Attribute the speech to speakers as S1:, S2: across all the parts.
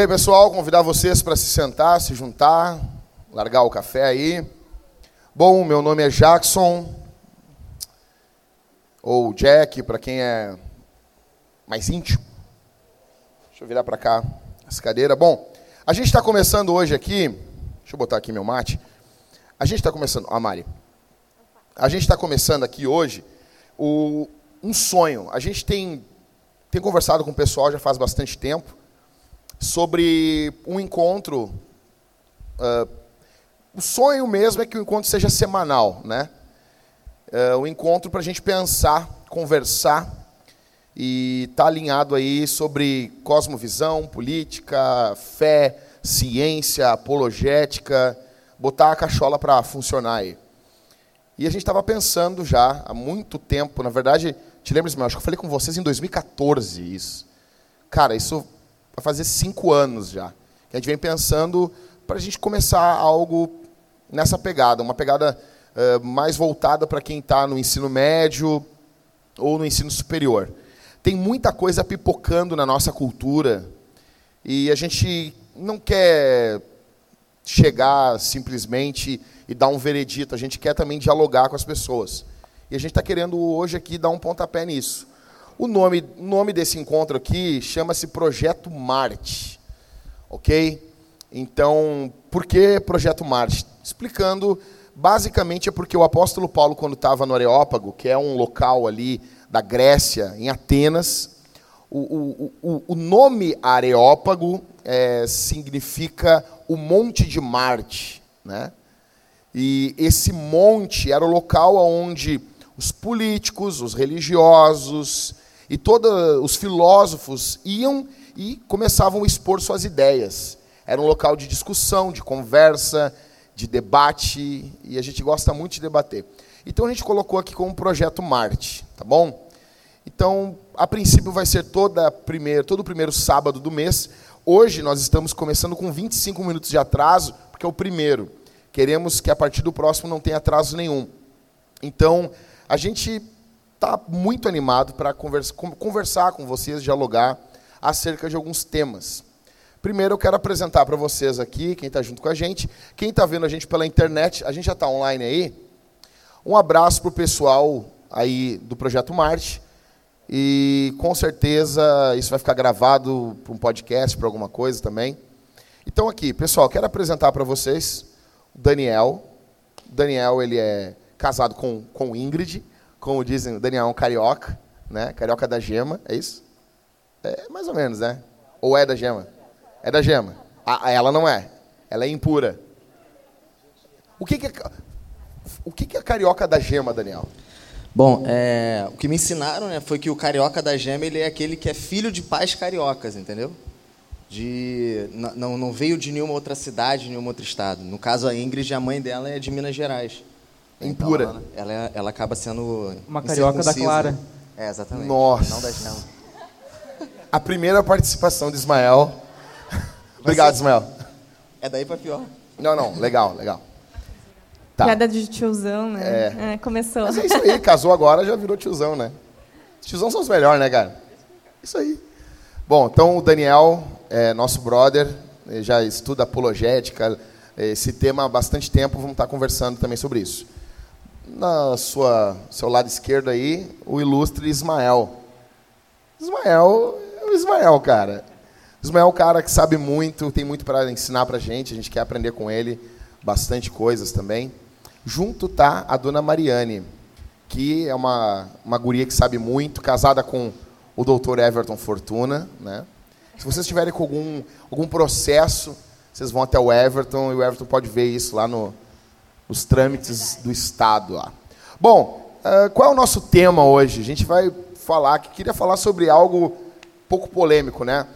S1: E aí, pessoal, convidar vocês para se sentar, se juntar, largar o café aí. Bom, meu nome é Jackson, ou Jack, para quem é mais íntimo. Deixa eu virar para cá essa cadeira. Bom, a gente está começando hoje aqui. Deixa eu botar aqui meu mate. A gente está começando. Ah, Mari. A gente está começando aqui hoje o, um sonho. A gente tem, tem conversado com o pessoal já faz bastante tempo sobre um encontro. Uh, o sonho mesmo é que o encontro seja semanal, né? Uh, um encontro para a gente pensar, conversar e estar tá alinhado aí sobre cosmovisão, política, fé, ciência, apologética, botar a cachola para funcionar aí. E a gente estava pensando já há muito tempo, na verdade, te lembra, Ismael? Acho que eu falei com vocês em 2014 isso. Cara, isso vai fazer cinco anos já. Que a gente vem pensando para a gente começar algo nessa pegada, uma pegada uh, mais voltada para quem está no ensino médio ou no ensino superior. Tem muita coisa pipocando na nossa cultura e a gente não quer chegar simplesmente e dar um veredito, a gente quer também dialogar com as pessoas. E a gente está querendo hoje aqui dar um pontapé nisso. O nome, nome desse encontro aqui chama-se Projeto Marte. Ok? Então, por que Projeto Marte? Explicando, basicamente é porque o apóstolo Paulo, quando estava no Areópago, que é um local ali da Grécia, em Atenas, o, o, o, nome Areópago é, significa o Monte de Marte. Né? E esse monte era o local onde os políticos, os religiosos, e todos os filósofos iam e começavam a expor suas ideias. Era um local de discussão, de conversa, de debate, e a gente gosta muito de debater. Então a gente colocou aqui como projeto Marte, tá bom? Então, a princípio vai ser toda primeira, todo o primeiro sábado do mês. Hoje nós estamos começando com 25 minutos de atraso, porque é o primeiro. Queremos que a partir do próximo não tenha atraso nenhum. Então, a gente está muito animado para conversa, conversar com vocês, dialogar acerca de alguns temas. Primeiro, eu quero apresentar para vocês aqui, quem está junto com a gente, quem está vendo a gente pela internet, a gente já está online aí. Um abraço para o pessoal aí do Projeto Marte. E com certeza isso vai ficar gravado para um podcast, para alguma coisa também. Então aqui, pessoal, quero apresentar para vocês o Daniel. O Daniel ele é casado com, com Ingrid como dizem, o Daniel é um carioca, né? Carioca da gema, é isso? É mais ou menos, né? Ou é da gema? É da gema. Ah, ela não é. Ela é impura. O que, que é, o que, que é carioca da gema, Daniel?
S2: Bom, é, o que me ensinaram né, foi que o carioca da gema ele é aquele que é filho de pais cariocas, entendeu? De, não, não veio de nenhuma outra cidade, nenhum outro estado. No caso, a Ingrid, a mãe dela é de Minas Gerais.
S1: Impura.
S2: Então, ela, ela, ela, acaba sendo.
S3: Uma carioca da Clara.
S2: É, exatamente.
S1: Nossa. Não das não. A primeira participação de Ismael. Obrigado, Ismael.
S2: É daí pra pior.
S1: Não, não, legal, legal.
S4: Tá. Piada de tiozão, né?
S1: É.
S4: é começou.
S1: Mas é isso aí, casou agora, já virou tiozão, né? Os tiozão são os melhores, né, cara? Isso aí. Bom, então o Daniel, é nosso brother, já estuda apologética, esse tema há bastante tempo, vamos estar conversando também sobre isso na sua seu lado esquerdo aí, o ilustre Ismael. Ismael é o Ismael, cara. Ismael é um cara que sabe muito, tem muito para ensinar para a gente, a gente quer aprender com ele bastante coisas também. Junto tá a dona Mariane, que é uma, uma guria que sabe muito, casada com o doutor Everton Fortuna. Né? Se vocês tiverem com algum, algum processo, vocês vão até o Everton e o Everton pode ver isso lá no, os trâmites do Estado lá. Bom, uh, qual é o nosso tema hoje? A gente vai falar, que queria falar sobre algo pouco polêmico, né?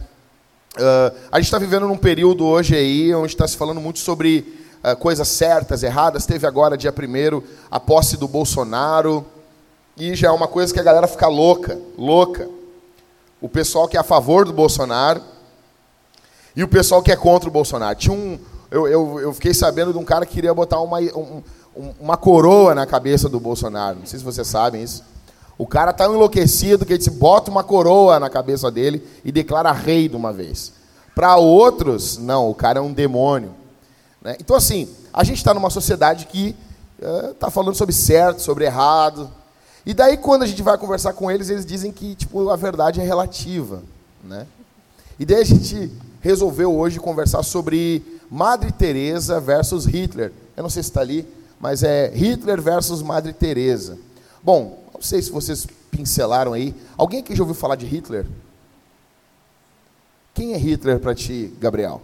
S1: Uh, a gente está vivendo num período hoje aí onde está se falando muito sobre uh, coisas certas, erradas. Teve agora, dia 1 a posse do Bolsonaro. E já é uma coisa que a galera fica louca, louca. O pessoal que é a favor do Bolsonaro e o pessoal que é contra o Bolsonaro. Tinha um, eu, eu, eu fiquei sabendo de um cara que queria botar uma, um, uma coroa na cabeça do Bolsonaro. Não sei se vocês sabem isso. O cara tá enlouquecido que ele disse, bota uma coroa na cabeça dele e declara rei de uma vez. Para outros, não, o cara é um demônio. Né? Então, assim, a gente está numa sociedade que está uh, falando sobre certo, sobre errado. E daí, quando a gente vai conversar com eles, eles dizem que tipo, a verdade é relativa. Né? E daí a gente resolveu hoje conversar sobre Madre Teresa versus Hitler. Eu não sei se está ali, mas é Hitler versus Madre Teresa. Bom, não sei se vocês pincelaram aí. Alguém aqui já ouviu falar de Hitler? Quem é Hitler para ti, Gabriel?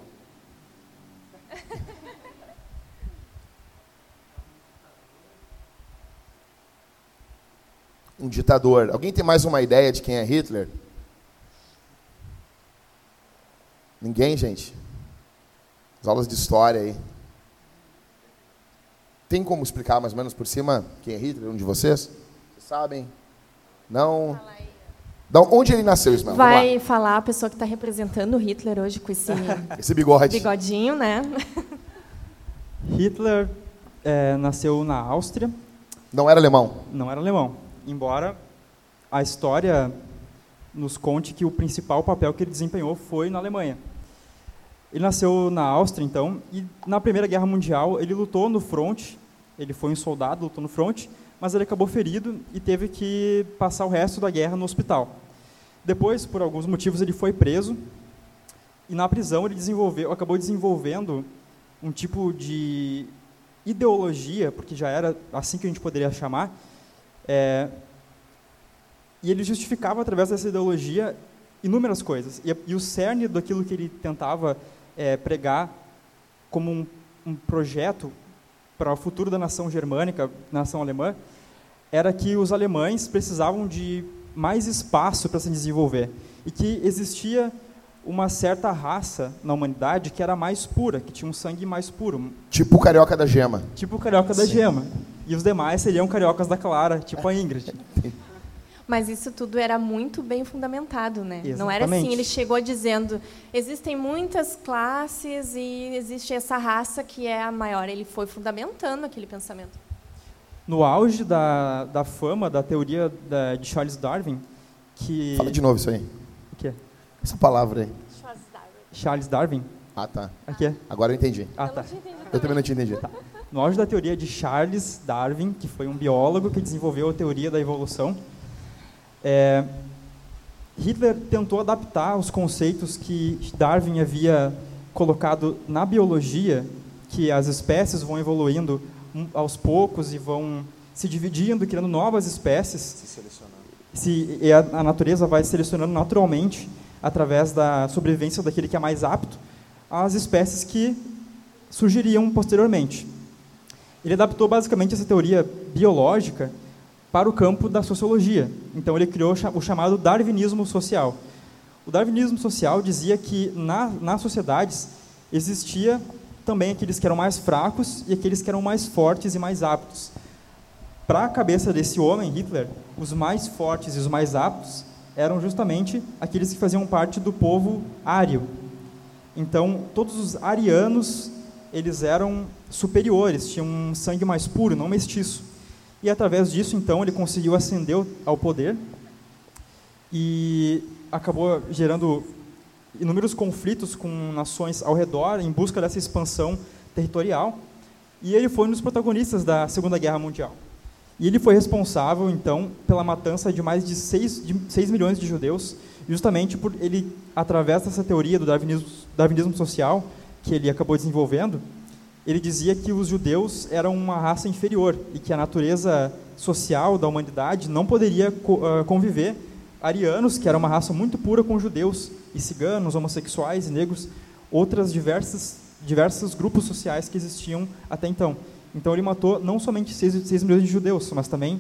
S1: Um ditador. Alguém tem mais uma ideia de quem é Hitler? Ninguém, gente? As aulas de história aí. Tem como explicar mais ou menos por cima quem é Hitler, um de vocês? Vocês sabem? Não? Da onde ele nasceu, Ismael?
S4: Vai falar a pessoa que está representando Hitler hoje com esse,
S1: esse bigode.
S4: bigodinho, né?
S3: Hitler é, nasceu na Áustria.
S1: Não era alemão?
S3: Não era alemão. Embora a história nos conte que o principal papel que ele desempenhou foi na Alemanha. Ele nasceu na Áustria, então, e na Primeira Guerra Mundial ele lutou no fronte. Ele foi um soldado, lutou no fronte, mas ele acabou ferido e teve que passar o resto da guerra no hospital. Depois, por alguns motivos, ele foi preso e na prisão ele desenvolveu, acabou desenvolvendo um tipo de ideologia, porque já era assim que a gente poderia chamar, é, e ele justificava através dessa ideologia inúmeras coisas. E, e o cerne daquilo que ele tentava é, pregar como um, um projeto para o futuro da nação germânica, nação alemã, era que os alemães precisavam de mais espaço para se desenvolver e que existia uma certa raça na humanidade que era mais pura, que tinha um sangue mais puro.
S1: Tipo o carioca da gema.
S3: Tipo o carioca Sim. da gema. E os demais seriam cariocas da Clara, tipo a Ingrid.
S4: Mas isso tudo era muito bem fundamentado, né? Exatamente. Não era assim, ele chegou dizendo, existem muitas classes e existe essa raça que é a maior. Ele foi fundamentando aquele pensamento
S3: no auge da, da fama da teoria da, de Charles Darwin, que...
S1: Fala de novo isso aí.
S3: O quê?
S1: Essa palavra aí.
S4: Charles Darwin.
S3: Charles Darwin?
S1: Ah, tá.
S3: Aqui é?
S1: Agora eu entendi.
S3: Ah, tá.
S1: Eu também não tinha entendido. Tá.
S3: No auge da teoria de Charles Darwin, que foi um biólogo que desenvolveu a teoria da evolução, é, Hitler tentou adaptar os conceitos que Darwin havia colocado na biologia, que as espécies vão evoluindo aos poucos e vão se dividindo, criando novas espécies.
S1: Se selecionando.
S3: Se, e a, a natureza vai selecionando naturalmente, através da sobrevivência daquele que é mais apto, as espécies que surgiriam posteriormente. Ele adaptou basicamente essa teoria biológica para o campo da sociologia. Então ele criou o chamado darwinismo social. O darwinismo social dizia que na, nas sociedades existia também aqueles que eram mais fracos e aqueles que eram mais fortes e mais aptos. Para a cabeça desse homem, Hitler, os mais fortes e os mais aptos eram justamente aqueles que faziam parte do povo ário. Então, todos os arianos, eles eram superiores, tinham um sangue mais puro, não mestiço. E através disso, então, ele conseguiu ascender ao poder e acabou gerando inúmeros conflitos com nações ao redor em busca dessa expansão territorial. E ele foi um dos protagonistas da Segunda Guerra Mundial. E ele foi responsável, então, pela matança de mais de 6, de 6 milhões de judeus, justamente por ele, através dessa teoria do darwinismo, darwinismo social, que ele acabou desenvolvendo, ele dizia que os judeus eram uma raça inferior e que a natureza social da humanidade não poderia ah, conviver arianos, que era uma raça muito pura, com judeus e ciganos, homossexuais e negros, outras diversas diversos grupos sociais que existiam até então. Então ele matou não somente 6, 6 milhões de judeus, mas também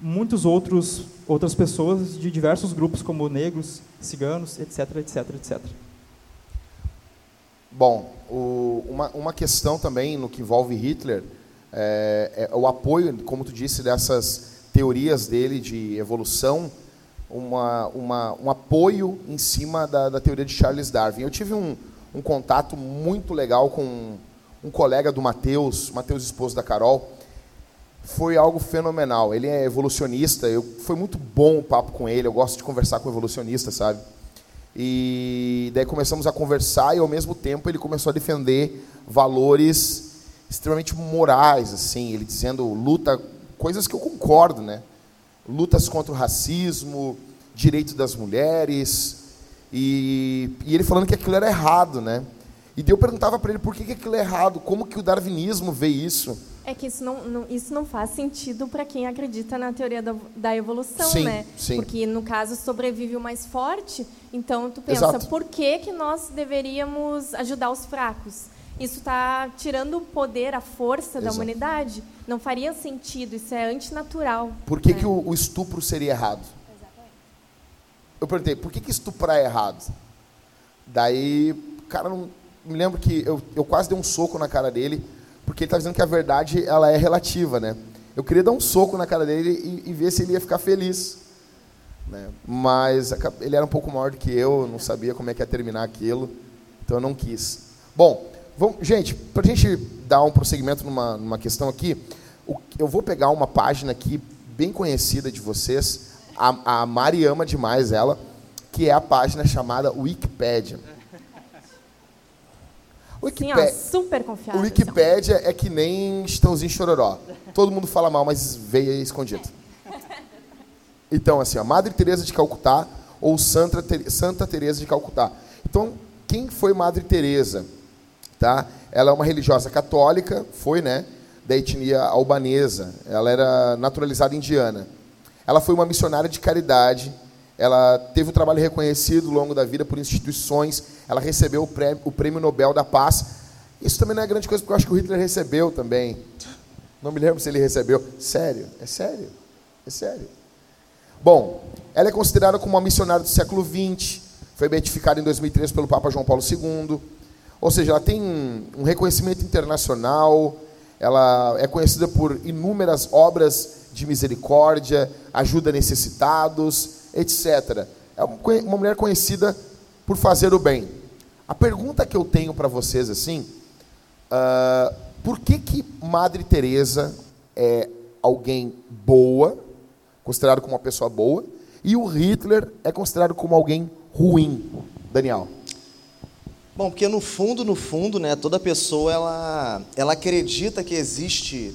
S3: muitos outros outras pessoas de diversos grupos como negros, ciganos, etc, etc, etc.
S1: Bom, o, uma, uma questão também no que envolve Hitler é, é o apoio, como tu disse, dessas teorias dele de evolução uma, uma, um apoio em cima da, da, teoria de Charles Darwin. Eu tive um, um contato muito legal com um colega do Matheus, Matheus esposo da Carol. Foi algo fenomenal. Ele é evolucionista. Eu, foi muito bom o papo com ele. Eu gosto de conversar com evolucionista, sabe? E daí começamos a conversar e ao mesmo tempo ele começou a defender valores extremamente morais, assim, ele dizendo luta coisas que eu concordo, né? Lutas contra o racismo, direitos das mulheres, e, e ele falando que aquilo era errado, né? E eu perguntava para ele por que, que aquilo é errado, como que o darwinismo vê isso.
S4: É que isso não, não isso não faz sentido para quem acredita na teoria da, da evolução,
S1: sim,
S4: né?
S1: Sim.
S4: Porque no caso sobrevive o mais forte, então tu pensa,
S1: Exato.
S4: por que, que nós deveríamos ajudar os fracos? Isso está tirando o poder, a força Exato. da humanidade. Não faria sentido, isso é antinatural.
S1: Por que, né? que o, o, estupro seria errado? Exatamente. Eu perguntei, por que, que estuprar é errado? Daí, cara não. Me lembro que eu, eu quase dei um soco na cara dele, porque ele está dizendo que a verdade ela é relativa, né? Eu queria dar um soco na cara dele e, e ver se ele ia ficar feliz. Né? Mas ele era um pouco maior do que eu, não sabia como é que ia terminar aquilo, então eu não quis. Bom, Vamos, gente, para a gente dar um prosseguimento numa, numa questão aqui, o, eu vou pegar uma página aqui bem conhecida de vocês, a, a Mari ama demais ela, que é a página chamada Wikipedia.
S4: Wikipedia, Sim, ó, super confiável.
S1: O Wikipedia é que nem Estãozinho Chororó. Todo mundo fala mal, mas veio escondido. Então, assim, a Madre Teresa de Calcutá ou Santa, Santa Teresa de Calcutá. Então, quem foi Madre Teresa? Tá? Ela é uma religiosa católica, foi, né, da etnia albanesa. Ela era naturalizada indiana. Ela foi uma missionária de caridade. Ela teve um trabalho reconhecido ao longo da vida por instituições. Ela recebeu o prêmio, o prêmio Nobel da Paz. Isso também não é grande coisa, porque eu acho que o Hitler recebeu também. Não me lembro se ele recebeu. Sério, é sério, é sério. Bom, ela é considerada como uma missionária do século XX. Foi beatificada em 2003 pelo Papa João Paulo II. Ou seja, ela tem um reconhecimento internacional, ela é conhecida por inúmeras obras de misericórdia, ajuda necessitados, etc. É uma mulher conhecida por fazer o bem. A pergunta que eu tenho para vocês assim, uh, por que que Madre Teresa é alguém boa, considerado como uma pessoa boa, e o Hitler é considerado como alguém ruim? Daniel.
S2: Bom, porque no fundo, no fundo, né, toda pessoa ela, ela acredita que existe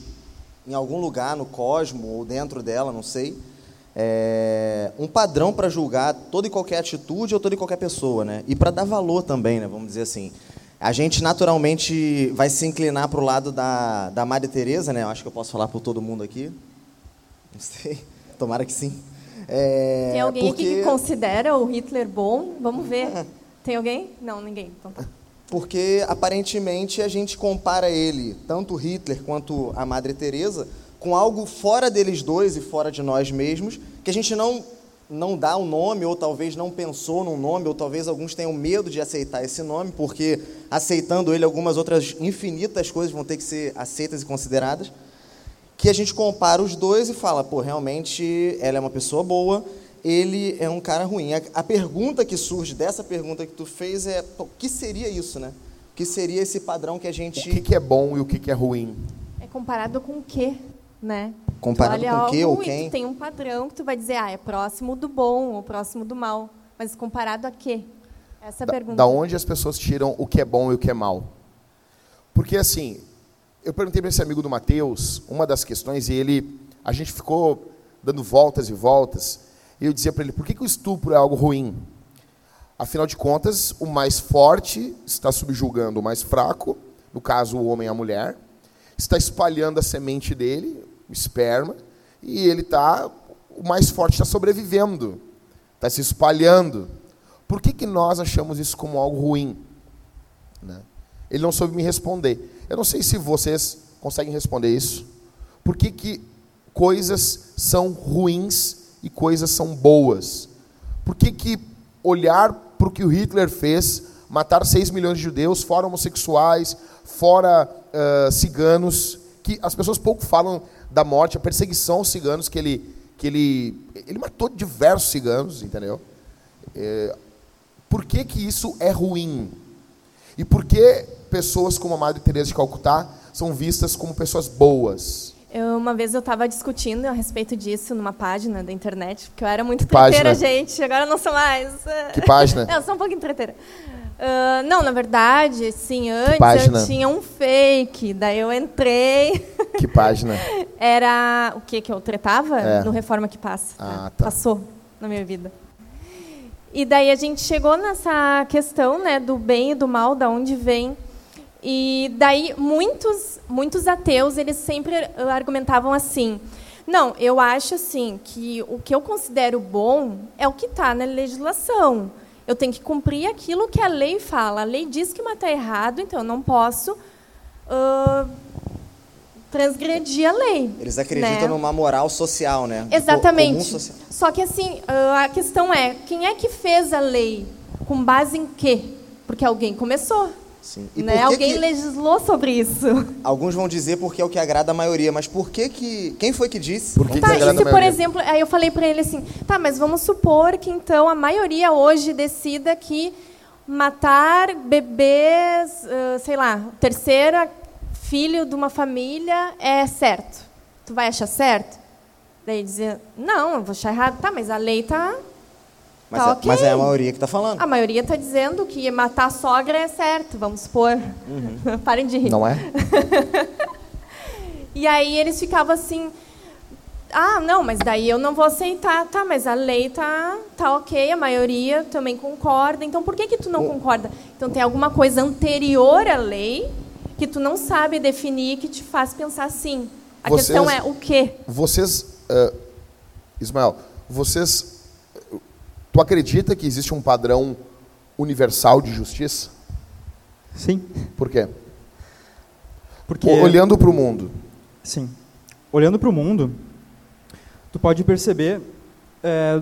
S2: em algum lugar no cosmo ou dentro dela, não sei, é, um padrão para julgar toda e qualquer atitude ou toda e qualquer pessoa, né? E para dar valor também, né? Vamos dizer assim. A gente naturalmente vai se inclinar para o lado da, da Maria Teresa, né? Eu acho que eu posso falar por todo mundo aqui. Não sei. Tomara que sim.
S4: É, Tem alguém porque... aqui que considera o Hitler bom? Vamos ver. Tem alguém? Não, ninguém. Então tá.
S2: Porque aparentemente a gente compara ele, tanto Hitler quanto a Madre Teresa, com algo fora deles dois e fora de nós mesmos, que a gente não não dá um nome ou talvez não pensou num nome ou talvez alguns tenham medo de aceitar esse nome, porque aceitando ele algumas outras infinitas coisas vão ter que ser aceitas e consideradas. Que a gente compara os dois e fala, pô, realmente ela é uma pessoa boa, ele é um cara ruim. A, a, pergunta que surge dessa pergunta que tu fez é: o que seria isso, né? O que seria esse padrão que a gente.
S1: O que, que é bom e o que, que é ruim?
S4: É comparado com o quê, né?
S2: Comparado com o quê ou quem?
S4: tem um padrão que tu vai dizer, ah, é próximo do bom ou próximo do mal. Mas comparado a quê? Essa é a
S1: da,
S4: pergunta.
S1: Da onde as pessoas tiram o que é bom e o que é mal? Porque assim, eu perguntei para esse amigo do Mateus uma das questões e ele, a gente ficou dando voltas e voltas. E eu dizia para ele: por que, que o estupro é algo ruim? Afinal de contas, o mais forte está subjugando o mais fraco, no caso o homem e a mulher, está espalhando a semente dele, o esperma, e ele está, o mais forte está sobrevivendo, está se espalhando. Por que, que nós achamos isso como algo ruim? Né? Ele não soube me responder. Eu não sei se vocês conseguem responder isso. Por que, que coisas são ruins e coisas são boas? Por que, que olhar para o que o Hitler fez, matar 6 milhões de judeus, fora homossexuais, fora uh, ciganos, que as pessoas pouco falam da morte, a perseguição aos ciganos, que ele, que ele, ele matou diversos ciganos, entendeu? É, por que, que isso é ruim? E por que pessoas como a Madre Teresa de Calcutá são vistas como pessoas boas?
S4: Eu, uma vez eu estava discutindo a respeito disso numa página da internet, porque eu era muito treteira, gente. Agora não sou mais.
S1: Que página?
S4: eu sou um pouquinho treteira. Uh, não, na verdade, sim, antes eu tinha um fake, daí eu entrei.
S1: Que página?
S4: Era o que que eu tretava? É. No Reforma que Passa.
S1: Ah, tá.
S4: Passou na minha vida. E daí a gente chegou nessa questão né, do bem e do mal, da onde vem. E daí muitos, muitos ateus eles sempre argumentavam assim: não, eu acho assim que o que eu considero bom é o que está na legislação. Eu tenho que cumprir aquilo que a lei fala. A lei diz que matar é errado, então eu não posso uh, transgredir a lei.
S2: Eles acreditam
S4: né?
S2: numa moral social, né?
S4: Exatamente. Social. Só que assim, a questão é, quem é que fez a lei? Com base em quê? Porque alguém começou.
S2: Sim.
S4: E né? Alguém que... legislou sobre isso.
S2: Alguns vão dizer porque é o que agrada a maioria, mas por que que... Quem foi que disse?
S1: Por que,
S4: tá,
S1: que
S4: e se, por exemplo, aí eu falei para ele assim, tá, mas vamos supor que então a maioria hoje decida que matar bebês, uh, sei lá, terceira filho de uma família é certo. Tu vai achar certo? Daí dizer, não, eu vou achar errado. Tá, mas a lei tá
S2: mas, tá, é, okay. mas é a maioria que está falando.
S4: A maioria está dizendo que matar a sogra é certo, vamos supor. Uhum. Parem de rir.
S1: Não é?
S4: e aí eles ficavam assim, ah, não, mas daí eu não vou aceitar. Tá, mas a lei tá, tá ok, a maioria também concorda. Então por que, que tu não o... concorda? Então tem alguma coisa anterior à lei que tu não sabe definir que te faz pensar assim. A vocês, questão é o quê?
S1: Vocês, uh, Ismael, vocês Tu acredita que existe um padrão universal de justiça?
S3: Sim.
S1: Por quê?
S3: Porque
S1: olhando para o mundo.
S3: Sim. Olhando para o mundo, tu pode perceber é,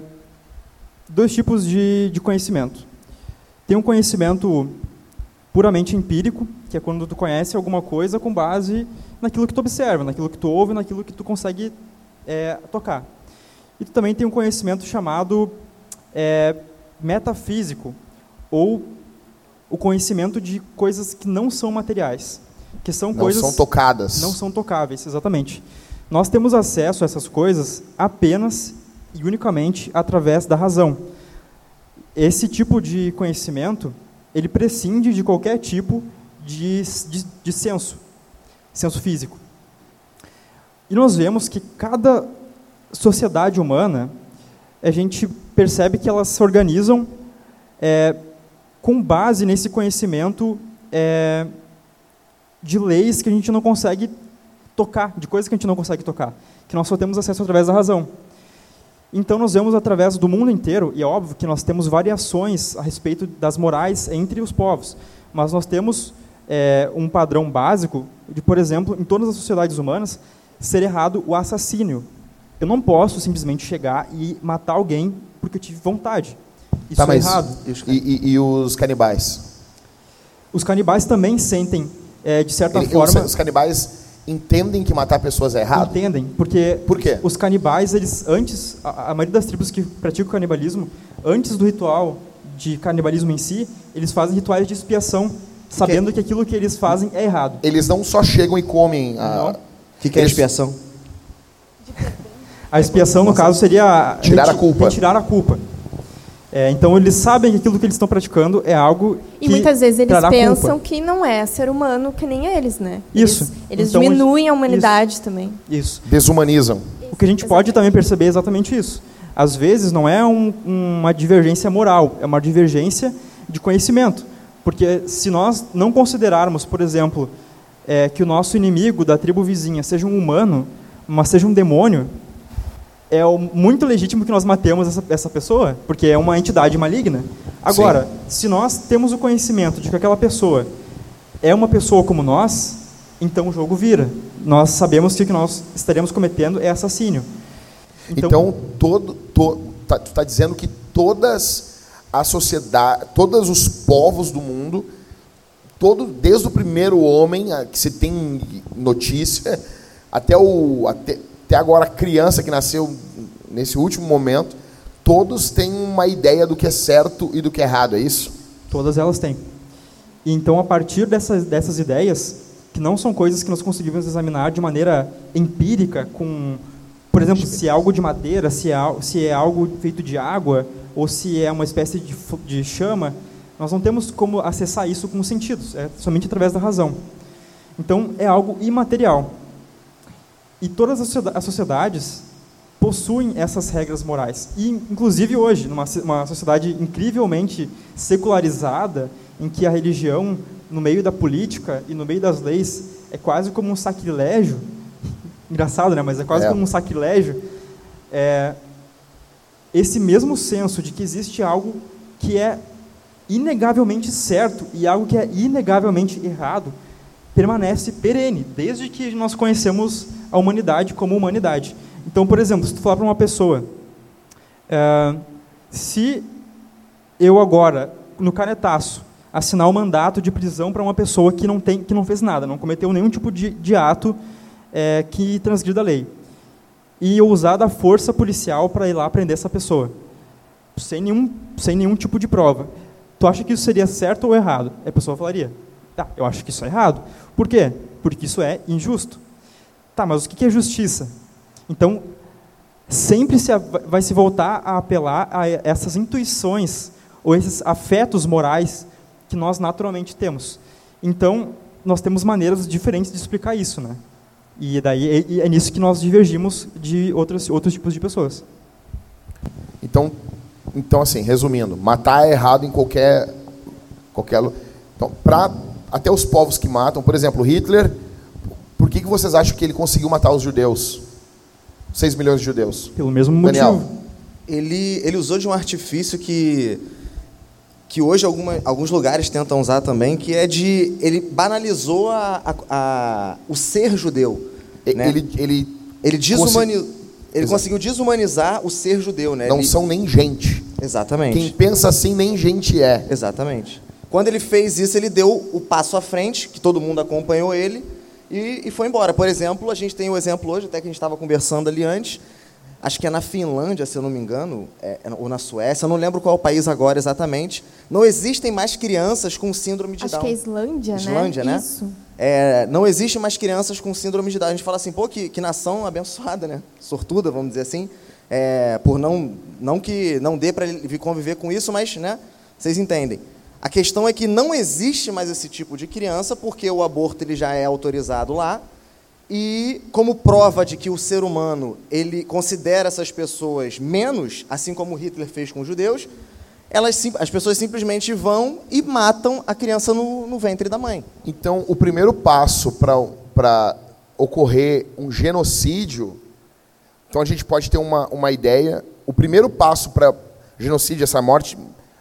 S3: dois tipos de, de conhecimento. Tem um conhecimento puramente empírico, que é quando tu conhece alguma coisa com base naquilo que tu observa, naquilo que tu ouve, naquilo que tu consegue é, tocar. E tu também tem um conhecimento chamado é, metafísico ou o conhecimento de coisas que não são materiais, que são
S1: não
S3: coisas
S1: são tocadas,
S3: não são tocáveis, exatamente. Nós temos acesso a essas coisas apenas e unicamente através da razão. Esse tipo de conhecimento ele prescinde de qualquer tipo de, de, de senso, senso físico. E nós vemos que cada sociedade humana a gente percebe que elas se organizam é, com base nesse conhecimento é, de leis que a gente não consegue tocar, de coisas que a gente não consegue tocar, que nós só temos acesso através da razão. Então nós vemos através do mundo inteiro, e é óbvio que nós temos variações a respeito das morais entre os povos, mas nós temos é, um padrão básico de, por exemplo, em todas as sociedades humanas, ser errado o assassínio, eu não posso simplesmente chegar e matar alguém porque eu tive vontade. Isso
S1: tá,
S3: é
S1: mas
S3: errado.
S1: E, e, e, os canibais?
S3: Os canibais também sentem, é, de certa Ele, forma...
S1: Os, canibais entendem que matar pessoas é errado?
S3: Entendem, porque
S1: Por quê?
S3: os canibais, eles antes, a, a maioria das tribos que praticam canibalismo, antes do ritual de canibalismo em si, eles fazem rituais de expiação, sabendo que aquilo que eles fazem é errado.
S1: Eles não só chegam e comem
S2: a... O que, que é eles... expiação?
S3: A expiação, no caso, seria
S1: tirar a culpa.
S3: Retirar a culpa. É, então eles sabem que aquilo que eles estão praticando é algo que
S4: E muitas vezes eles pensam culpa. que não é ser humano que nem eles, né?
S3: Isso.
S4: Eles, eles então, diminuem a humanidade
S3: isso.
S4: também.
S3: Isso.
S1: Desumanizam.
S3: O que a gente pode também perceber é exatamente isso. Às vezes não é um, uma divergência moral, é uma divergência de conhecimento. Porque se nós não considerarmos, por exemplo, é, que o nosso inimigo da tribo vizinha seja um humano, mas seja um demônio, é muito legítimo que nós matemos essa, essa pessoa, porque é uma entidade maligna. Agora, Sim. se nós temos o conhecimento de que aquela pessoa é uma pessoa como nós, então o jogo vira. Nós sabemos que o que nós estaremos cometendo é assassínio.
S1: Então, então todo, to, tá, tu está dizendo que todas a sociedade, todos os povos do mundo, todo, desde o primeiro homem que se tem notícia, até o até, até agora criança que nasceu nesse último momento, todos têm uma ideia do que é certo e do que é errado, é isso?
S3: Todas elas têm. Então, a partir dessas, dessas ideias, que não são coisas que nós conseguimos examinar de maneira empírica, com, por exemplo, se é algo de madeira, se é, se é algo feito de água, ou se é uma espécie de, de chama, nós não temos como acessar isso com os sentidos, é somente através da razão. Então, é algo imaterial. E todas as sociedades possuem essas regras morais. E, inclusive hoje, numa uma sociedade incrivelmente secularizada, em que a religião, no meio da política e no meio das leis, é quase como um sacrilégio. Engraçado, né? Mas é quase é. como um sacrilégio. É, esse mesmo senso de que existe algo que é inegavelmente certo e algo que é inegavelmente errado permanece perene, desde que nós conhecemos a humanidade como humanidade. Então, por exemplo, se tu falar para uma pessoa, é, se eu agora, no canetaço, assinar o um mandato de prisão para uma pessoa que não, tem, que não fez nada, não cometeu nenhum tipo de, de ato é, que transgrida a lei, e eu usar da força policial para ir lá prender essa pessoa, sem nenhum, sem nenhum tipo de prova, tu acha que isso seria certo ou errado? A pessoa falaria, tá, eu acho que isso é errado. Por quê? Porque isso é injusto. Tá, mas o que é justiça? Então, sempre se, vai se voltar a apelar a essas intuições ou esses afetos morais que nós naturalmente temos. Então, nós temos maneiras diferentes de explicar isso, né? E daí é, é nisso que nós divergimos de outros outros tipos de pessoas.
S1: Então, então assim, resumindo, matar é errado em qualquer qualquer então, para até os povos que matam, por exemplo, Hitler, que, que vocês acham que ele conseguiu matar os judeus? 6 milhões de judeus.
S3: Pelo mesmo Daniel.
S2: motivo. Ele, ele usou de um artifício que, que hoje alguma, alguns lugares tentam usar também, que é de. Ele banalizou a, a, a o ser judeu. Né?
S1: Ele, ele,
S2: ele, desumani, ele conseguiu desumanizar o ser judeu. Né?
S1: Não
S2: ele...
S1: são nem gente.
S2: Exatamente.
S1: Quem pensa assim nem gente é.
S2: Exatamente. Quando ele fez isso, ele deu o passo à frente, que todo mundo acompanhou ele, e, e foi embora. Por exemplo, a gente tem o um exemplo hoje, até que a gente estava conversando ali antes, acho que é na Finlândia, se eu não me engano, é, é ou na Suécia, eu não lembro qual o país agora exatamente, não existem mais crianças com síndrome de
S4: acho
S2: Down.
S4: Acho que é Islândia,
S2: né? Islândia, né?
S4: Isso.
S2: É, não existe mais crianças com síndrome de Down. A gente fala assim, pô, que, que nação abençoada, né? Sortuda, vamos dizer assim, é, por não, não que não dê para conviver com isso, mas, né? Vocês entendem. A questão é que não existe mais esse tipo de criança, porque o aborto ele já é autorizado lá, e como prova de que o ser humano ele considera essas pessoas menos, assim como Hitler fez com os judeus, elas, as pessoas simplesmente vão e matam a criança no, no ventre da mãe.
S1: Então, o primeiro passo para ocorrer um genocídio, então a gente pode ter uma, uma ideia, o primeiro passo para genocídio, essa morte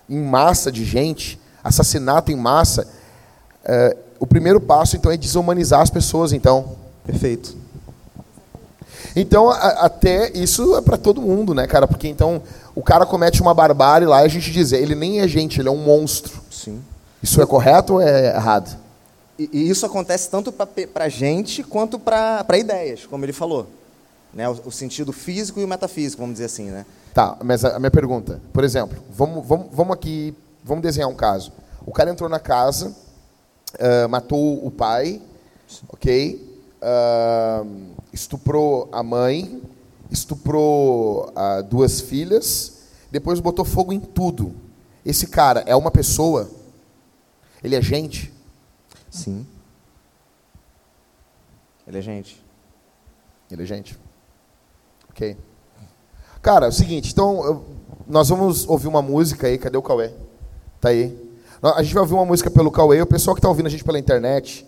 S1: em massa de gente, assassinato em massa, é, o primeiro passo, então, é desumanizar as pessoas, então.
S2: Perfeito.
S1: Então, a, até isso é para todo mundo, né, cara? Porque, então, o cara comete uma barbárie lá e a gente diz, ele nem é gente, ele é um monstro.
S2: Sim.
S1: Isso é correto ou é errado?
S2: E, e isso acontece tanto para gente quanto para ideias, como ele falou. Né? O, o, sentido físico e o metafísico, vamos dizer assim, né?
S1: Tá, mas a, a minha pergunta, por exemplo, vamos, vamos, vamos aqui Vamos desenhar um caso. O cara entrou na casa, uh, matou o pai, ok? Uh, estuprou a mãe, estuprou uh, duas filhas, depois botou fogo em tudo. Esse cara é uma pessoa? Ele é gente?
S2: Sim. Ele é gente.
S1: Ele é gente. Ok. Cara, é o seguinte, então nós vamos ouvir uma música aí. Cadê o Cauê? Tá aí. A gente vai ouvir uma música pelo Cauê. O pessoal que está ouvindo a gente pela internet,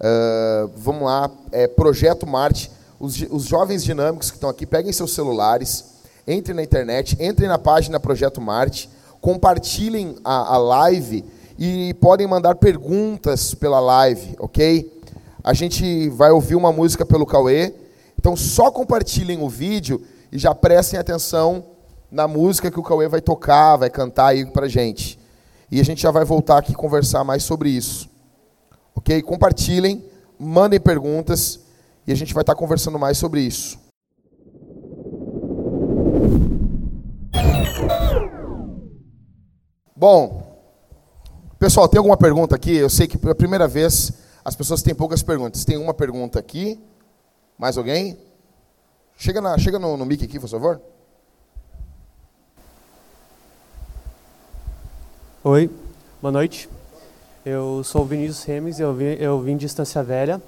S1: uh, vamos lá. É Projeto Marte. Os, os jovens dinâmicos que estão aqui, peguem seus celulares, entrem na internet, entrem na página Projeto Marte, compartilhem a, a live e podem mandar perguntas pela live, ok? A gente vai ouvir uma música pelo Cauê. Então só compartilhem o vídeo e já prestem atenção na música que o Cauê vai tocar, vai cantar aí pra gente. E a gente já vai voltar aqui conversar mais sobre isso. Ok? Compartilhem, mandem perguntas e a gente vai estar conversando mais sobre isso. Bom, pessoal, tem alguma pergunta aqui? Eu sei que pela primeira vez as pessoas têm poucas perguntas. Tem uma pergunta aqui. Mais alguém? Chega, na, chega no, no mic aqui, por favor.
S5: Oi, boa noite. Eu sou o Vinícius Remes, eu vim, eu vim de Estância Velha.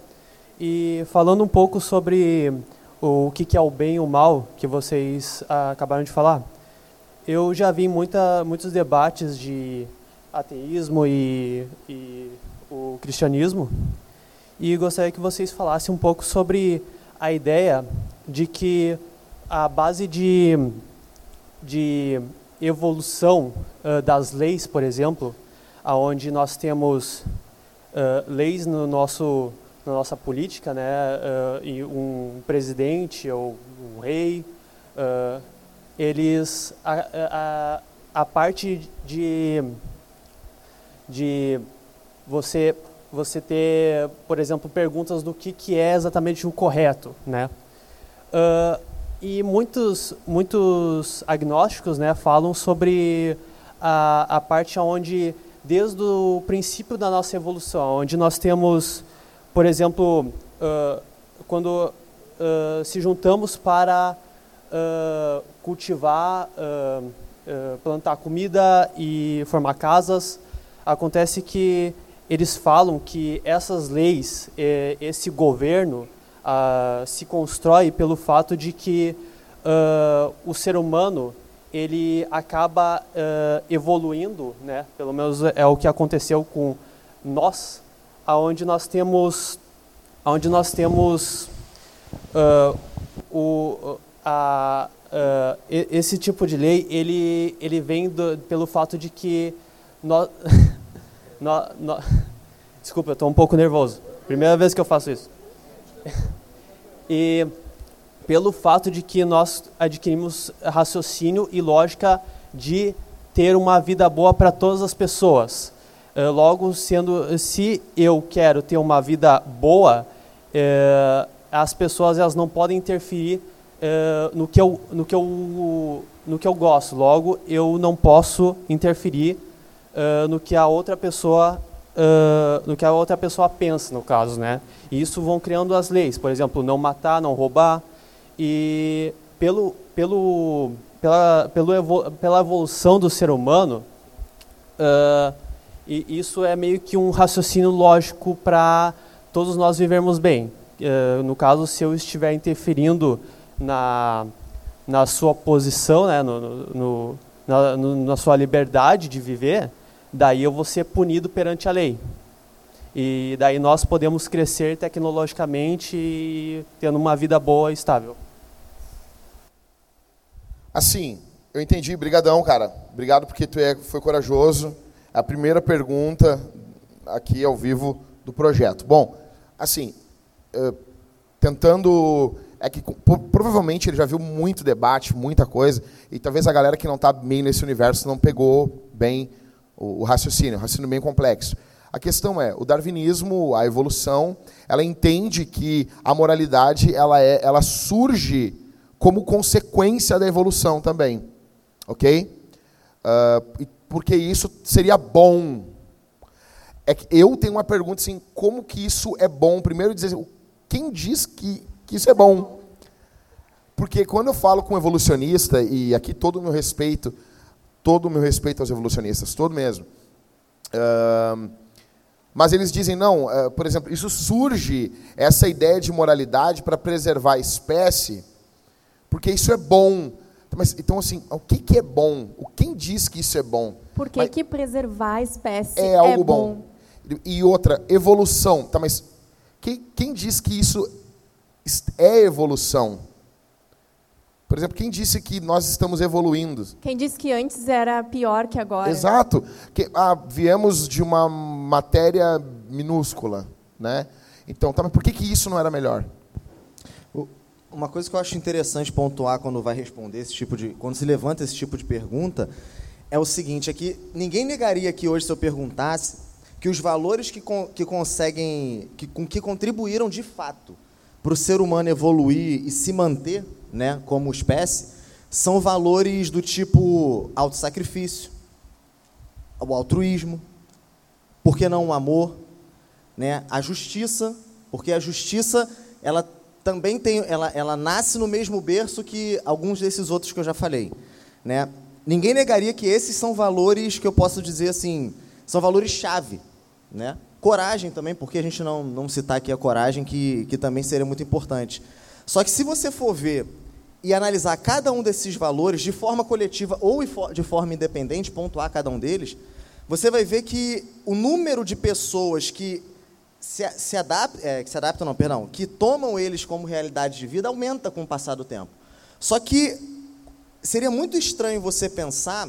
S5: E falando um pouco sobre o que, que é o bem e o mal, que vocês ah, acabaram de falar, eu já vi muita, muitos debates de ateísmo e, e o cristianismo, e gostaria que vocês falassem um pouco sobre a ideia de que a base de, de evolução uh, das leis, por exemplo, aonde nós temos uh, leis no nosso na nossa política, né, uh, e um presidente ou um rei, eles a, a, a parte de de você você ter, por exemplo, perguntas do que que é exatamente o correto, né? E muitos, muitos agnósticos né, falam sobre a, a parte onde, desde o princípio da nossa evolução, onde nós temos, por exemplo, uh, quando uh, se juntamos para uh, cultivar, plantar comida e formar casas, acontece que eles falam que essas leis, esse governo, uh, se constrói pelo fato de que uh, o ser humano ele acaba uh, evoluindo, né? Pelo menos é o que aconteceu com nós, aonde nós temos, aonde nós temos o a, esse tipo de lei ele ele vem do, pelo fato de que nós, nós, nós desculpa eu estou um pouco nervoso primeira vez que eu faço isso e pelo fato de que nós adquirimos raciocínio e lógica de ter uma vida boa para todas as pessoas. Eh, logo, sendo, se eu quero ter uma vida boa, eh, as pessoas elas não podem interferir eh, no que eu no que eu no que eu gosto. Logo, eu não posso interferir no que a outra pessoa uh, no que a outra pessoa pensa, no caso, né? E isso vão criando as leis, por exemplo, não matar, não roubar, e pelo, pelo, pela, pelo pela evolução do ser humano, uh, e isso é meio que um raciocínio lógico para todos nós vivermos bem. Uh, no caso, se eu estiver interferindo na, na sua posição, né, no, no, na, no, na sua liberdade de viver, daí eu vou ser punido perante a lei. E daí nós podemos crescer tecnologicamente e tendo uma vida boa e estável.
S1: Assim, eu entendi. Brigadão, cara. Obrigado porque tu é, foi corajoso. A primeira pergunta aqui ao vivo do projeto. Bom, assim, uh, tentando é que provavelmente ele já viu muito debate, muita coisa, e talvez a galera que não está bem nesse universo não pegou bem o, o raciocínio, um raciocínio bem complexo. A questão é, o darwinismo, a evolução, ela entende que a moralidade ela, é, ela surge como consequência da evolução também. Ok? Uh, porque isso seria bom. É que eu tenho uma pergunta assim, como que isso é bom? Primeiro dizer, quem diz que, que isso é bom? Porque quando eu falo com um evolucionista, e aqui todo o meu respeito todo o meu respeito aos evolucionistas, todo mesmo. Uh, mas eles dizem, não, uh, por exemplo, isso surge, essa ideia de moralidade para preservar a espécie, porque isso é bom. Mas, então, assim, o que, que é bom? O Quem diz que isso é bom?
S4: Por que, que preservar a espécie
S1: é, algo é bom? bom? E outra, evolução. Tá, mas quem, quem diz que isso é evolução? Por exemplo, quem disse que nós estamos evoluindo?
S4: Quem disse que antes era pior que agora?
S1: Exato. Que, ah, viemos de uma matéria minúscula, né? Então, tá, mas por que, que isso não era melhor?
S2: Uma coisa que eu acho interessante pontuar quando vai responder esse tipo de, quando se levanta esse tipo de pergunta, é o seguinte: é que ninguém negaria que hoje se eu perguntasse que os valores que, que conseguem, que, com que contribuíram de fato para o ser humano evoluir e se manter né, como espécie, são valores do tipo autossacrifício, o altruísmo, por que não o amor, né, a justiça, porque a justiça ela também tem, ela, ela nasce no mesmo berço que alguns desses outros que eu já falei, né? Ninguém negaria que esses são valores que eu posso dizer assim, são valores chave, né? Coragem também, porque a gente não, não citar aqui a coragem, que, que também seria muito importante. Só que se você for ver e analisar cada um desses valores de forma coletiva ou de forma independente, pontuar cada um deles, você vai ver que o número de pessoas que se, se, adaptam, é, que se adaptam, não, perdão, que tomam eles como realidade de vida aumenta com o passar do tempo. Só que seria muito estranho você pensar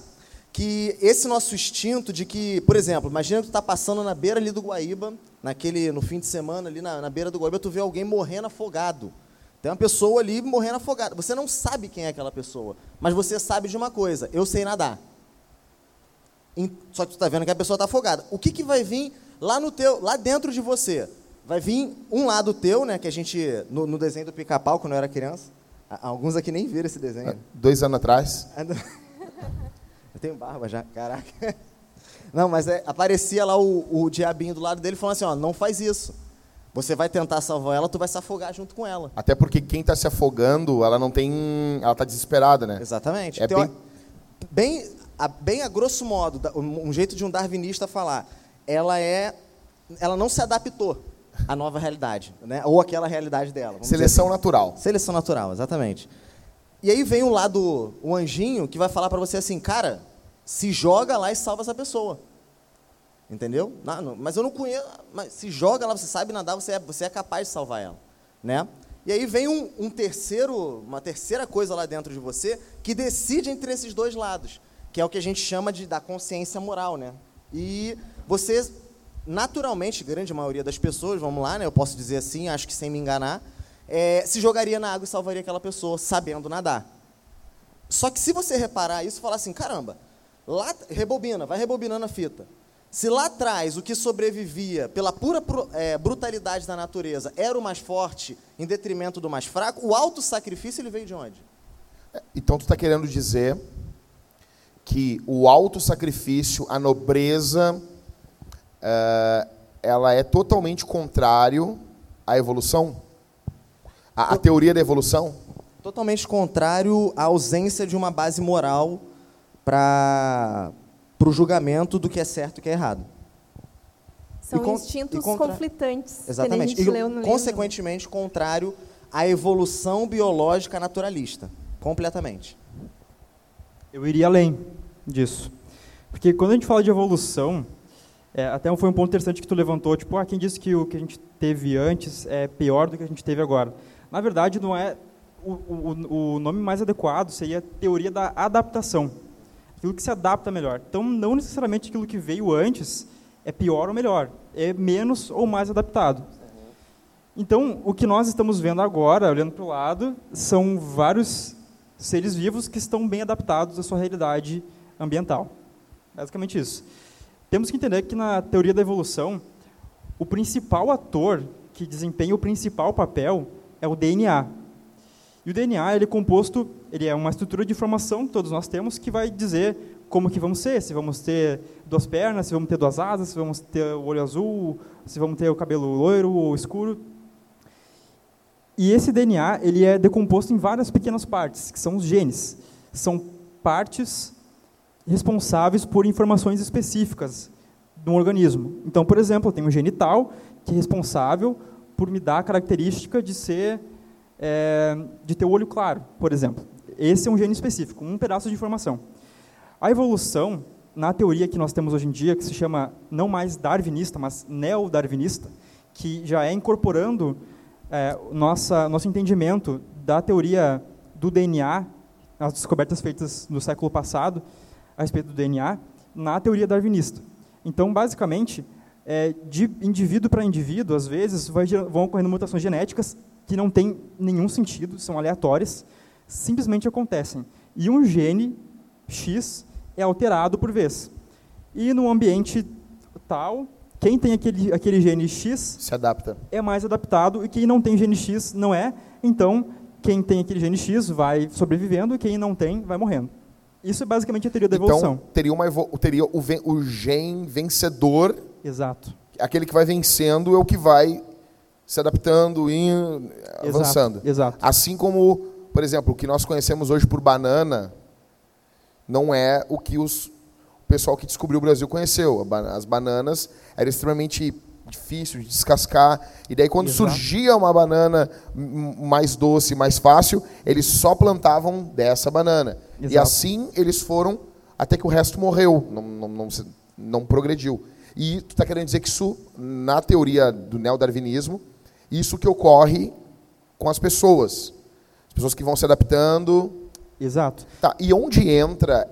S2: que esse nosso instinto de que, por exemplo, imagina que tu está passando na beira ali do Guaíba, naquele, no fim de semana ali na, na beira do Guaíba, tu vê alguém morrendo afogado. Tem uma pessoa ali morrendo afogada. Você não sabe quem é aquela pessoa, mas você sabe de uma coisa: eu sei nadar. Só que tu está vendo que a pessoa está afogada. O que, que vai vir lá no teu, lá dentro de você? Vai vir um lado teu, né? Que a gente no, no desenho do Pica-Pau quando eu era criança. Alguns aqui nem viram esse desenho.
S1: Dois anos atrás.
S2: eu tenho barba já, caraca. Não, mas é, aparecia lá o, o diabinho do lado dele falando assim, ó, não faz isso. Você vai tentar salvar ela, tu vai se afogar junto com ela.
S1: Até porque quem está se afogando, ela não tem, ela está desesperada, né?
S2: Exatamente. É bem... bem, a, bem a grosso modo, um jeito de um darwinista falar, ela é, ela não se adaptou à nova realidade, né? Ou aquela realidade dela.
S1: Seleção assim. natural.
S2: Seleção natural, exatamente. E aí vem o lado, o anjinho que vai falar para você assim, cara, se joga lá e salva essa pessoa. Entendeu? Não, não, mas eu não conheço. Mas se joga lá, você sabe nadar, você é, você é capaz de salvar ela. Né? E aí vem um, um, terceiro, uma terceira coisa lá dentro de você que decide entre esses dois lados, que é o que a gente chama de da consciência moral, né? E você, naturalmente, grande maioria das pessoas, vamos lá, né? Eu posso dizer assim, acho que sem me enganar, é, se jogaria na água e salvaria aquela pessoa sabendo nadar. Só que se você reparar isso, falar assim, caramba, lá rebobina, vai rebobinando a fita. Se lá atrás o que sobrevivia pela pura é, brutalidade da natureza era o mais forte em detrimento do mais fraco, o alto sacrifício ele veio de onde?
S1: É, então tu está querendo dizer que o alto sacrifício, a nobreza, uh, ela é totalmente contrário à evolução? A, a teoria da evolução?
S2: Totalmente contrário à ausência de uma base moral para para o julgamento do que é certo e que é errado.
S4: São e instintos contra... conflitantes.
S2: Exatamente.
S4: e,
S2: consequentemente, contrário à evolução biológica naturalista. Completamente.
S3: Eu iria além disso. Porque quando a gente fala de evolução, é, até foi um ponto interessante que tu levantou, tipo, ah, quem disse que o que a gente teve antes é pior do que a gente teve agora? Na verdade, não é o, o, o nome mais adequado seria teoria da adaptação aquilo que se adapta melhor. Então, não necessariamente aquilo que veio antes é pior ou melhor, é menos ou mais adaptado. Então, o que nós estamos vendo agora, olhando para o lado, são vários seres vivos que estão bem adaptados à sua realidade ambiental. Basicamente isso. Temos que entender que na teoria da evolução, o principal ator que desempenha o principal papel é o DNA. E o DNA ele é composto, ele é uma estrutura de informação que todos nós temos que vai dizer como que vamos ser, se vamos ter duas pernas, se vamos ter duas asas, se vamos ter o olho azul, se vamos ter o cabelo loiro ou escuro. E esse DNA ele é decomposto em várias pequenas partes, que são os genes. São partes responsáveis por informações específicas do organismo. Então, por exemplo, eu tenho um genital que é responsável por me dar a característica de ser é, de ter o olho claro, por exemplo. Esse é um gene específico, um pedaço de informação. A evolução, na teoria que nós temos hoje em dia, que se chama não mais darwinista, mas neo-darwinista, que já é incorporando é, nossa, nosso entendimento da teoria do DNA, as descobertas feitas no século passado a respeito do DNA, na teoria darwinista. Então, basicamente, é, de indivíduo para indivíduo, às vezes, vai, vão ocorrendo mutações genéticas que não têm nenhum sentido, são aleatórias, simplesmente acontecem. E um gene X é alterado por vez. E no ambiente tal, quem tem aquele, aquele gene X
S1: se adapta.
S3: É mais adaptado e quem não tem gene X não é. Então, quem tem aquele gene X vai sobrevivendo e quem não tem vai morrendo. Isso é basicamente a teoria da
S1: então,
S3: evolução.
S1: Então, teria, uma, teria o, o gene vencedor
S3: Exato.
S1: aquele que vai vencendo é o que vai se adaptando e avançando.
S3: Exato, exato.
S1: Assim como, por exemplo, o que nós conhecemos hoje por banana não é o que os, o pessoal que descobriu o Brasil conheceu. As bananas eram extremamente difícil de descascar. E daí, quando Exato. surgia uma banana mais doce, mais fácil, eles só plantavam dessa banana. Exato. E assim eles foram até que o resto morreu, não, não, não, não progrediu. E tu está querendo dizer que isso, na teoria do neodarwinismo, isso que ocorre com as pessoas. As pessoas que vão se adaptando.
S3: Exato.
S1: Tá, e onde entra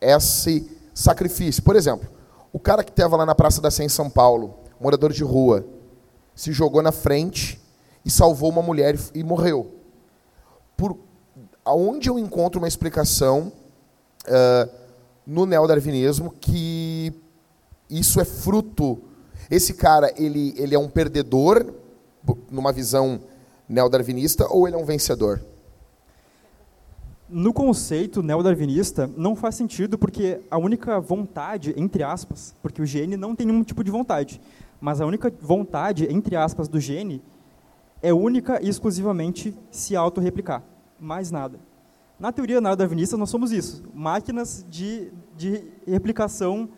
S1: esse sacrifício? Por exemplo, o cara que estava lá na Praça da Sé em São Paulo, morador de rua, se jogou na frente e salvou uma mulher e morreu. Por aonde eu encontro uma explicação uh, no neodarwinismo que isso é fruto. Esse cara ele, ele é um perdedor numa visão neodarwinista ou ele é um vencedor?
S3: No conceito neodarwinista, não faz sentido porque a única vontade, entre aspas, porque o gene não tem nenhum tipo de vontade, mas a única vontade, entre aspas, do gene é única e exclusivamente se autorreplicar. Mais nada. Na teoria neodarwinista, nós somos isso, máquinas de, de replicação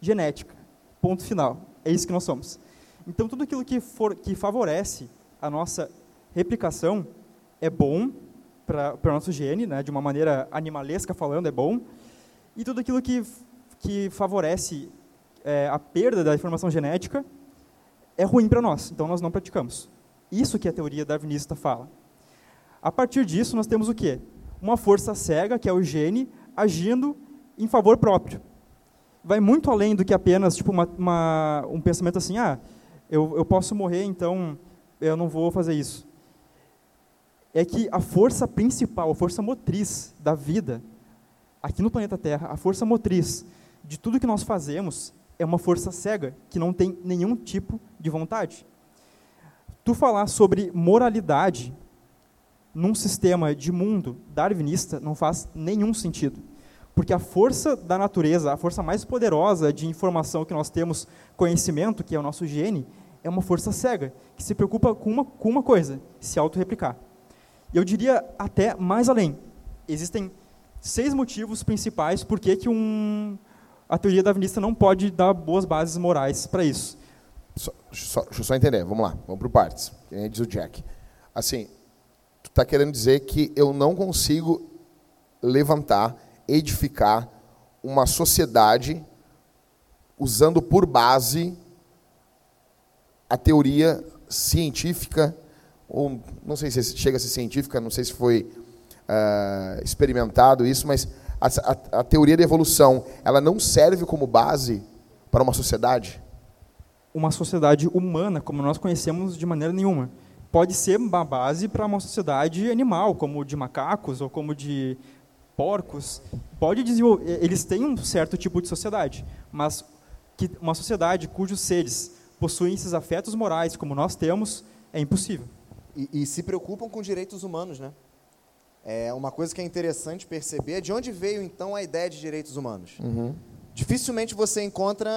S3: genética. Ponto final. É isso que nós somos. Então, tudo aquilo que, for, que favorece a nossa replicação é bom para o nosso gene, né, de uma maneira animalesca falando, é bom. E tudo aquilo que, que favorece é, a perda da informação genética é ruim para nós, então nós não praticamos. Isso que a teoria darwinista fala. A partir disso, nós temos o quê? Uma força cega, que é o gene, agindo em favor próprio. Vai muito além do que apenas tipo, uma, uma, um pensamento assim, ah, eu, eu posso morrer, então eu não vou fazer isso. É que a força principal, a força motriz da vida, aqui no planeta Terra, a força motriz de tudo que nós fazemos é uma força cega, que não tem nenhum tipo de vontade. Tu falar sobre moralidade num sistema de mundo darwinista não faz nenhum sentido. Porque a força da natureza, a força mais poderosa de informação que nós temos, conhecimento, que é o nosso gene, é uma força cega, que se preocupa com uma, com uma coisa, se autorreplicar. E eu diria até mais além. Existem seis motivos principais por que, um, a teoria darwinista não pode dar boas bases morais para isso.
S1: Só, só, deixa eu só entender, vamos lá, vamos por partes. Quem diz o Jack. Assim, tu está querendo dizer que eu não consigo levantar, edificar uma sociedade usando por base a teoria científica, ou não sei se chega a ser científica, não sei se foi uh, experimentado isso, mas a, a, a teoria da evolução, ela não serve como base para uma sociedade?
S3: Uma sociedade humana, como nós conhecemos, de maneira nenhuma. Pode ser uma base para uma sociedade animal, como de macacos ou como de porcos. Pode desenvolver, eles têm um certo tipo de sociedade, mas que uma sociedade cujos seres possuem esses afetos morais, como nós temos, é impossível.
S2: E, e se preocupam com direitos humanos, né? É uma coisa que é interessante perceber de onde veio então a ideia de direitos humanos. Uhum. Dificilmente você encontra,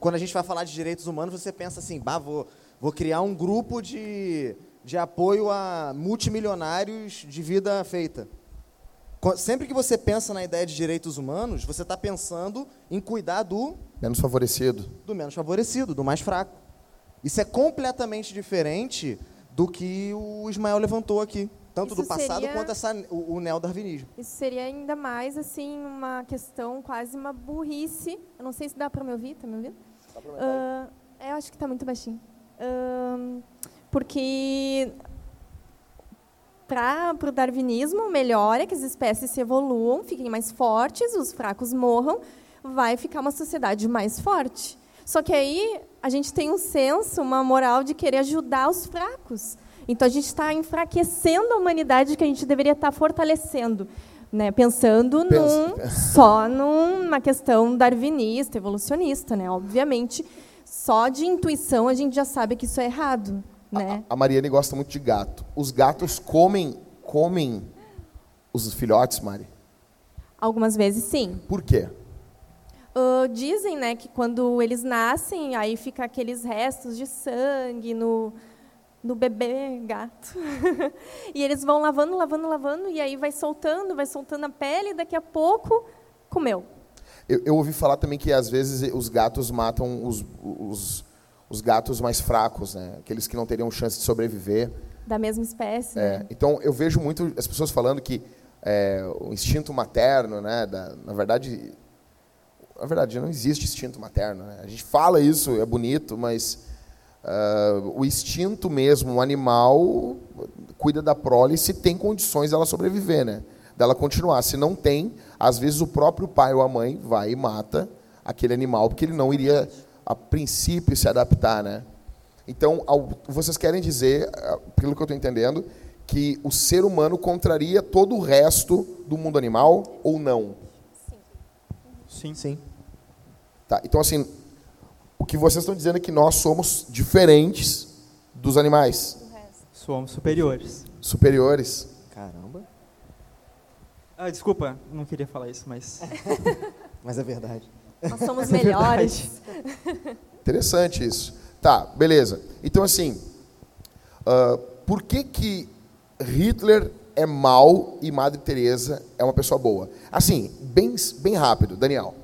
S2: quando a gente vai falar de direitos humanos, você pensa assim, bah, vou, vou criar um grupo de, de apoio a multimilionários de vida feita. Sempre que você pensa na ideia de direitos humanos, você está pensando em cuidar do
S1: menos favorecido,
S2: do menos favorecido, do mais fraco. Isso é completamente diferente do que o Ismael levantou aqui tanto Isso do passado seria, quanto essa, o, o neodarwinismo.
S4: Isso seria ainda mais assim uma questão quase uma burrice. Eu não sei se dá para me ouvir, tá me ouvindo? Uh, Eu acho que está muito baixinho. Uh, porque para o darwinismo, melhor é que as espécies se evoluam, fiquem mais fortes, os fracos morram, vai ficar uma sociedade mais forte. Só que aí a gente tem um senso, uma moral de querer ajudar os fracos. Então a gente está enfraquecendo a humanidade que a gente deveria estar tá fortalecendo. Né, pensando num, só numa questão darwinista, evolucionista, né? Obviamente, só de intuição a gente já sabe que isso é errado, né?
S1: A, a Mariane gosta muito de gato. Os gatos comem comem os filhotes, Mari?
S4: Algumas vezes sim.
S1: Por quê?
S4: Uh, dizem né, que quando eles nascem, aí fica aqueles restos de sangue no, no bebê gato. e eles vão lavando, lavando, lavando, e aí vai soltando, vai soltando a pele, e daqui a pouco comeu.
S1: Eu, eu ouvi falar também que às vezes os gatos matam os, os, os, gatos mais fracos, né? aqueles que não teriam chance de sobreviver.
S4: Da mesma espécie.
S1: É,
S4: né?
S1: Então eu vejo muito as pessoas falando que é, o instinto materno, né, da, na verdade, na verdade não existe instinto materno. Né? A gente fala isso, é bonito, mas uh, o instinto mesmo, o animal cuida da prole se tem condições dela sobreviver, né? Dela continuar. Se não tem, às vezes o próprio pai ou a mãe vai e mata aquele animal porque ele não iria a princípio se adaptar, né? Então, ao, vocês querem dizer, ah, pelo que eu estou entendendo, que o ser humano contraria todo o resto do mundo animal ou não?
S3: Sim.
S2: Sim.
S1: Tá, então, assim, o que vocês estão dizendo é que nós somos diferentes dos animais.
S3: Somos superiores.
S1: Superiores.
S2: Caramba.
S3: Ah, desculpa, não queria falar isso, mas.
S2: mas é verdade.
S4: Nós somos é melhores.
S1: Interessante isso. Tá, beleza. Então, assim, uh, por que que Hitler é mal e Madre Teresa é uma pessoa boa? Assim, bem, bem rápido, Daniel.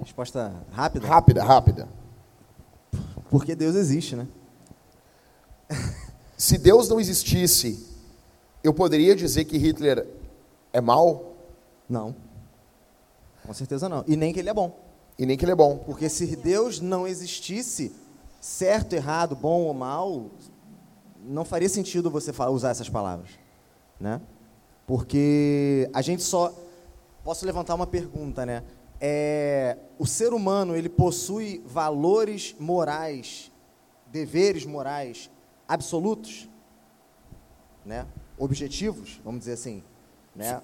S2: Resposta rápida?
S1: Rápida, rápida.
S2: Porque Deus existe, né?
S1: Se Deus não existisse, eu poderia dizer que Hitler é mal?
S2: Não. Com certeza não. E nem que ele é bom.
S1: E nem que ele é bom.
S2: Porque se Deus não existisse, certo, errado, bom ou mal, não faria sentido você usar essas palavras, né? Porque a gente só posso levantar uma pergunta, né? É, o ser humano ele possui valores morais, deveres morais absolutos, né? Objetivos, vamos dizer assim, né?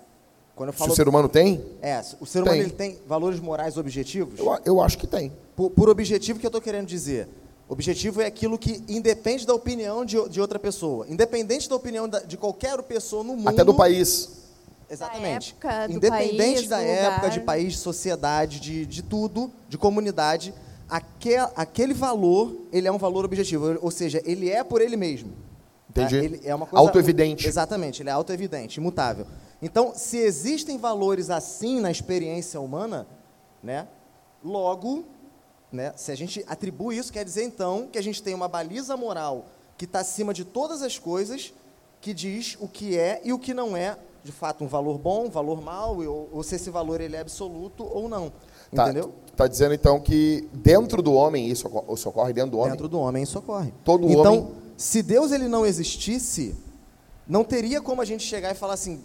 S1: Quando eu falo Se o ser humano tem?
S2: É, o ser humano tem. ele tem valores morais objetivos?
S1: Eu, eu acho que tem.
S2: Por, por objetivo que eu estou querendo dizer, Objetivo é aquilo que independe da opinião de, de outra pessoa. Independente da opinião da, de qualquer pessoa no mundo.
S1: Até do país.
S2: Exatamente.
S4: Da época,
S2: Independente
S4: país,
S2: da época, de país, de sociedade, de, de tudo, de comunidade, aquel, aquele valor, ele é um valor objetivo. Ou seja, ele é por ele mesmo.
S1: Tá? Entendi.
S2: Ele é uma coisa,
S1: autoevidente.
S2: Exatamente, ele é autoevidente, imutável. Então, se existem valores assim na experiência humana, né, logo né? Se a gente atribui isso, quer dizer então que a gente tem uma baliza moral que está acima de todas as coisas, que diz o que é e o que não é, de fato, um valor bom, um valor mau, ou, ou se esse valor ele é absoluto ou não. Tá, entendeu?
S1: Está dizendo então que dentro do homem isso, isso ocorre dentro do homem?
S2: Dentro do homem isso ocorre.
S1: Todo
S2: então,
S1: homem.
S2: se Deus ele não existisse, não teria como a gente chegar e falar assim,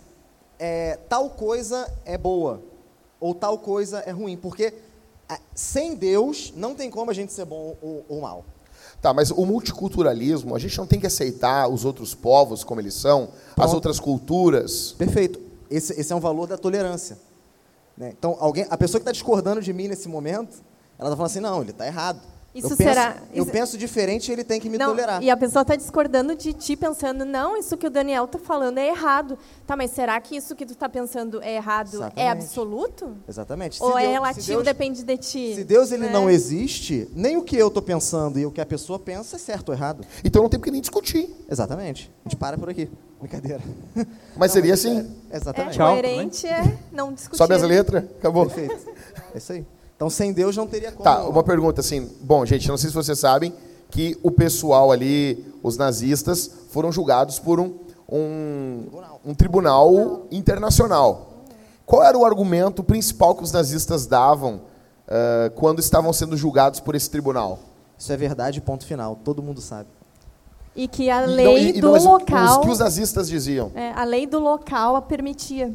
S2: é, tal coisa é boa ou tal coisa é ruim, porque sem Deus, não tem como a gente ser bom ou, ou mal.
S1: Tá, mas o multiculturalismo, a gente não tem que aceitar os outros povos como eles são, Pronto. as outras culturas.
S2: Perfeito. Esse, esse é um valor da tolerância. Né? Então, alguém, a pessoa que está discordando de mim nesse momento, ela está falando assim, não, ele está errado.
S4: Isso
S2: eu
S4: será.
S2: Penso, eu penso diferente e ele tem que me
S4: não,
S2: tolerar.
S4: E a pessoa está discordando de ti, pensando, não, isso que o Daniel está falando é errado. Tá, mas será que isso que tu está pensando é errado é Exatamente. é absoluto?
S2: Exatamente.
S4: Ou se é Deus, relativo, Deus, depende de ti?
S2: Se Deus ele né? não existe, nem o que eu estou pensando e o que a pessoa pensa é certo ou errado.
S1: Então não tem porque nem discutir.
S2: Exatamente. A gente para por aqui. Brincadeira.
S1: Mas não, seria assim.
S2: É, exatamente.
S4: É, coerente é não discutir.
S1: Sobe as letras, acabou.
S2: Perfeito. É isso aí. Então, sem Deus não teria como.
S1: Tá, uma pergunta assim. Bom, gente, não sei se vocês sabem que o pessoal ali, os nazistas, foram julgados por um, um tribunal, um tribunal internacional. Qual era o argumento principal que os nazistas davam uh, quando estavam sendo julgados por esse tribunal?
S2: Isso é verdade, ponto final. Todo mundo sabe.
S4: E que a lei e não, e, do não, local.
S1: O que os nazistas diziam?
S4: É, a lei do local a permitia.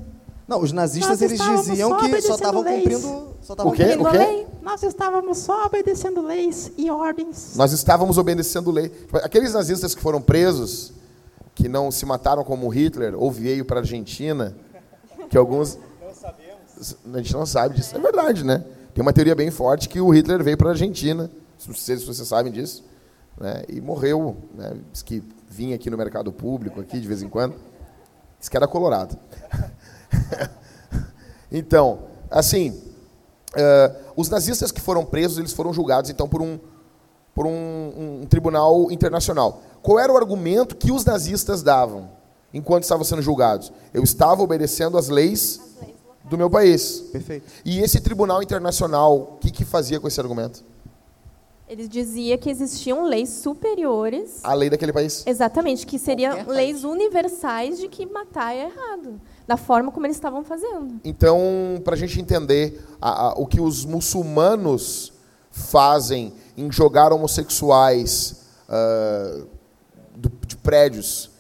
S2: Não, os nazistas eles diziam que só estavam cumprindo, só
S1: estavam cumprindo
S4: o quê? a lei.
S6: Nós estávamos só obedecendo leis e ordens.
S1: Nós estávamos obedecendo lei. Tipo, aqueles nazistas que foram presos, que não se mataram como Hitler, ou veio para a Argentina, que alguns não sabemos. A gente não sabe disso. É verdade, né? Tem uma teoria bem forte que o Hitler veio para a Argentina. Não sei se vocês sabem disso. Né? E morreu. Né? Diz que vinha aqui no mercado público, aqui de vez em quando. Diz que era colorado. então, assim, uh, os nazistas que foram presos, eles foram julgados então por um, por um, um, tribunal internacional. Qual era o argumento que os nazistas davam enquanto estavam sendo julgados? Eu estava obedecendo às leis, leis do meu país.
S2: Perfeito.
S1: E esse tribunal internacional, o que, que fazia com esse argumento?
S4: Ele dizia que existiam leis superiores.
S1: À lei daquele país?
S4: Exatamente, que seriam leis universais de que matar é errado, da forma como eles estavam fazendo.
S1: Então, para a gente entender a, a, o que os muçulmanos fazem em jogar homossexuais uh, do, de prédios,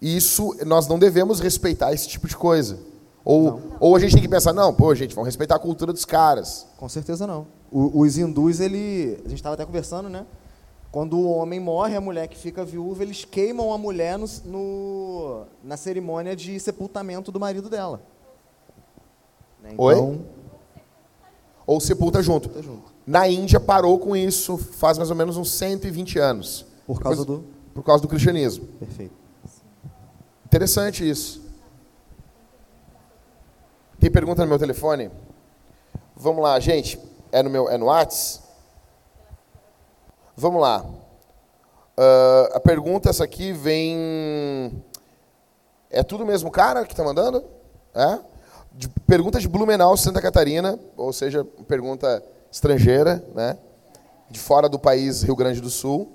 S1: isso nós não devemos respeitar esse tipo de coisa. Ou, ou a gente tem que pensar, não, pô, gente, vamos respeitar a cultura dos caras.
S2: Com certeza não. O, os hindus, ele, a gente estava até conversando, né? Quando o homem morre, a mulher que fica viúva, eles queimam a mulher no, no na cerimônia de sepultamento do marido dela.
S1: Né? Então, Oi? Ou sepulta junto. sepulta junto. Na Índia parou com isso faz mais ou menos uns 120 anos.
S2: Por causa do?
S1: Por causa do cristianismo.
S2: Perfeito.
S1: Interessante isso. Tem pergunta no meu telefone? Vamos lá, gente. É no meu, é no Whats? Vamos lá. Uh, a pergunta essa aqui vem. É tudo o mesmo cara que está mandando? É? De, pergunta de Blumenau, Santa Catarina, ou seja, pergunta estrangeira, né? De fora do país, Rio Grande do Sul.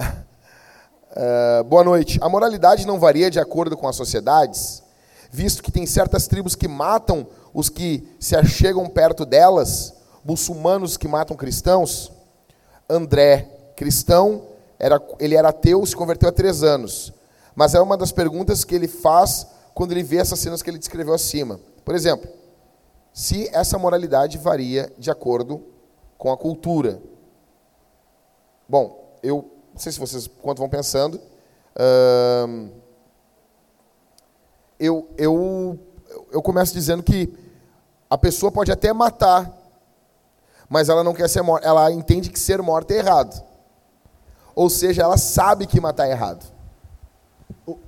S1: Uh, boa noite. A moralidade não varia de acordo com as sociedades? visto que tem certas tribos que matam os que se achegam perto delas, muçulmanos que matam cristãos. André, cristão, era, ele era ateu, se converteu há três anos. Mas é uma das perguntas que ele faz quando ele vê essas cenas que ele descreveu acima. Por exemplo, se essa moralidade varia de acordo com a cultura. Bom, eu não sei se vocês, quanto vão pensando, uh, eu, eu, eu começo dizendo que a pessoa pode até matar, mas ela não quer ser morta, ela entende que ser morta é errado. Ou seja, ela sabe que matar é errado.
S2: O,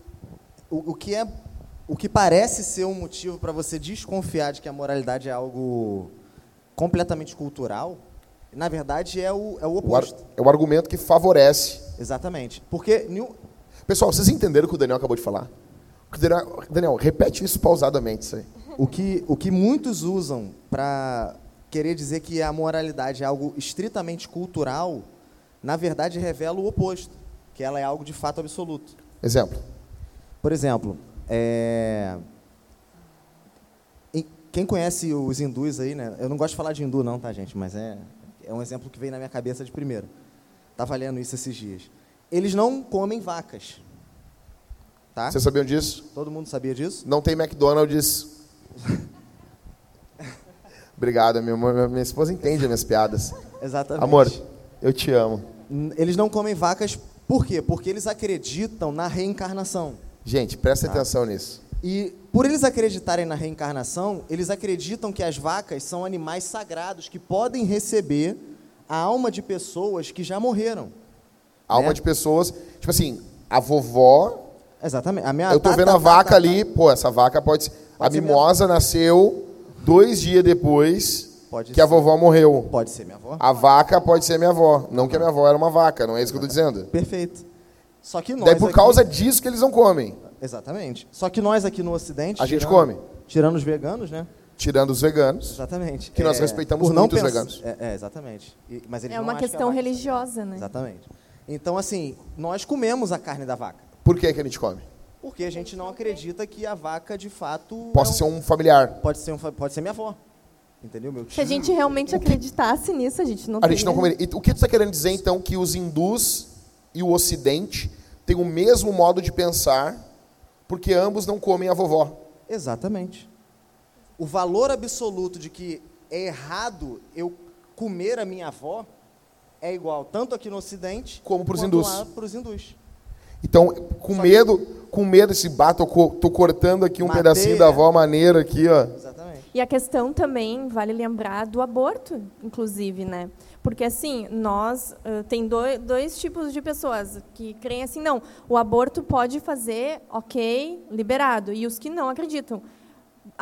S2: o, o que é o que parece ser um motivo para você desconfiar de que a moralidade é algo completamente cultural, na verdade é o, é o oposto.
S1: O ar, é o argumento que favorece.
S2: Exatamente. Porque.
S1: Pessoal, vocês entenderam o que o Daniel acabou de falar? Daniel, repete isso pausadamente. Isso.
S2: O, que, o que muitos usam para querer dizer que a moralidade é algo estritamente cultural, na verdade revela o oposto, que ela é algo de fato absoluto.
S1: Exemplo.
S2: Por exemplo, é... quem conhece os hindus aí, né? Eu não gosto de falar de hindu não, tá, gente? Mas é, é um exemplo que veio na minha cabeça de primeiro. Estava lendo isso esses dias. Eles não comem vacas.
S1: Tá? Vocês sabiam disso?
S2: Todo mundo sabia disso?
S1: Não tem McDonald's. Obrigado, minha, minha esposa entende as minhas piadas.
S2: Exatamente.
S1: Amor, eu te amo.
S2: Eles não comem vacas por quê? Porque eles acreditam na reencarnação.
S1: Gente, presta tá? atenção nisso.
S2: E por eles acreditarem na reencarnação, eles acreditam que as vacas são animais sagrados que podem receber a alma de pessoas que já morreram.
S1: Alma né? de pessoas, tipo assim, a vovó
S2: Exatamente. A minha
S1: eu tô vendo a vaca ali, pô, essa vaca pode ser. Pode a mimosa minha... nasceu dois dias depois pode que ser. a vovó morreu.
S2: Pode ser minha avó.
S1: A vaca pode ser minha avó. Não que a minha avó era uma vaca, não é isso que eu tô dizendo.
S2: Perfeito. Só que nós.
S1: Daí por aqui... causa disso que eles não comem.
S2: Exatamente. Só que nós aqui no Ocidente.
S1: A gente come.
S2: Tirando os veganos, né?
S1: Tirando os veganos.
S2: Exatamente.
S1: Que é, nós respeitamos muito os veganos.
S2: É, é exatamente. E, mas
S4: é uma questão que religiosa, né?
S2: Exatamente. Então, assim, nós comemos a carne da vaca.
S1: Por que, que a gente come?
S2: Porque a gente não acredita que a vaca, de fato...
S1: Possa é um, ser um familiar.
S2: Pode ser, um, pode ser minha avó. Entendeu, meu tio?
S4: Se a gente realmente acreditasse nisso, a gente não
S1: A gente não comeria. E o que tu está querendo dizer, então, que os hindus e o ocidente têm o mesmo modo de pensar, porque ambos não comem a vovó?
S2: Exatamente. O valor absoluto de que é errado eu comer a minha avó é igual tanto aqui no Ocidente
S1: como para os hindus.
S2: Para os hindus.
S1: Então, com Só medo, que... com medo esse bato, tô cortando aqui um Madeira. pedacinho da avó maneira aqui, ó.
S4: Exatamente. E a questão também, vale lembrar, do aborto, inclusive, né? Porque, assim, nós, uh, tem dois, dois tipos de pessoas que creem assim, não, o aborto pode fazer, ok, liberado, e os que não acreditam.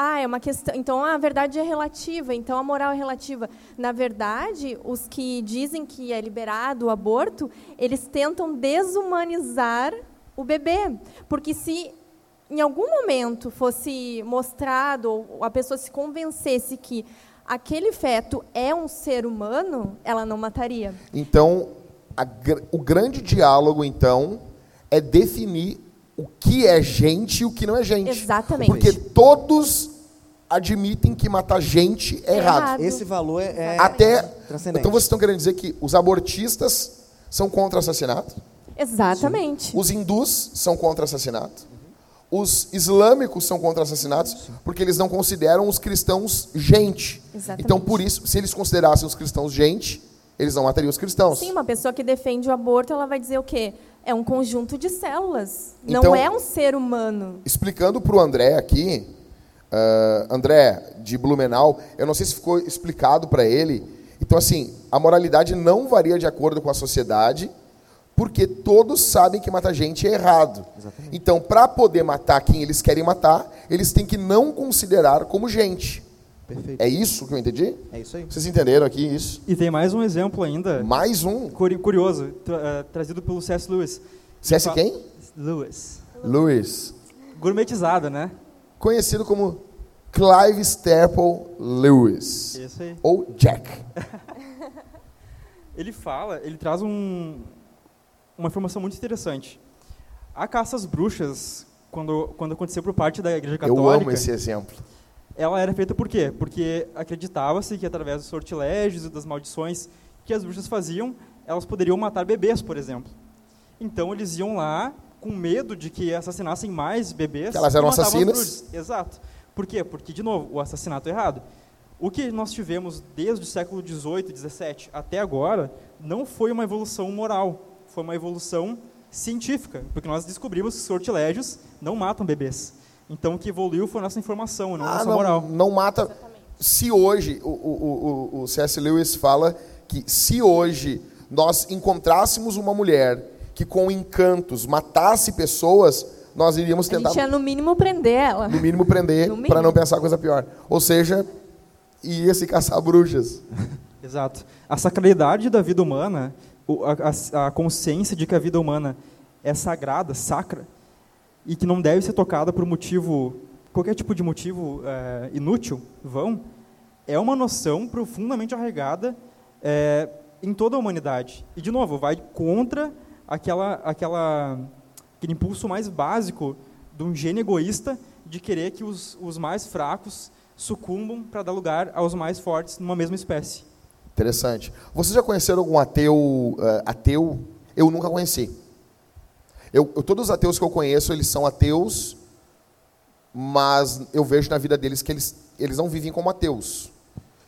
S4: Ah, é uma questão. Então a verdade é relativa, então a moral é relativa. Na verdade, os que dizem que é liberado o aborto, eles tentam desumanizar o bebê. Porque se em algum momento fosse mostrado, ou a pessoa se convencesse que aquele feto é um ser humano, ela não mataria.
S1: Então, a, o grande diálogo, então, é definir o que é gente e o que não é gente.
S4: Exatamente.
S1: Porque todos admitem que matar gente é, é errado. errado.
S2: Esse valor é, é
S1: até. Então vocês estão querendo dizer que os abortistas são contra assassinato?
S4: Exatamente.
S1: Sim. Os hindus são contra assassinato. Os islâmicos são contra assassinatos porque eles não consideram os cristãos gente. Exatamente. Então, por isso, se eles considerassem os cristãos gente, eles não matariam os cristãos.
S4: Sim, uma pessoa que defende o aborto, ela vai dizer o quê? É um conjunto de células. Então, não é um ser humano.
S1: Explicando para o André aqui, uh, André de Blumenau, eu não sei se ficou explicado para ele. Então, assim, a moralidade não varia de acordo com a sociedade, porque todos sabem que matar gente é errado. Exatamente. Então, para poder matar quem eles querem matar, eles têm que não considerar como gente. Perfeito. É isso que eu entendi?
S2: É isso aí.
S1: Vocês entenderam aqui isso?
S3: E tem mais um exemplo ainda.
S1: Mais um?
S3: Curioso, tra uh, trazido pelo C.S. Lewis.
S1: C.S. quem?
S3: Lewis.
S1: Lewis.
S3: Gourmetizado, né?
S1: Conhecido como Clive Staple Lewis.
S3: Isso aí.
S1: Ou Jack.
S3: ele fala, ele traz um, uma informação muito interessante. A caça às bruxas, quando, quando aconteceu por parte da Igreja Católica...
S1: Eu amo esse exemplo
S3: ela era feita por quê? Porque acreditava-se que através dos sortilégios e das maldições que as bruxas faziam, elas poderiam matar bebês, por exemplo. Então eles iam lá com medo de que assassinassem mais bebês.
S1: Que elas eram assassinas.
S3: Exato. Por quê? Porque, de novo, o assassinato é errado. O que nós tivemos desde o século XVIII, XVII até agora, não foi uma evolução moral, foi uma evolução científica, porque nós descobrimos que sortilégios não matam bebês. Então o que evoluiu foi a nossa informação, não a ah, nossa
S1: não,
S3: moral.
S1: Não mata. Exatamente. Se hoje, o, o, o, o C.S. Lewis fala que se hoje nós encontrássemos uma mulher que com encantos matasse pessoas, nós iríamos tentar. A
S4: gente ia no mínimo prender ela.
S1: No mínimo prender, para não pensar coisa pior. Ou seja, ia se caçar bruxas.
S3: Exato. A sacralidade da vida humana, a, a, a consciência de que a vida humana é sagrada, sacra, e que não deve ser tocada por motivo, qualquer tipo de motivo é, inútil, vão, é uma noção profundamente arraigada é, em toda a humanidade. E, de novo, vai contra aquela, aquela, aquele impulso mais básico de um gênio egoísta de querer que os, os mais fracos sucumbam para dar lugar aos mais fortes numa mesma espécie.
S1: Interessante. Vocês já conheceram algum ateu, uh, ateu? Eu nunca conheci. Eu, eu, todos os ateus que eu conheço, eles são ateus, mas eu vejo na vida deles que eles, eles não vivem como ateus.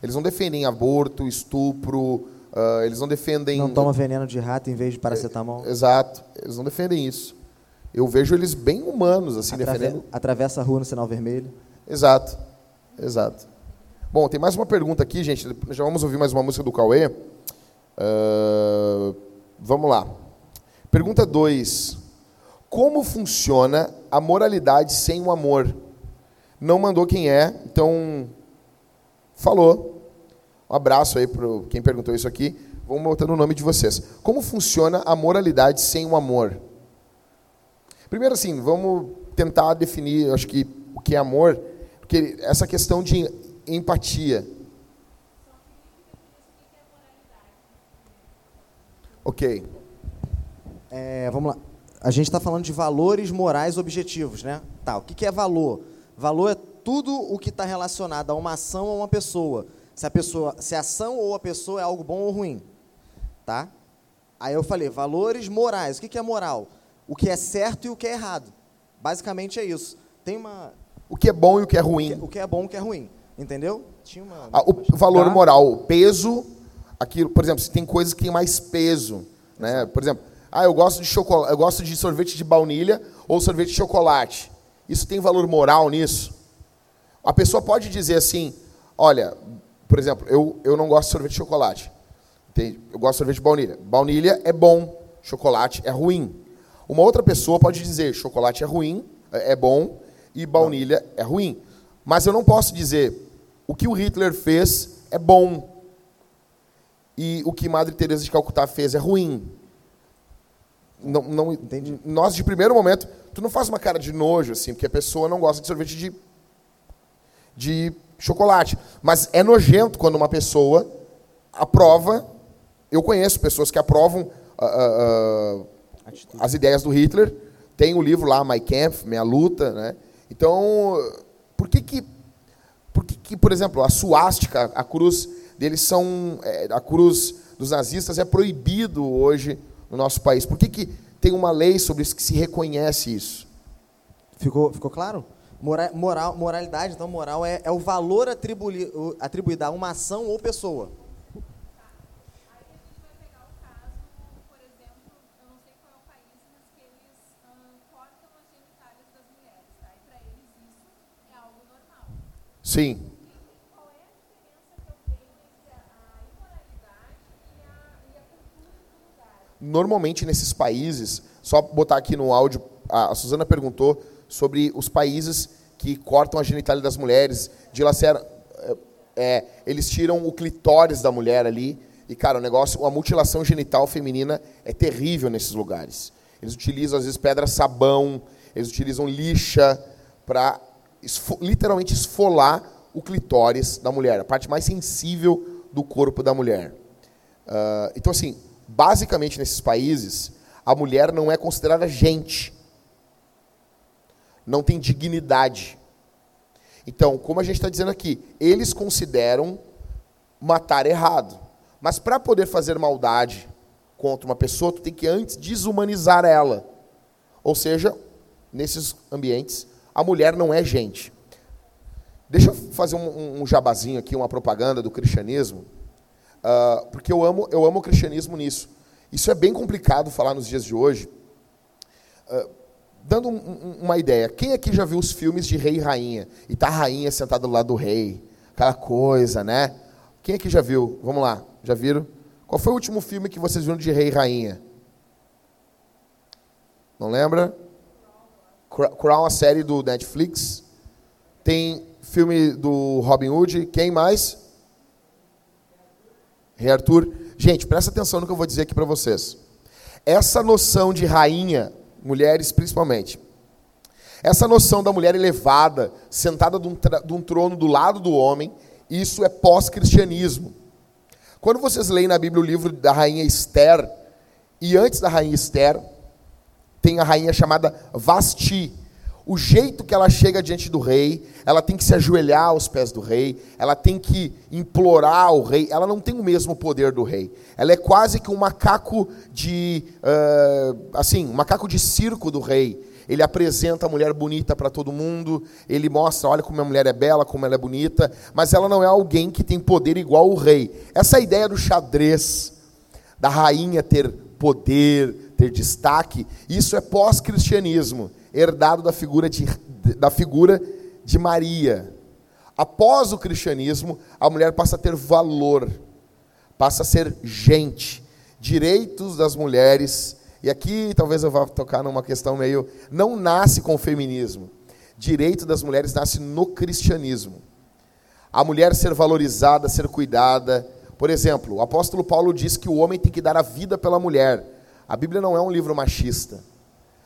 S1: Eles não defendem aborto, estupro, uh, eles não defendem...
S2: Não tomam veneno de rato em vez de paracetamol.
S1: É, exato, eles não defendem isso. Eu vejo eles bem humanos, assim, Atrave defendendo...
S2: Atravessa a rua no sinal vermelho.
S1: Exato, exato. Bom, tem mais uma pergunta aqui, gente. Já vamos ouvir mais uma música do Cauê. Uh, vamos lá. Pergunta 2 como funciona a moralidade sem o amor. Não mandou quem é, então falou. Um abraço aí para quem perguntou isso aqui. Vamos botando o nome de vocês. Como funciona a moralidade sem o amor? Primeiro, assim, vamos tentar definir, acho que o que é amor, porque essa questão de empatia. Ok.
S2: É, vamos lá a gente está falando de valores morais objetivos, né? Tá, o que, que é valor? Valor é tudo o que está relacionado a uma ação ou uma pessoa. Se a pessoa, se a ação ou a pessoa é algo bom ou ruim, tá? Aí eu falei valores morais. O que, que é moral? O que é certo e o que é errado. Basicamente é isso. Tem uma
S1: o que é bom e o que é ruim.
S2: O que, o que é bom e o que é ruim. Entendeu?
S1: Tinha uma, ah, o valor tá? moral, o peso, aquilo, por exemplo, se tem coisas que têm mais peso, né? Por exemplo, ah, eu gosto de chocolate, eu gosto de sorvete de baunilha ou sorvete de chocolate. Isso tem valor moral nisso? A pessoa pode dizer assim, olha, por exemplo, eu, eu não gosto de sorvete de chocolate. Eu gosto de sorvete de baunilha. Baunilha é bom, chocolate é ruim. Uma outra pessoa pode dizer chocolate é ruim, é, é bom, e baunilha é ruim. Mas eu não posso dizer o que o Hitler fez é bom e o que Madre Teresa de Calcutá fez é ruim. Não, não, Entendi. Nós, de primeiro momento, tu não faz uma cara de nojo, assim, porque a pessoa não gosta de sorvete de, de chocolate. Mas é nojento quando uma pessoa aprova. Eu conheço pessoas que aprovam uh, uh, as ideias do Hitler. Tem o livro lá, My Kampf, Minha Luta. Né? Então, por que, que, por, que, que, por exemplo, a suástica, a cruz deles são. É, a cruz dos nazistas é proibido hoje no nosso país? Por que, que tem uma lei sobre isso que se reconhece isso?
S2: Ficou, ficou claro? Moral, moral, moralidade, então, moral é, é o valor atribuído, atribuído a uma ação ou pessoa.
S1: Sim. Normalmente nesses países, só botar aqui no áudio, a Suzana perguntou sobre os países que cortam a genitália das mulheres, dilaceram, é, é, eles tiram o clitóris da mulher ali, e cara, o negócio, a mutilação genital feminina é terrível nesses lugares. Eles utilizam às vezes pedra sabão, eles utilizam lixa para esfo literalmente esfolar o clitóris da mulher, a parte mais sensível do corpo da mulher. Uh, então, assim, basicamente nesses países, a mulher não é considerada gente, não tem dignidade. Então, como a gente está dizendo aqui, eles consideram matar errado. Mas para poder fazer maldade contra uma pessoa, tu tem que antes desumanizar ela. Ou seja, nesses ambientes, a mulher não é gente. Deixa eu fazer um, um jabazinho aqui, uma propaganda do cristianismo, uh, porque eu amo, eu amo o cristianismo nisso. Isso é bem complicado falar nos dias de hoje. Uh, dando um, um, uma ideia, quem aqui já viu os filmes de rei e rainha? E tá a rainha sentada do lado do rei, aquela coisa, né? Quem aqui já viu? Vamos lá, já viram? Qual foi o último filme que vocês viram de rei e rainha? Não lembra? Crown, a série do Netflix. Tem filme do Robin Hood. Quem mais? Rei Arthur. Gente, presta atenção no que eu vou dizer aqui para vocês. Essa noção de rainha, mulheres principalmente, essa noção da mulher elevada, sentada de um, de um trono do lado do homem, isso é pós-cristianismo. Quando vocês leem na Bíblia o livro da rainha Esther, e antes da rainha Esther, tem a rainha chamada Vasti. O jeito que ela chega diante do rei, ela tem que se ajoelhar aos pés do rei, ela tem que implorar o rei, ela não tem o mesmo poder do rei. Ela é quase que um macaco de, uh, assim, um macaco de circo do rei. Ele apresenta a mulher bonita para todo mundo, ele mostra, olha como a mulher é bela, como ela é bonita, mas ela não é alguém que tem poder igual o rei. Essa ideia do xadrez, da rainha ter poder, ter destaque, isso é pós-cristianismo, herdado da figura de, da figura de Maria. Após o cristianismo, a mulher passa a ter valor, passa a ser gente, direitos das mulheres. E aqui talvez eu vá tocar numa questão meio. Não nasce com o feminismo. Direito das mulheres nasce no cristianismo. A mulher ser valorizada, ser cuidada. Por exemplo, o apóstolo Paulo diz que o homem tem que dar a vida pela mulher. A Bíblia não é um livro machista.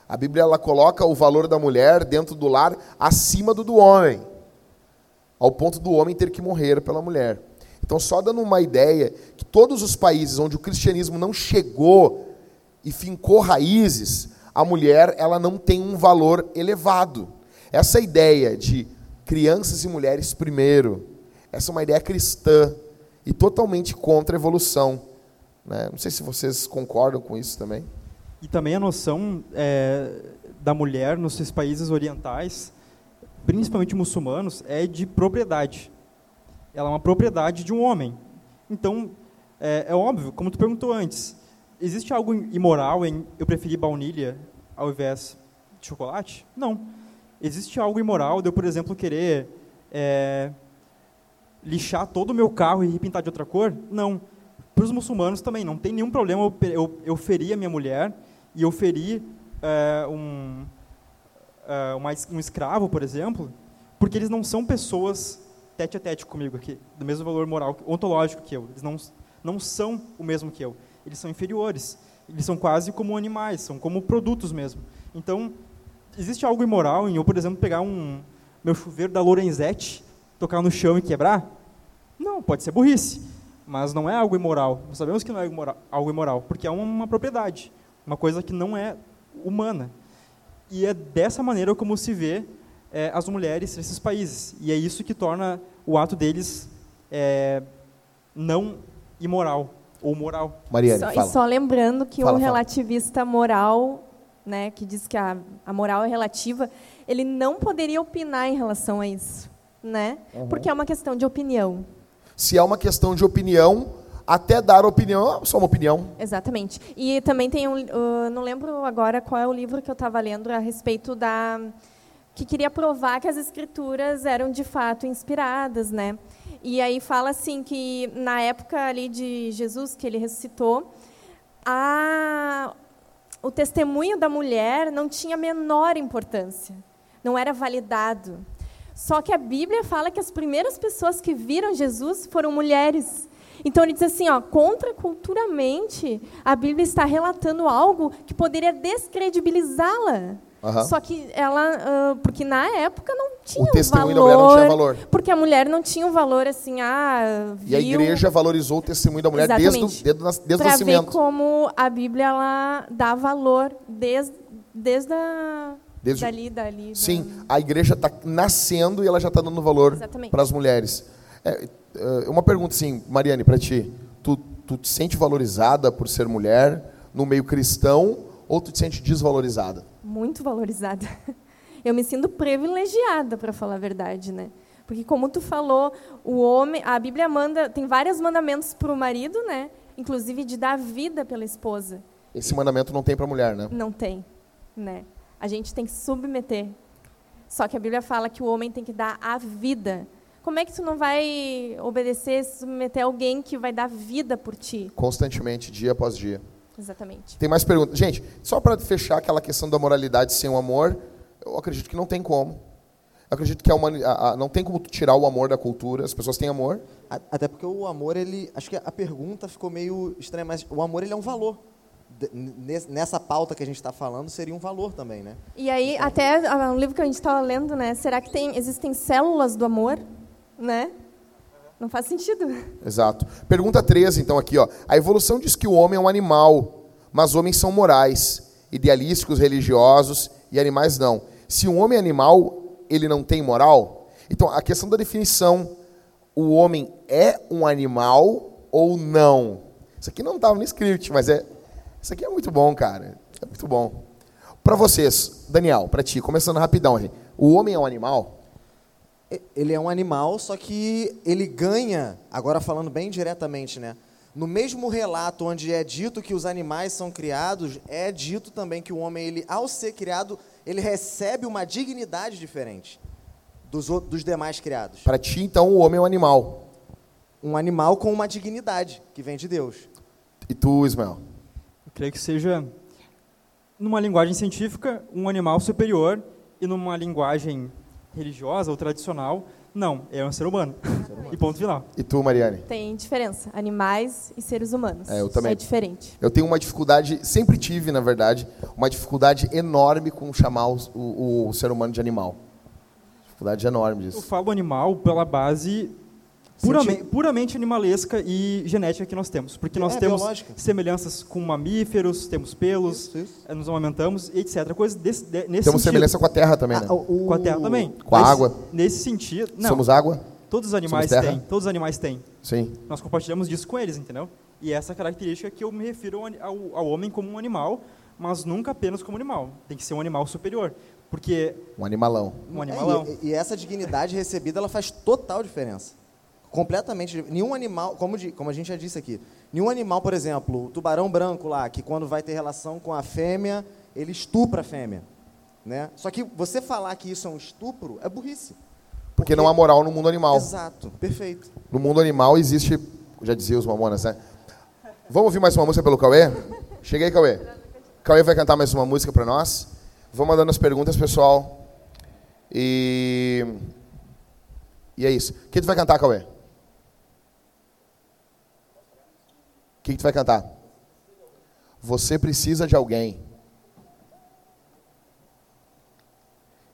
S1: A Bíblia ela coloca o valor da mulher dentro do lar acima do do homem, ao ponto do homem ter que morrer pela mulher. Então, só dando uma ideia que todos os países onde o cristianismo não chegou e fincou raízes, a mulher ela não tem um valor elevado. Essa ideia de crianças e mulheres primeiro, essa é uma ideia cristã e totalmente contra a evolução. Né? Não sei se vocês concordam com isso também.
S3: E também a noção é, da mulher nos países orientais, principalmente muçulmanos, é de propriedade. Ela é uma propriedade de um homem. Então, é, é óbvio, como tu perguntou antes, existe algo imoral em eu preferir baunilha ao invés de chocolate? Não. Existe algo imoral de eu, por exemplo, querer é, lixar todo o meu carro e pintar de outra cor? Não para os muçulmanos também, não tem nenhum problema eu, eu, eu ferir a minha mulher e eu ferir é, um, é, uma, um escravo, por exemplo, Porque eles não são pessoas tete a tete comigo aqui, do mesmo valor moral, ontológico que eu. Eles não, não são o mesmo que eu. Eles são inferiores. Eles são quase como animais, são como produtos mesmo. Então, existe algo imoral em eu, por exemplo, pegar um meu chuveiro da Lorenzetti, tocar no chão e quebrar? Não, pode ser burrice, mas não é algo imoral. Nós sabemos que não é algo imoral, porque é uma propriedade, uma coisa que não é humana. E é dessa maneira como se vê é, as mulheres nesses países. E é isso que torna o ato deles é, não imoral ou moral.
S1: Mariane,
S4: só,
S1: fala.
S4: E só lembrando que fala, um relativista fala. moral, né, que diz que a, a moral é relativa, ele não poderia opinar em relação a isso, né? Uhum. Porque é uma questão de opinião.
S1: Se é uma questão de opinião, até dar opinião só uma opinião.
S4: Exatamente. E também tem um, uh, não lembro agora qual é o livro que eu estava lendo a respeito da que queria provar que as escrituras eram de fato inspiradas, né? E aí fala assim que na época ali de Jesus que ele ressuscitou, a, o testemunho da mulher não tinha menor importância, não era validado. Só que a Bíblia fala que as primeiras pessoas que viram Jesus foram mulheres. Então ele diz assim, ó, contraculturalmente, a Bíblia está relatando algo que poderia descredibilizá-la. Uhum. Só que ela, uh, porque na época não tinha
S1: o testemunho
S4: valor,
S1: da mulher não tinha valor.
S4: Porque a mulher não tinha um valor assim, ah, viu,
S1: E a igreja valorizou o testemunho da mulher desde, o, desde, o nascimento.
S4: Ver como a Bíblia ela dá valor desde, desde a Desde... Dali, dali.
S1: Sim, da... a igreja está nascendo e ela já está dando valor para as mulheres. É, uma pergunta, sim, Mariane, para ti. Tu, tu te sente valorizada por ser mulher no meio cristão ou tu te sente desvalorizada?
S4: Muito valorizada. Eu me sinto privilegiada, para falar a verdade, né? Porque como tu falou, o homem, a Bíblia manda, tem vários mandamentos para o marido, né? Inclusive de dar vida pela esposa.
S1: Esse mandamento não tem para a mulher, né?
S4: Não tem, né? A gente tem que submeter. Só que a Bíblia fala que o homem tem que dar a vida. Como é que tu não vai obedecer, submeter alguém que vai dar vida por ti?
S1: Constantemente, dia após dia.
S4: Exatamente.
S1: Tem mais perguntas? Gente, só para fechar aquela questão da moralidade sem o amor, eu acredito que não tem como. Eu acredito que a a, a, não tem como tirar o amor da cultura. As pessoas têm amor.
S2: Até porque o amor, ele, acho que a pergunta ficou meio estranha, mas o amor ele é um valor nessa pauta que a gente está falando seria um valor também, né?
S4: E aí então, até um livro que a gente estava lendo, né? Será que tem existem células do amor, né? Não faz sentido.
S1: Exato. Pergunta 13, então aqui, ó. A evolução diz que o homem é um animal, mas homens são morais, idealísticos, religiosos e animais não. Se um homem é animal, ele não tem moral? Então a questão da definição, o homem é um animal ou não? Isso aqui não estava no script, mas é isso aqui é muito bom, cara. É muito bom. Para vocês, Daniel, para ti, começando rapidão, gente. o homem é um animal?
S2: Ele é um animal, só que ele ganha, agora falando bem diretamente, né? No mesmo relato onde é dito que os animais são criados, é dito também que o homem, ele, ao ser criado, ele recebe uma dignidade diferente dos, dos demais criados.
S1: Para ti, então, o homem é um animal?
S2: Um animal com uma dignidade que vem de Deus.
S1: E tu, Ismael?
S3: creio que seja, numa linguagem científica, um animal superior e numa linguagem religiosa ou tradicional, não, é um ser humano. ser humano. e ponto final.
S1: E tu, Mariane?
S4: Tem diferença. Animais e seres humanos.
S1: É, eu também.
S4: É diferente.
S1: Eu tenho uma dificuldade, sempre tive, na verdade, uma dificuldade enorme com chamar o, o, o ser humano de animal. Dificuldade enorme disso.
S3: Eu falo animal pela base Puramente, puramente, animalesca e genética que nós temos. Porque nós é, temos biológica. semelhanças com mamíferos, temos pelos, isso, isso. Eh, nos amamentamos, etc. Coisas desse, de, nesse
S1: Temos sentido. semelhança com a terra também, né? Ah,
S3: o, com a terra também.
S1: Com a
S3: nesse,
S1: água.
S3: Nesse sentido. Não,
S1: Somos água?
S3: Todos os animais têm. Todos os animais têm.
S1: Sim.
S3: Nós compartilhamos disso com eles, entendeu? E essa característica que eu me refiro ao, ao, ao homem como um animal, mas nunca apenas como animal. Tem que ser um animal superior. Porque.
S1: Um animalão.
S3: Um animalão.
S2: É, e, e essa dignidade recebida ela faz total diferença completamente. Nenhum animal, como, de, como a gente já disse aqui, nenhum animal, por exemplo, o tubarão branco lá, que quando vai ter relação com a fêmea, ele estupra a fêmea. Né? Só que você falar que isso é um estupro é burrice.
S1: Porque, porque não há moral no mundo animal.
S2: Exato, perfeito.
S1: No mundo animal existe, já dizia os mamonas, né? Vamos ouvir mais uma música pelo Cauê? Cheguei, Cauê. Cauê vai cantar mais uma música para nós. Vou mandando as perguntas, pessoal. E E é isso. O que tu vai cantar, Cauê? O que tu vai cantar? Você precisa de alguém.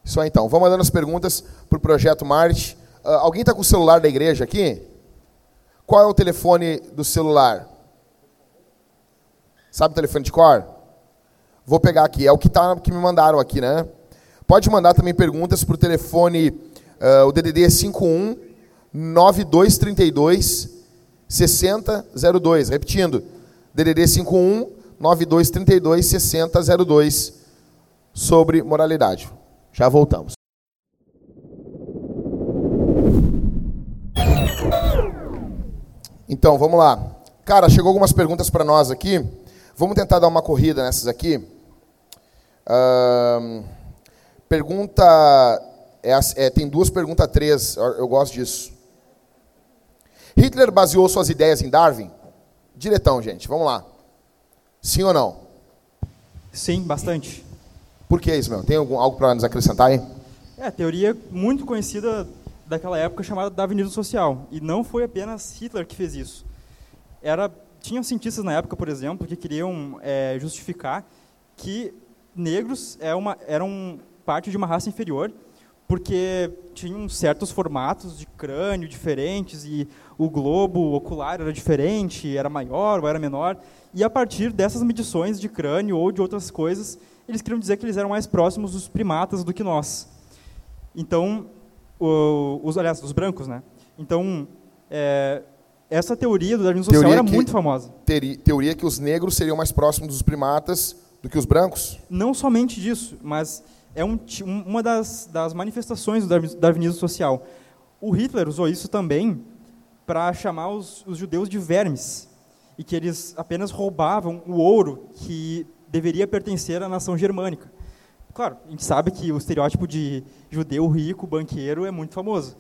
S1: Isso aí então. Vamos mandando as perguntas para o Projeto Marte. Uh, alguém está com o celular da igreja aqui? Qual é o telefone do celular? Sabe o telefone de cor? Vou pegar aqui. É o que, tá, que me mandaram aqui, né? Pode mandar também perguntas para o telefone, uh, o DDD é 51 9232 6002. Repetindo, DDD 51 9232 6002 sobre moralidade. Já voltamos. Então, vamos lá. Cara, chegou algumas perguntas para nós aqui. Vamos tentar dar uma corrida nessas aqui. Pergunta. É, é, tem duas perguntas, três. Eu, eu gosto disso. Hitler baseou suas ideias em Darwin? Diretão, gente. Vamos lá. Sim ou não?
S3: Sim, bastante.
S1: Por que isso, meu? Tem algum, algo para nos acrescentar aí?
S3: É, a teoria muito conhecida daquela época chamada darwinismo social. E não foi apenas Hitler que fez isso. Era, tinham cientistas na época, por exemplo, que queriam é, justificar que negros é uma, eram parte de uma raça inferior, porque tinham certos formatos de crânio diferentes e o globo ocular era diferente, era maior ou era menor. E a partir dessas medições de crânio ou de outras coisas, eles queriam dizer que eles eram mais próximos dos primatas do que nós. Então, o, os, aliás, dos brancos, né? Então, é, essa teoria do darwinismo social era muito famosa.
S1: Teoria, teoria que os negros seriam mais próximos dos primatas do que os brancos?
S3: Não somente disso, mas é um, uma das, das manifestações do darwinismo social. O Hitler usou isso também para chamar os, os judeus de vermes e que eles apenas roubavam o ouro que deveria pertencer à nação germânica. Claro, a gente sabe que o estereótipo de judeu rico, banqueiro, é muito famoso.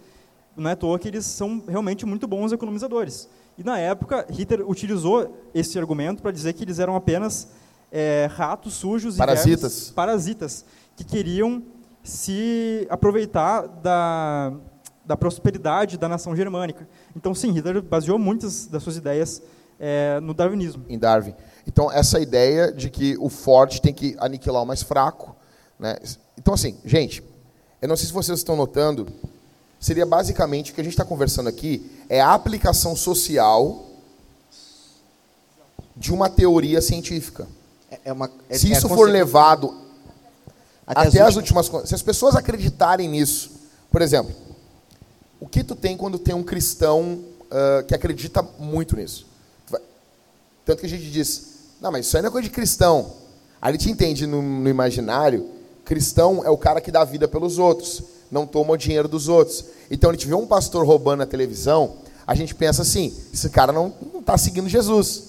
S3: Não é à toa que eles são realmente muito bons economizadores. E na época, Hitler utilizou esse argumento para dizer que eles eram apenas é, ratos sujos
S1: parasitas.
S3: e vermes, parasitas que queriam se aproveitar da, da prosperidade da nação germânica. Então, sim, Hitler baseou muitas das suas ideias é, no darwinismo.
S1: Em Darwin. Então, essa ideia de que o forte tem que aniquilar o mais fraco. Né? Então, assim, gente, eu não sei se vocês estão notando, seria basicamente o que a gente está conversando aqui é a aplicação social de uma teoria científica.
S2: É, é uma,
S1: é, se isso for levado até, até as, últimas... últimas se as pessoas acreditarem nisso, por exemplo, o que tu tem quando tem um cristão uh, que acredita muito nisso? Tanto que a gente diz, não, mas isso aí não é coisa de cristão. Aí a gente entende no, no imaginário, cristão é o cara que dá vida pelos outros, não toma o dinheiro dos outros. Então a gente vê um pastor roubando na televisão, a gente pensa assim, esse cara não está seguindo Jesus.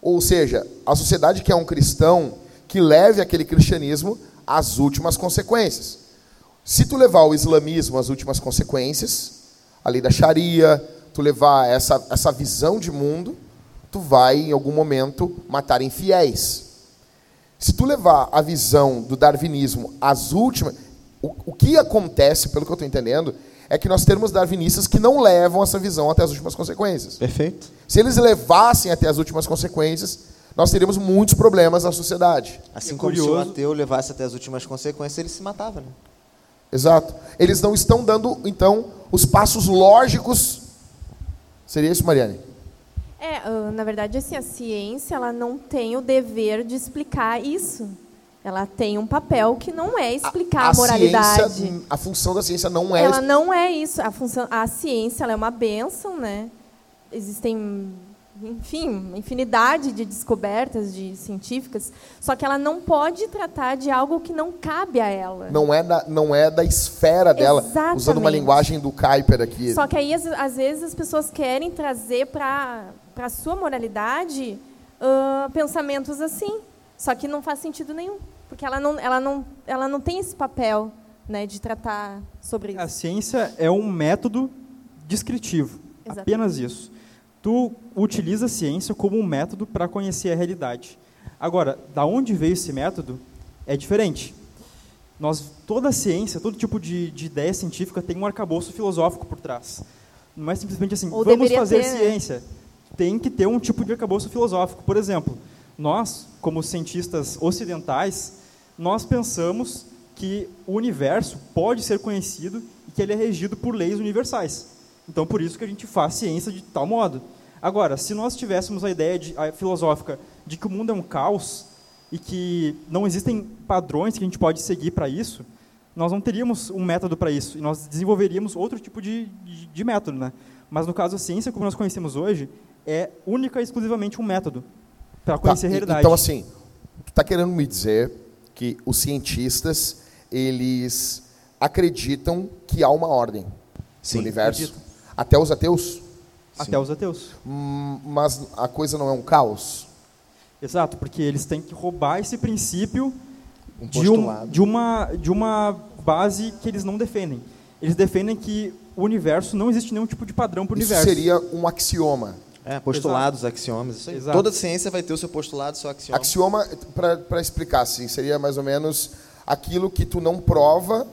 S1: Ou seja, a sociedade quer um cristão que leve aquele cristianismo às últimas consequências. Se tu levar o islamismo às últimas consequências, a lei da Sharia, tu levar essa, essa visão de mundo, tu vai, em algum momento, matar infiéis. Se tu levar a visão do darwinismo às últimas. O, o que acontece, pelo que eu estou entendendo, é que nós temos darwinistas que não levam essa visão até as últimas consequências.
S2: Perfeito.
S1: Se eles levassem até as últimas consequências, nós teríamos muitos problemas na sociedade.
S2: Assim é como curioso. se o ateu levasse até as últimas consequências, ele se matava, né?
S1: Exato. Eles não estão dando, então, os passos lógicos. Seria isso, Mariane?
S4: É, ah, na verdade, assim, a ciência ela não tem o dever de explicar isso. Ela tem um papel que não é explicar a, a, a moralidade.
S1: Ciência, a função da ciência não é.
S4: Ela não é isso. A função, a ciência é uma benção, né? Existem enfim, infinidade de descobertas de científicas, só que ela não pode tratar de algo que não cabe a ela.
S1: Não é da, não é da esfera dela,
S4: Exatamente.
S1: usando uma linguagem do Kuiper aqui.
S4: Só que aí, às, às vezes, as pessoas querem trazer para a sua moralidade uh, pensamentos assim, só que não faz sentido nenhum, porque ela não, ela não, ela não tem esse papel né, de tratar sobre isso.
S3: A ciência é um método descritivo, Exatamente. apenas isso tu utiliza a ciência como um método para conhecer a realidade. Agora, da onde veio esse método é diferente. Nós, toda a ciência, todo tipo de, de ideia científica tem um arcabouço filosófico por trás. Não é simplesmente assim, Ou vamos fazer ter, né? ciência. Né? Tem que ter um tipo de arcabouço filosófico. Por exemplo, nós, como cientistas ocidentais, nós pensamos que o universo pode ser conhecido e que ele é regido por leis universais. Então, por isso que a gente faz ciência de tal modo. Agora, se nós tivéssemos a ideia de, a filosófica de que o mundo é um caos e que não existem padrões que a gente pode seguir para isso, nós não teríamos um método para isso e nós desenvolveríamos outro tipo de, de, de, método, né? Mas no caso a ciência como nós conhecemos hoje é única e exclusivamente um método para conhecer tá, a realidade.
S1: Então assim, tu está querendo me dizer que os cientistas eles acreditam que há uma ordem Sim, no universo? Acredito. Até os ateus?
S3: Até os ateus.
S1: Hum, mas a coisa não é um caos?
S3: Exato, porque eles têm que roubar esse princípio um de, um, de, uma, de uma base que eles não defendem. Eles defendem que o universo não existe nenhum tipo de padrão para o universo.
S1: seria um axioma.
S2: É, postulados, Exato. axiomas. Isso aí. Exato. Toda ciência vai ter o seu postulado, seu axioma.
S1: Axioma, para explicar, assim, seria mais ou menos aquilo que tu não prova,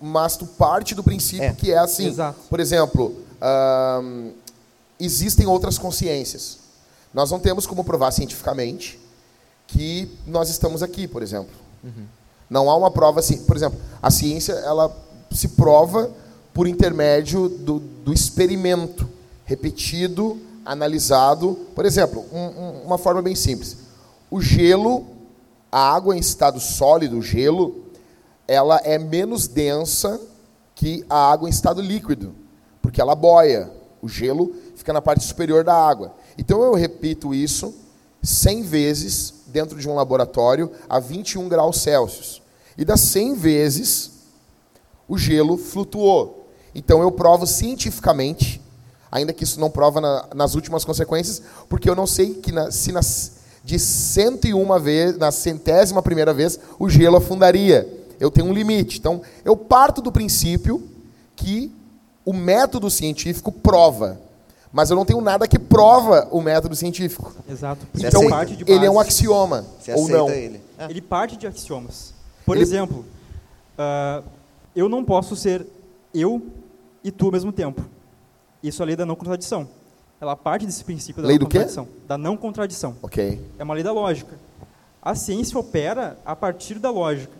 S1: mas tu parte do princípio é. que é assim.
S3: Exato.
S1: Por exemplo, existem outras consciências. Nós não temos como provar cientificamente que nós estamos aqui, por exemplo. Uhum. Não há uma prova assim. Por exemplo, a ciência ela se prova por intermédio do, do experimento repetido, analisado. Por exemplo, um, um, uma forma bem simples. O gelo, a água em estado sólido, o gelo, ela é menos densa que a água em estado líquido, porque ela boia. O gelo fica na parte superior da água. Então eu repito isso 100 vezes dentro de um laboratório a 21 graus Celsius. E das 100 vezes o gelo flutuou. Então eu provo cientificamente, ainda que isso não prova na, nas últimas consequências, porque eu não sei que na, se nas, de 101 vezes, na centésima primeira vez, o gelo afundaria. Eu tenho um limite. Então eu parto do princípio que o método científico prova mas eu não tenho nada que prova o método científico.
S3: Exato.
S1: Então, ele é um axioma, ou não.
S3: Ele. É. ele parte de axiomas. Por ele... exemplo, uh, eu não posso ser eu e tu ao mesmo tempo. Isso é a lei da não contradição. Ela parte desse princípio da
S1: lei
S3: não
S1: do
S3: contradição.
S1: Quê?
S3: Da não contradição.
S1: Ok.
S3: É uma lei da lógica. A ciência opera a partir da lógica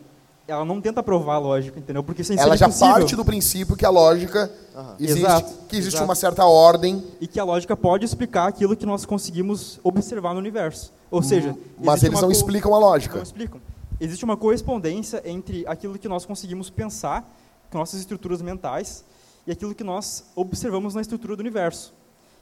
S3: ela não tenta provar a lógica, entendeu? Porque sem
S1: ela já impossível. parte do princípio que a lógica uhum. existe, exato, que existe exato. uma certa ordem
S3: e que a lógica pode explicar aquilo que nós conseguimos observar no universo. Ou seja,
S1: mas eles não explicam a lógica.
S3: Não explicam. Existe uma correspondência entre aquilo que nós conseguimos pensar com nossas estruturas mentais e aquilo que nós observamos na estrutura do universo.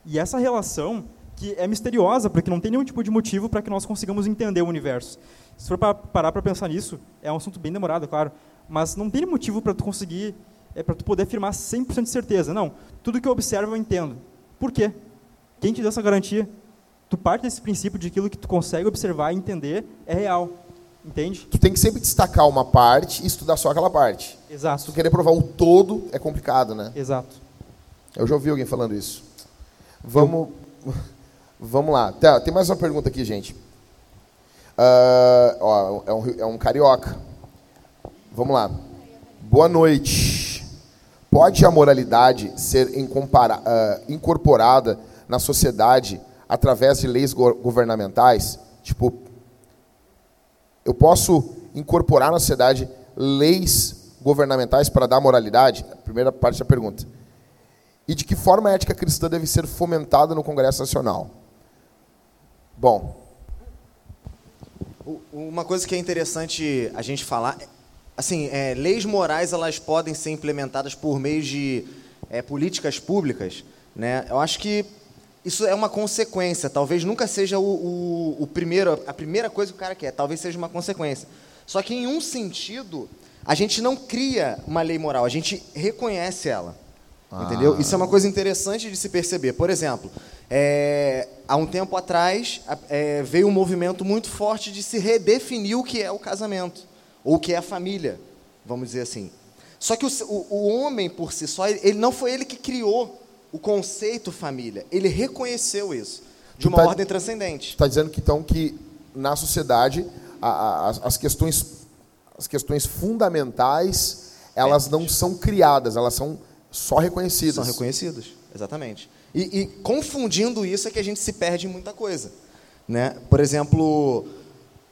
S3: E essa relação que é misteriosa, porque não tem nenhum tipo de motivo para que nós consigamos entender o universo. Se for para parar para pensar nisso, é um assunto bem demorado, é claro, mas não tem motivo para tu conseguir, é para tu poder afirmar 100% de certeza. Não, tudo que eu observo eu entendo. Por quê? Quem te deu essa garantia? Tu parte desse princípio de aquilo que tu consegue observar e entender é real. Entende?
S1: Tu tem que sempre destacar uma parte e estudar só aquela parte.
S3: Exato.
S1: Se tu querer provar o todo, é complicado, né?
S3: Exato.
S1: Eu já ouvi alguém falando isso. Vamos, eu... vamos lá. Tá, tem mais uma pergunta aqui, gente. Uh, ó, é, um, é um carioca. Vamos lá. Boa noite. Pode a moralidade ser uh, incorporada na sociedade através de leis go governamentais? Tipo, eu posso incorporar na sociedade leis governamentais para dar moralidade? Primeira parte da pergunta. E de que forma a ética cristã deve ser fomentada no Congresso Nacional? Bom,
S2: uma coisa que é interessante a gente falar, assim, é, leis morais elas podem ser implementadas por meio de é, políticas públicas, né? Eu acho que isso é uma consequência. Talvez nunca seja o, o, o primeiro, a primeira coisa que o cara quer. Talvez seja uma consequência. Só que em um sentido, a gente não cria uma lei moral, a gente reconhece ela. Ah. Entendeu? Isso é uma coisa interessante de se perceber. Por exemplo, é, há um tempo atrás é, veio um movimento muito forte de se redefinir o que é o casamento, ou o que é a família, vamos dizer assim. Só que o, o, homem por si só, ele não foi ele que criou o conceito família, ele reconheceu isso de uma tá, ordem transcendente.
S1: Está dizendo que então que na sociedade a, a, as questões as questões fundamentais, elas não são criadas, elas são só reconhecidas.
S2: São reconhecidas, exatamente. E, e confundindo isso é que a gente se perde em muita coisa. Né? Por exemplo,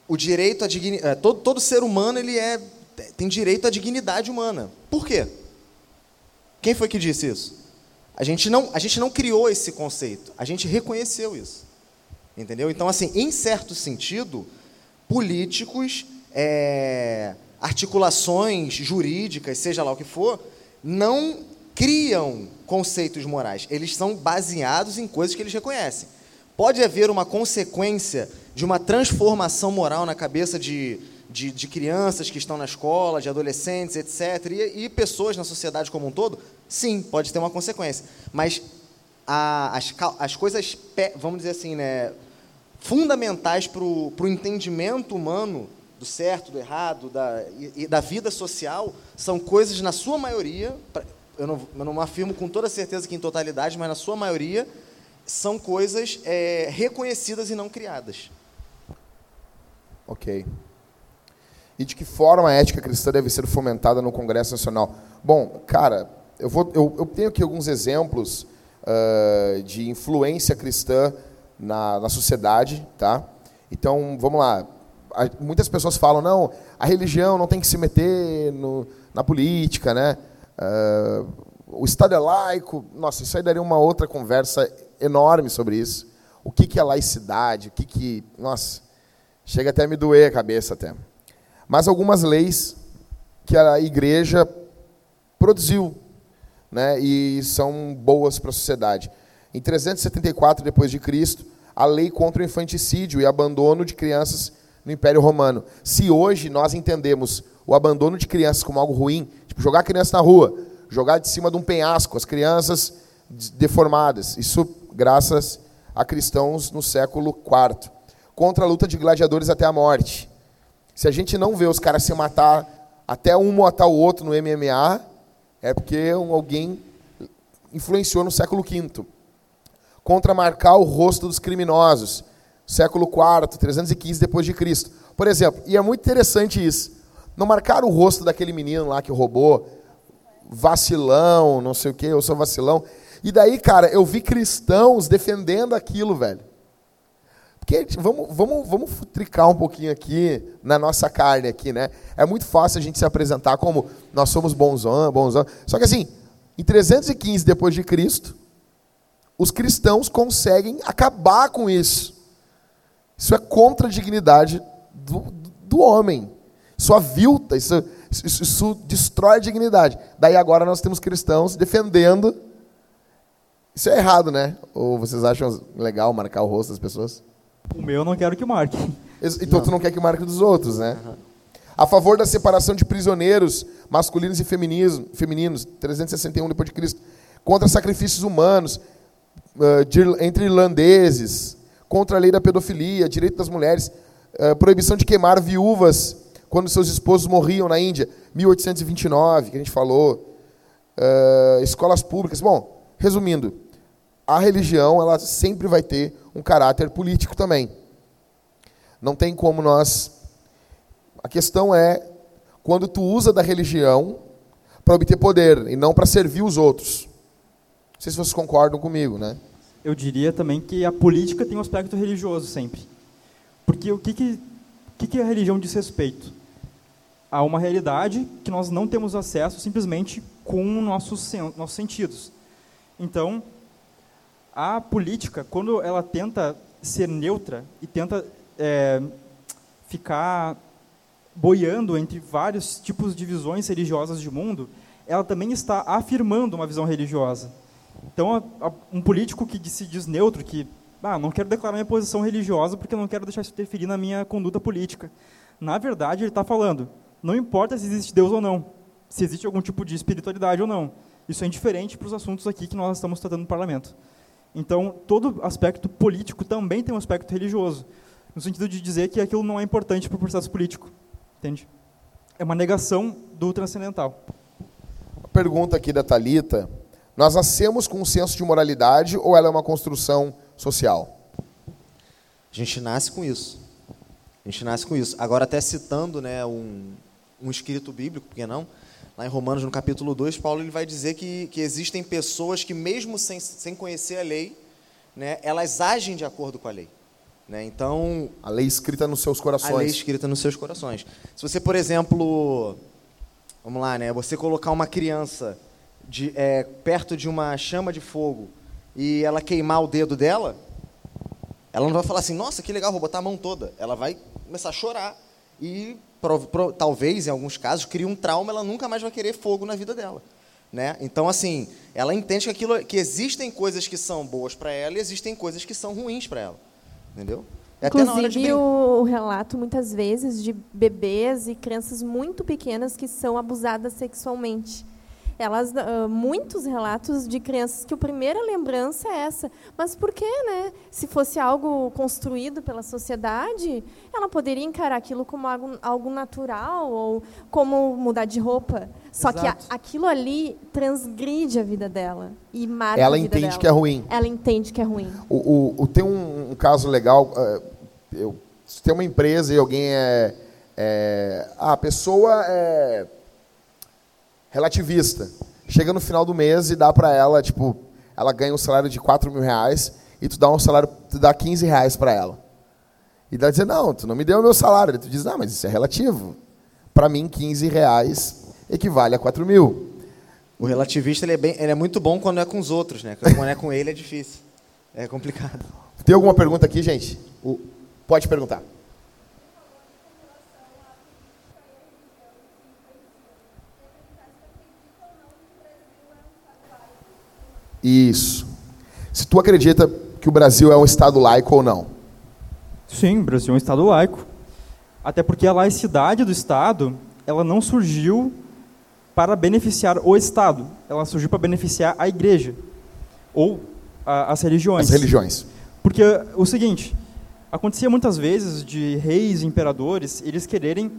S2: o direito à dignidade. É, todo, todo ser humano ele é, tem direito à dignidade humana. Por quê? Quem foi que disse isso? A gente não, a gente não criou esse conceito, a gente reconheceu isso. Entendeu? Então, assim, em certo sentido, políticos, é, articulações jurídicas, seja lá o que for, não criam conceitos morais. Eles são baseados em coisas que eles reconhecem. Pode haver uma consequência de uma transformação moral na cabeça de, de, de crianças que estão na escola, de adolescentes, etc., e, e, pessoas na sociedade como um todo? Sim, pode ter uma consequência. Mas a, as, as coisas, vamos dizer assim, né, fundamentais para o entendimento humano do certo, do errado, da, e, e da vida social, são coisas, na sua maioria, eu não, eu não afirmo com toda certeza que em totalidade, mas na sua maioria, são coisas é, reconhecidas e não criadas.
S1: Ok. E de que forma a ética cristã deve ser fomentada no Congresso Nacional? Bom, cara, eu, vou, eu, eu tenho aqui alguns exemplos uh, de influência cristã na, na sociedade, tá? Então, vamos lá. Muitas pessoas falam, não, a religião não tem que se meter no, na política, né? Uh, o Estado é laico. Nossa, isso aí daria uma outra conversa enorme sobre isso. O que, que é laicidade? O que, que. Nossa, chega até a me doer a cabeça até. Mas algumas leis que a igreja produziu, né, e são boas para a sociedade. Em 374 depois de Cristo, a lei contra o infanticídio e abandono de crianças no Império Romano. Se hoje nós entendemos o abandono de crianças como algo ruim, tipo jogar a criança na rua, jogar de cima de um penhasco, as crianças deformadas, isso graças a cristãos no século IV, contra a luta de gladiadores até a morte. Se a gente não vê os caras se matar, até um matar o outro no MMA, é porque alguém influenciou no século V. Contra marcar o rosto dos criminosos, século IV, 315 depois de Cristo. Por exemplo, e é muito interessante isso. Não marcaram o rosto daquele menino lá que roubou, vacilão, não sei o quê, eu sou vacilão. E daí, cara, eu vi cristãos defendendo aquilo, velho. Porque vamos, vamos, vamos tricar um pouquinho aqui na nossa carne aqui, né? É muito fácil a gente se apresentar como nós somos bonzão, bonzão. Só que assim, em 315 depois de Cristo, os cristãos conseguem acabar com isso. Isso é contra a dignidade do, do homem. Isso avilta, isso, isso, isso destrói a dignidade. Daí agora nós temos cristãos defendendo. Isso é errado, né? Ou vocês acham legal marcar o rosto das pessoas?
S3: O meu eu não quero que marque.
S1: Então não. tu não quer que marque dos outros, né? Uhum. A favor da separação de prisioneiros masculinos e femininos, 361 depois de Cristo, contra sacrifícios humanos uh, de, entre irlandeses, contra a lei da pedofilia, direito das mulheres, uh, proibição de queimar viúvas quando seus esposos morriam na Índia, 1829, que a gente falou, uh, escolas públicas. Bom, resumindo, a religião ela sempre vai ter um caráter político também. Não tem como nós. A questão é quando tu usa da religião para obter poder e não para servir os outros. Não sei se vocês concordam comigo, né?
S3: Eu diria também que a política tem um aspecto religioso sempre. Porque o que, que, que, que a religião diz respeito? A uma realidade que nós não temos acesso simplesmente com nossos, nossos sentidos. Então, a política, quando ela tenta ser neutra e tenta é, ficar boiando entre vários tipos de visões religiosas de mundo, ela também está afirmando uma visão religiosa. Então, a, a, um político que se diz neutro, que ah, não quero declarar minha posição religiosa porque não quero deixar isso interferir na minha conduta política. Na verdade, ele está falando, não importa se existe Deus ou não, se existe algum tipo de espiritualidade ou não. Isso é indiferente para os assuntos aqui que nós estamos tratando no parlamento. Então, todo aspecto político também tem um aspecto religioso, no sentido de dizer que aquilo não é importante para o processo político. Entende? É uma negação do transcendental.
S1: A pergunta aqui da Talita: nós nascemos com um senso de moralidade ou ela é uma construção social?
S2: A gente nasce com isso. A gente nasce com isso. Agora, até citando né, um, um escrito bíblico, por que não? Lá em Romanos, no capítulo 2, Paulo ele vai dizer que, que existem pessoas que, mesmo sem, sem conhecer a lei, né, elas agem de acordo com a lei. Né? Então,
S1: a lei escrita nos seus corações. A
S2: lei escrita nos seus corações. Se você, por exemplo, vamos lá, né, você colocar uma criança de, é, perto de uma chama de fogo e ela queimar o dedo dela, ela não vai falar assim, nossa, que legal, vou botar a mão toda. Ela vai começar a chorar e pro, pro, talvez, em alguns casos, crie um trauma, ela nunca mais vai querer fogo na vida dela. Né? Então, assim, ela entende que, aquilo, que existem coisas que são boas para ela e existem coisas que são ruins para ela. Entendeu?
S4: É Inclusive, o relato, muitas vezes, de bebês e crianças muito pequenas que são abusadas sexualmente elas uh, muitos relatos de crianças que a primeira lembrança é essa. Mas por quê, né? Se fosse algo construído pela sociedade, ela poderia encarar aquilo como algo, algo natural ou como mudar de roupa. Só Exato. que a, aquilo ali transgride a vida dela e marca
S1: ela
S4: a vida
S1: entende que é ruim.
S4: Ela entende que é ruim.
S1: O, o, o tem um, um, caso legal. Uh, eu, se tem uma empresa e alguém é, é a pessoa é relativista. Chega no final do mês e dá para ela, tipo, ela ganha um salário de 4 mil reais e tu dá um salário, tu dá 15 reais para ela. E ela diz, não, tu não me deu o meu salário. E tu diz, não, mas isso é relativo. Para mim, 15 reais equivale a 4 mil.
S2: O relativista ele é, bem, ele é muito bom quando é com os outros, né? Quando é com ele é difícil. É complicado.
S1: Tem alguma pergunta aqui, gente? Pode perguntar. Isso. Se tu acredita que o Brasil é um Estado laico ou não?
S3: Sim, o Brasil é um Estado laico. Até porque a laicidade do Estado, ela não surgiu para beneficiar o Estado, ela surgiu para beneficiar a Igreja ou a, as religiões.
S1: As religiões.
S3: Porque o seguinte, acontecia muitas vezes de reis, imperadores, eles quererem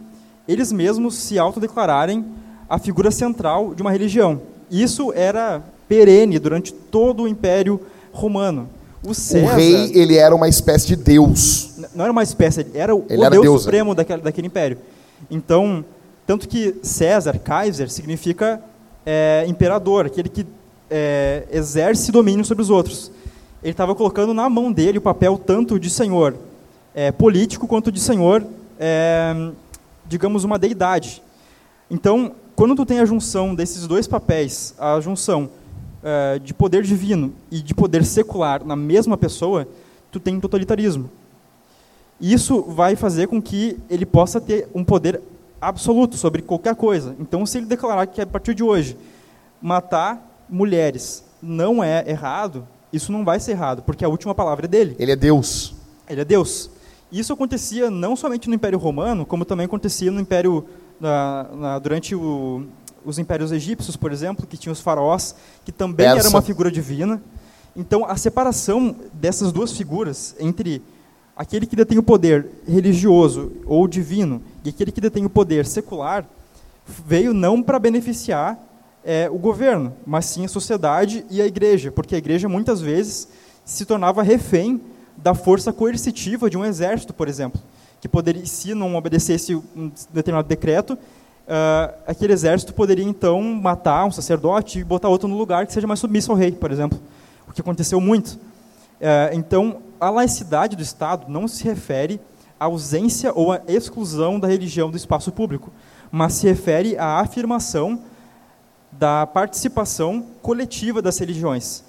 S3: eles mesmos se autodeclararem a figura central de uma religião. Isso era perene durante todo o Império Romano.
S1: O, César, o rei ele era uma espécie de deus.
S3: Não era uma espécie, era o, ele deus deusa. supremo daquele, daquele império. Então, tanto que César, Kaiser, significa é, imperador, aquele que é, exerce domínio sobre os outros. Ele estava colocando na mão dele o papel tanto de senhor é, político quanto de senhor, é, digamos, uma deidade. Então, quando tu tem a junção desses dois papéis, a junção uh, de poder divino e de poder secular na mesma pessoa, tu tem totalitarismo. Isso vai fazer com que ele possa ter um poder absoluto sobre qualquer coisa. Então, se ele declarar que a partir de hoje matar mulheres não é errado, isso não vai ser errado, porque a última palavra é dele.
S1: Ele é Deus.
S3: Ele é Deus. Isso acontecia não somente no Império Romano, como também acontecia no Império na, na, durante o, os impérios egípcios, por exemplo, que tinham os faraós, que também Persa. era uma figura divina. Então, a separação dessas duas figuras, entre aquele que detém o poder religioso ou divino e aquele que detém o poder secular, veio não para beneficiar é, o governo, mas sim a sociedade e a igreja, porque a igreja muitas vezes se tornava refém da força coercitiva de um exército, por exemplo, que poderia, se não obedecesse um determinado decreto, uh, aquele exército poderia então matar um sacerdote e botar outro no lugar que seja mais submisso ao rei, por exemplo, o que aconteceu muito. Uh, então, a laicidade do Estado não se refere à ausência ou à exclusão da religião do espaço público, mas se refere à afirmação da participação coletiva das religiões.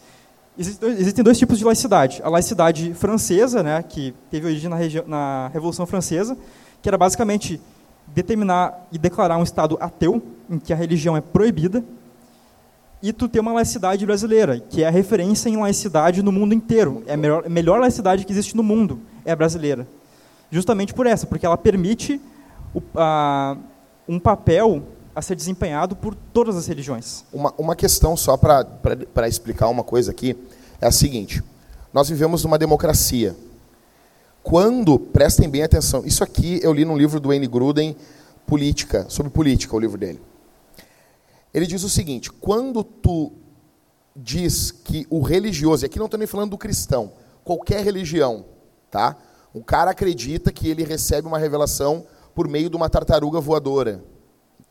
S3: Existem dois tipos de laicidade. A laicidade francesa, né, que teve origem na, na Revolução Francesa, que era basicamente determinar e declarar um Estado ateu, em que a religião é proibida, e tu ter uma laicidade brasileira, que é a referência em laicidade no mundo inteiro. É a melhor, melhor laicidade que existe no mundo, é a brasileira. Justamente por essa, porque ela permite o, a, um papel a ser desempenhado por todas as religiões.
S1: Uma, uma questão só para explicar uma coisa aqui é a seguinte: nós vivemos numa democracia. Quando, prestem bem atenção, isso aqui eu li num livro do Wayne Gruden, Política, sobre política, o livro dele. Ele diz o seguinte: quando tu diz que o religioso, e aqui não estou nem falando do cristão, qualquer religião, tá? O cara acredita que ele recebe uma revelação por meio de uma tartaruga voadora.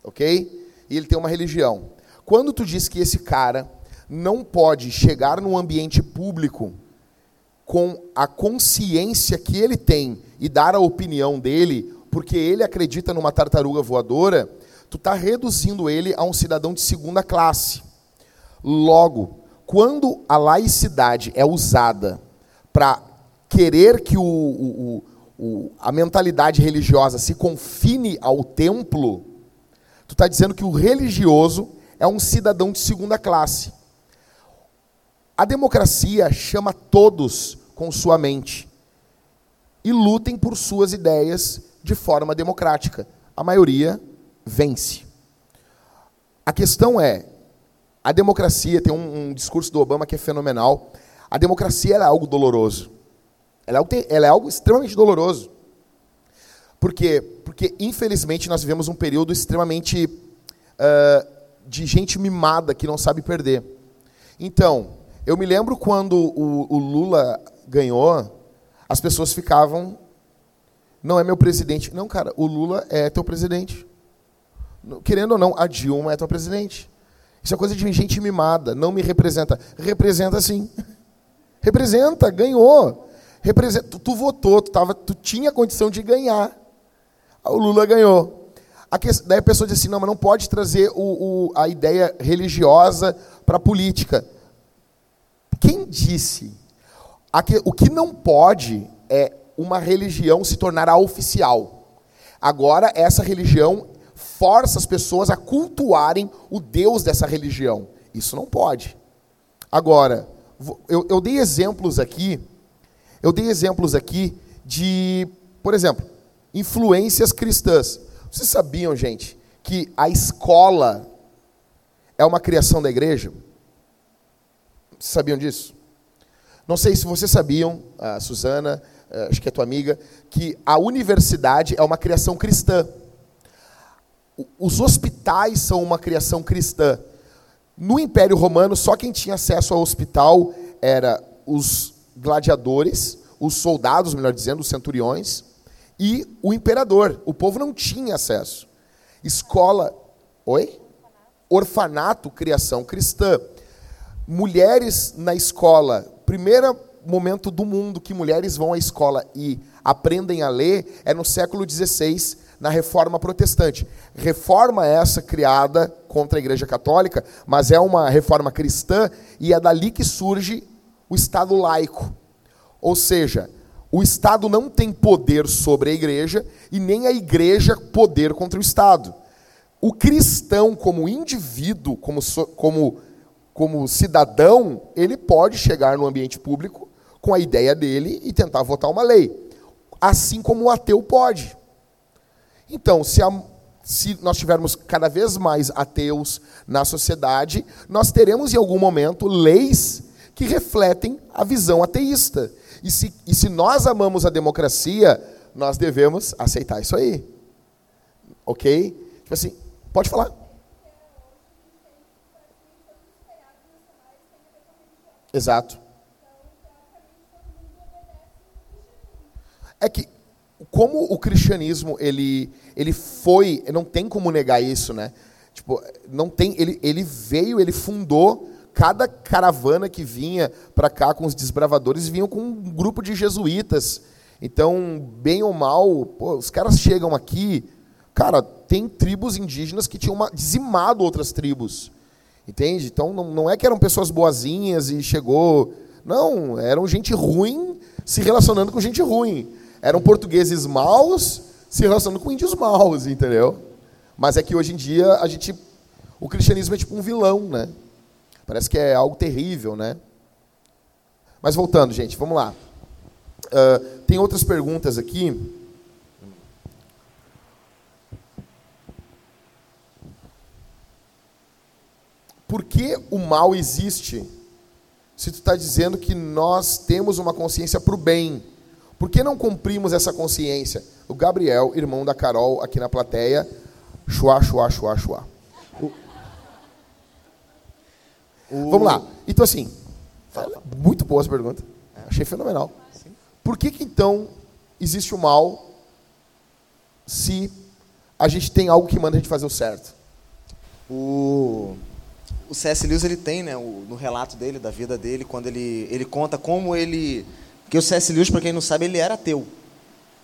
S1: ok? E ele tem uma religião. Quando tu diz que esse cara não pode chegar num ambiente público com a consciência que ele tem e dar a opinião dele, porque ele acredita numa tartaruga voadora, tu está reduzindo ele a um cidadão de segunda classe. Logo, quando a laicidade é usada para querer que o, o, o, a mentalidade religiosa se confine ao templo, tu está dizendo que o religioso é um cidadão de segunda classe. A democracia chama todos com sua mente e lutem por suas ideias de forma democrática. A maioria vence. A questão é, a democracia, tem um, um, discurso do Obama que é fenomenal. A democracia é algo doloroso. Ela é algo, ela é algo extremamente doloroso. Por quê? Porque, infelizmente, nós vivemos um período extremamente uh, de gente mimada que não sabe perder. Então, eu me lembro quando o, o Lula ganhou, as pessoas ficavam. Não é meu presidente. Não, cara, o Lula é teu presidente. Querendo ou não, a Dilma é tua presidente. Isso é coisa de gente mimada, não me representa. Representa sim. representa, ganhou. Representa, tu, tu, votou, tu, tava, tu tinha condição de ganhar. O Lula ganhou. A daí a pessoa diz assim, não, mas não pode trazer o, o, a ideia religiosa para a política. Quem disse? O que não pode é uma religião se tornar a oficial. Agora, essa religião força as pessoas a cultuarem o Deus dessa religião. Isso não pode. Agora, eu, eu dei exemplos aqui, eu dei exemplos aqui de, por exemplo, influências cristãs. Vocês sabiam, gente, que a escola é uma criação da igreja? Sabiam disso? Não sei se vocês sabiam, a Suzana, eh, acho que é tua amiga, que a universidade é uma criação cristã os hospitais são uma criação cristã. No Império Romano, só quem tinha acesso ao hospital era os gladiadores, os soldados, melhor dizendo, os centuriões, e o imperador. O povo não tinha acesso. Escola. Oi? Orfanato, criação cristã. Mulheres na escola. Primeiro momento do mundo que mulheres vão à escola e aprendem a ler é no século XVI, na reforma protestante. Reforma essa criada contra a Igreja Católica, mas é uma reforma cristã e é dali que surge o Estado laico. Ou seja, o Estado não tem poder sobre a igreja e nem a igreja poder contra o Estado. O cristão, como indivíduo, como, como, como cidadão, ele pode chegar no ambiente público com a ideia dele e tentar votar uma lei. Assim como o ateu pode. Então, se, a, se nós tivermos cada vez mais ateus na sociedade, nós teremos em algum momento leis que refletem a visão ateísta. E se, e se nós amamos a democracia, nós devemos aceitar isso aí. Ok? Tipo assim, pode falar. Exato. É que como o cristianismo ele ele foi, não tem como negar isso, né? Tipo, não tem, ele, ele veio, ele fundou cada caravana que vinha para cá com os desbravadores vinham com um grupo de jesuítas. Então, bem ou mal, pô, os caras chegam aqui, cara, tem tribos indígenas que tinham uma, dizimado outras tribos. Entende? Então não, não é que eram pessoas boazinhas e chegou. Não, eram gente ruim se relacionando com gente ruim. Eram portugueses maus se relacionando com índios maus, entendeu? Mas é que hoje em dia a gente. O cristianismo é tipo um vilão, né? Parece que é algo terrível, né? Mas voltando, gente, vamos lá. Uh, tem outras perguntas aqui. Por que o mal existe se tu está dizendo que nós temos uma consciência para o bem? Por que não cumprimos essa consciência? O Gabriel, irmão da Carol, aqui na plateia, chua, chua, chua, chua. O... Vamos lá. Então, assim, muito boa essa pergunta. Achei fenomenal. Por que, que então existe o mal se a gente tem algo que manda a gente fazer o certo?
S2: O, o C.S. Lewis ele tem, né, o, no relato dele, da vida dele, quando ele, ele conta como ele... Porque o C.S. Lewis, para quem não sabe, ele era ateu.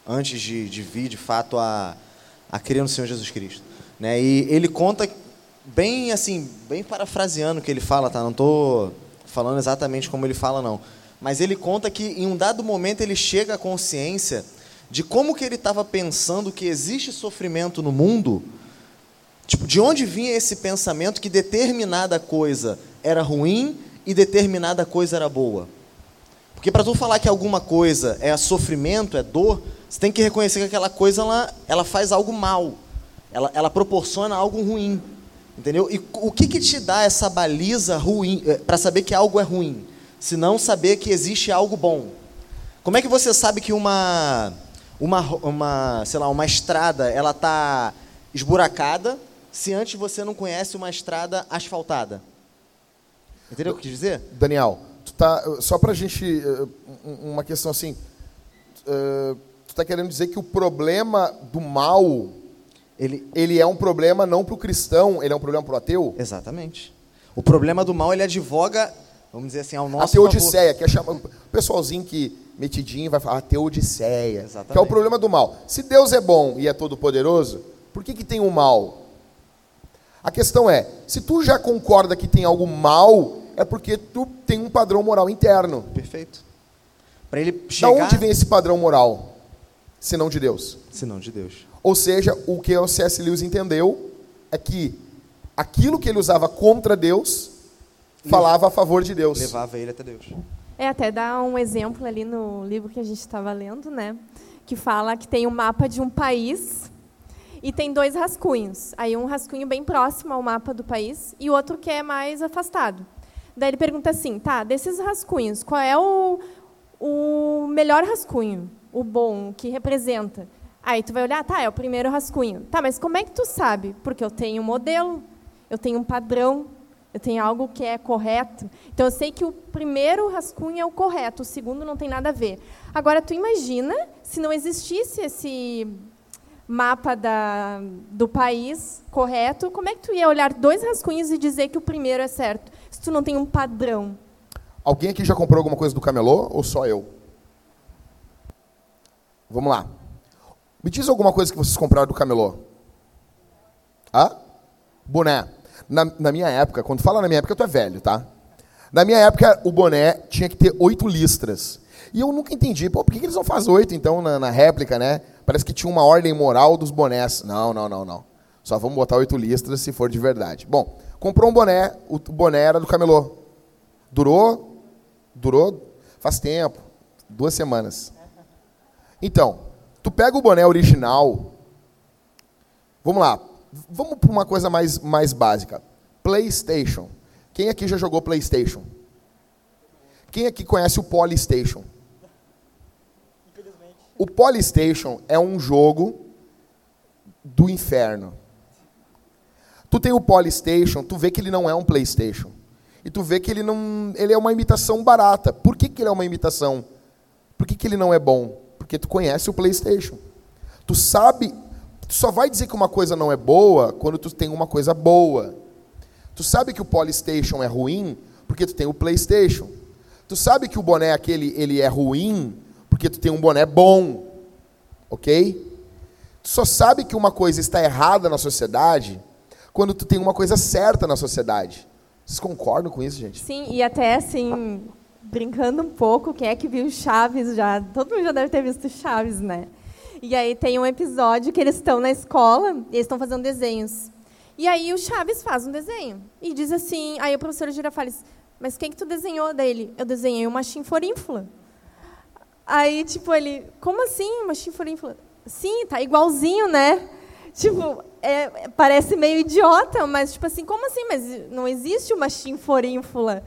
S2: Antes de, de vir, de fato, a, a crer no Senhor Jesus Cristo. Né? E ele conta bem assim, bem parafraseando o que ele fala, tá? Não estou falando exatamente como ele fala, não. Mas ele conta que em um dado momento ele chega à consciência de como que ele estava pensando que existe sofrimento no mundo, tipo, de onde vinha esse pensamento que determinada coisa era ruim e determinada coisa era boa. Porque para tu falar que alguma coisa é sofrimento, é dor, você tem que reconhecer que aquela coisa ela, ela faz algo mal. Ela, ela proporciona algo ruim. Entendeu? E o que, que te dá essa baliza ruim eh, para saber que algo é ruim? Se não saber que existe algo bom. Como é que você sabe que uma uma, uma sei lá, uma estrada ela está esburacada se antes você não conhece uma estrada asfaltada? Entendeu o que quis dizer?
S1: Daniel, tu tá, só para a gente, eh, uma questão assim, uh, tu está querendo dizer que o problema do mal ele, ele é um problema não para o cristão, ele é um problema para o ateu?
S2: Exatamente. O problema do mal, ele advoga, vamos dizer assim, ao nosso
S1: A teodiceia, favor. que é chamado, o pessoalzinho que, metidinho, vai falar a teodiceia, Exatamente. que é o problema do mal. Se Deus é bom e é todo poderoso, por que, que tem o um mal? A questão é, se tu já concorda que tem algo mal, é porque tu tem um padrão moral interno.
S2: Perfeito. Para ele chegar...
S1: Da onde vem esse padrão moral? Senão de Deus.
S2: Senão de Deus.
S1: Ou seja, o que o C.S. Lewis entendeu é que aquilo que ele usava contra Deus falava a favor de Deus.
S2: Levava ele até Deus.
S4: É, até dar um exemplo ali no livro que a gente estava lendo, né? Que fala que tem um mapa de um país e tem dois rascunhos. Aí um rascunho bem próximo ao mapa do país e outro que é mais afastado. Daí ele pergunta assim, tá, desses rascunhos, qual é o, o melhor rascunho, o bom, o que representa? Aí tu vai olhar, tá, é o primeiro rascunho. Tá, mas como é que tu sabe? Porque eu tenho um modelo, eu tenho um padrão, eu tenho algo que é correto. Então eu sei que o primeiro rascunho é o correto, o segundo não tem nada a ver. Agora tu imagina se não existisse esse mapa da, do país correto, como é que tu ia olhar dois rascunhos e dizer que o primeiro é certo, se tu não tem um padrão?
S1: Alguém aqui já comprou alguma coisa do camelô ou só eu? Vamos lá. Me diz alguma coisa que vocês compraram do camelô. Hã? Boné. Na, na, minha época, quando fala na minha época, tu é velho, tá? Na minha época, o boné tinha que ter oito listras. E eu nunca entendi, pô, por que, que eles não fazem oito, então, na, na, réplica, né? Parece que tinha uma ordem moral dos bonés. Não, não, não, não. Só vamos botar oito listras se for de verdade. Bom, comprou um boné, o boné era do camelô. Durou? Durou? Faz tempo. Duas semanas. Então, Tu pega o boné original. Vamos lá. Vamos para uma coisa mais, mais básica. PlayStation. Quem aqui já jogou PlayStation? Quem aqui conhece o Polystation? O Polystation é um jogo do inferno. Tu tem o Polystation, tu vê que ele não é um PlayStation. E tu vê que ele não, ele é uma imitação barata. Por que, que ele é uma imitação? Por que, que ele não é bom? Porque tu conhece o PlayStation. Tu sabe, tu só vai dizer que uma coisa não é boa quando tu tem uma coisa boa. Tu sabe que o Polystation é ruim porque tu tem o PlayStation. Tu sabe que o boné aquele ele é ruim porque tu tem um boné bom. OK? Tu só sabe que uma coisa está errada na sociedade quando tu tem uma coisa certa na sociedade. Vocês concordam com isso, gente?
S4: Sim, e até assim, brincando um pouco, quem é que viu Chaves já? Todo mundo já deve ter visto Chaves, né? E aí tem um episódio que eles estão na escola e eles estão fazendo desenhos. E aí o Chaves faz um desenho e diz assim, aí o professor Girafales, mas quem que tu desenhou dele? Eu desenhei uma chinforínfula. Aí, tipo, ele, como assim uma chinforínfula? Sim, tá igualzinho, né? Tipo, é, parece meio idiota, mas tipo assim, como assim? Mas não existe uma chinforínfula.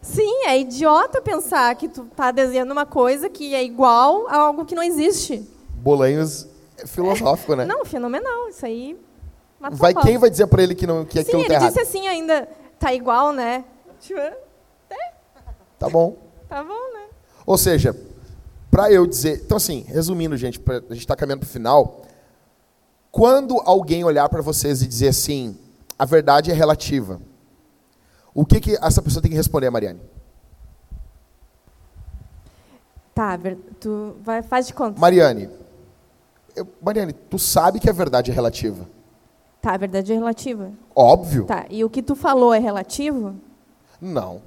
S4: Sim, é idiota pensar que tu está desenhando uma coisa que é igual a algo que não existe.
S1: Bolanhos é filosófico, é. né?
S4: Não, fenomenal. Isso aí.
S1: Vai quem vai dizer para ele que não que
S4: Sim,
S1: aquilo
S4: tá
S1: errado?
S4: ele disse assim ainda, tá igual, né? Tipo, é.
S1: Tá bom.
S4: Tá bom, né?
S1: Ou seja, para eu dizer, então assim, resumindo, gente, a gente está caminhando para o final. Quando alguém olhar para vocês e dizer assim, a verdade é relativa. O que, que essa pessoa tem que responder, Mariane?
S4: Tá, tu vai, faz de conta.
S1: Mariane, eu, Mariane, tu sabe que a verdade é relativa.
S4: Tá, a verdade é relativa.
S1: Óbvio.
S4: Tá, e o que tu falou é relativo?
S1: Não.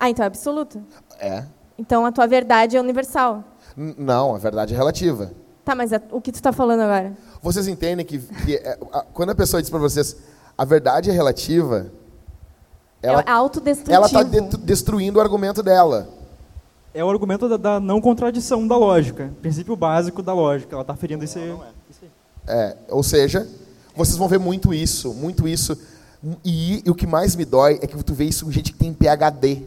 S4: Ah, então é absoluto?
S1: É.
S4: Então a tua verdade é universal?
S1: N não, a verdade é relativa.
S4: Tá, mas a, o que tu está falando agora?
S1: Vocês entendem que, que é, a, quando a pessoa diz para vocês a verdade é relativa, ela
S4: é autodestrutivo.
S1: Ela está de, destruindo o argumento dela
S3: é o argumento da, da, não contradição da lógica, princípio básico da lógica. Ela está ferindo esse. Não, não é.
S1: é, ou seja, vocês vão ver muito isso, muito isso. E, e, o que mais me dói é que tu vê isso com gente que tem PhD.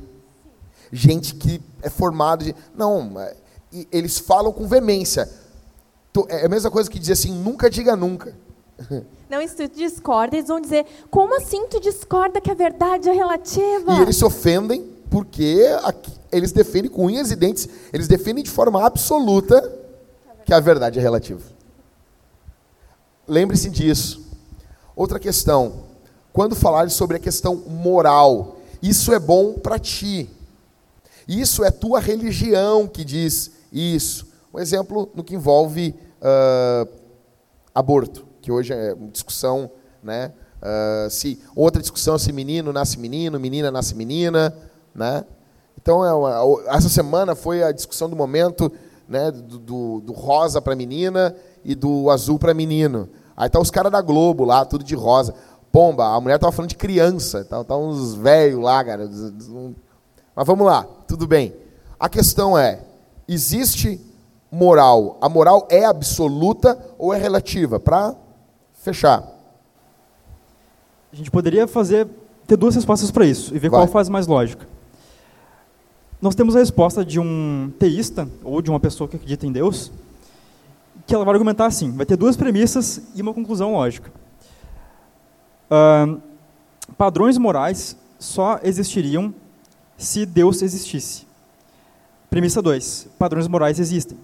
S1: Gente que é formado de. Não, é, eles falam com veemência. É a mesma coisa que dizer assim, nunca diga nunca.
S4: Não, se tu discorda, eles vão dizer, como assim tu discorda que a verdade é relativa?
S1: E eles se ofendem porque aqui, eles defendem com unhas e dentes, eles defendem de forma absoluta que a verdade é relativa. Lembre-se disso. Outra questão, quando falar sobre a questão moral, isso é bom para ti. Isso é tua religião que diz isso. Um exemplo no que envolve uh, aborto, que hoje é uma discussão, né? Uh, se outra discussão é se menino nasce menino, menina nasce menina, né? Então, é uma, essa semana foi a discussão do momento né, do, do, do rosa para menina e do azul para menino. Aí tá os caras da Globo lá, tudo de rosa. Pomba, a mulher tava falando de criança, tá, tá uns velhos lá, cara. Mas vamos lá, tudo bem. A questão é: existe moral? A moral é absoluta ou é relativa? Para fechar.
S3: A gente poderia fazer ter duas respostas para isso e ver Vai. qual faz mais lógica. Nós temos a resposta de um teísta, ou de uma pessoa que acredita em Deus, que ela vai argumentar assim: vai ter duas premissas e uma conclusão lógica. Uh, padrões morais só existiriam se Deus existisse. Premissa 2: padrões morais existem.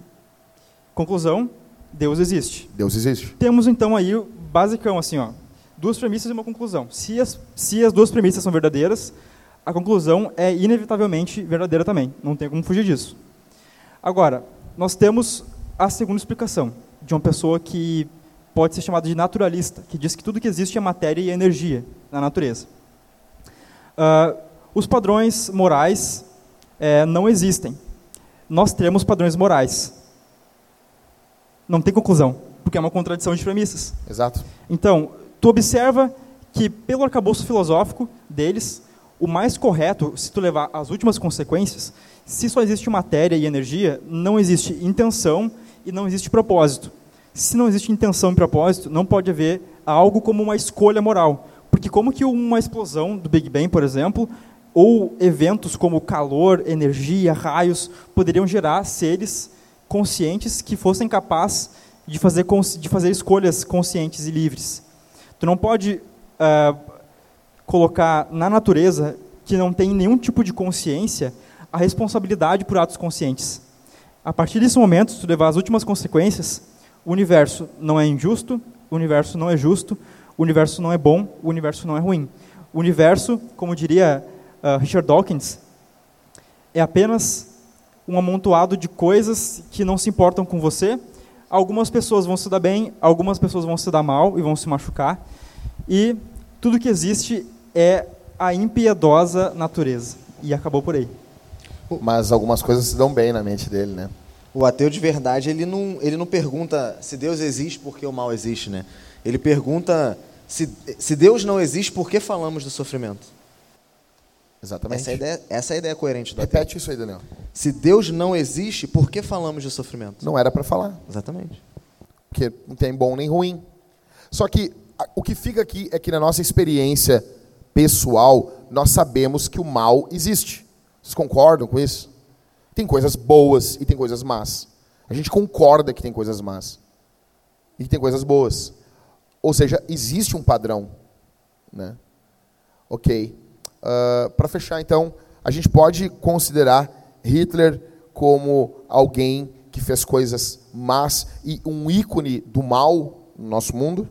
S3: Conclusão: Deus existe.
S1: Deus existe.
S3: Temos então aí, basicão, assim, ó, duas premissas e uma conclusão. Se as, se as duas premissas são verdadeiras, a conclusão é inevitavelmente verdadeira também. Não tem como fugir disso. Agora, nós temos a segunda explicação, de uma pessoa que pode ser chamada de naturalista, que diz que tudo que existe é matéria e energia na natureza. Uh, os padrões morais é, não existem. Nós temos padrões morais. Não tem conclusão, porque é uma contradição de premissas.
S1: Exato.
S3: Então, tu observa que, pelo arcabouço filosófico deles, o mais correto, se tu levar as últimas consequências, se só existe matéria e energia, não existe intenção e não existe propósito. Se não existe intenção e propósito, não pode haver algo como uma escolha moral. Porque como que uma explosão do Big Bang, por exemplo, ou eventos como calor, energia, raios, poderiam gerar seres conscientes que fossem capazes de fazer, de fazer escolhas conscientes e livres. Tu não pode uh, colocar na natureza, que não tem nenhum tipo de consciência, a responsabilidade por atos conscientes. A partir desse momento, se tu levar as últimas consequências, o universo não é injusto, o universo não é justo, o universo não é bom, o universo não é ruim. O universo, como diria uh, Richard Dawkins, é apenas um amontoado de coisas que não se importam com você. Algumas pessoas vão se dar bem, algumas pessoas vão se dar mal e vão se machucar. E tudo que existe é a impiedosa natureza. E acabou por aí.
S1: Mas algumas coisas se dão bem na mente dele, né?
S2: O ateu de verdade, ele não, ele não pergunta se Deus existe porque o mal existe, né? Ele pergunta se, se Deus não existe, por que falamos do sofrimento?
S1: Exatamente.
S2: Essa é a ideia, essa é a ideia coerente do
S1: Repete
S2: ateu.
S1: isso aí, Daniel.
S2: Se Deus não existe, por que falamos de sofrimento?
S1: Não era para falar.
S2: Exatamente.
S1: Porque não tem bom nem ruim. Só que o que fica aqui é que na nossa experiência pessoal, nós sabemos que o mal existe. Vocês concordam com isso? Tem coisas boas e tem coisas más. A gente concorda que tem coisas más e que tem coisas boas. Ou seja, existe um padrão. Né? Ok. Uh, Para fechar, então, a gente pode considerar Hitler como alguém que fez coisas más e um ícone do mal no nosso mundo?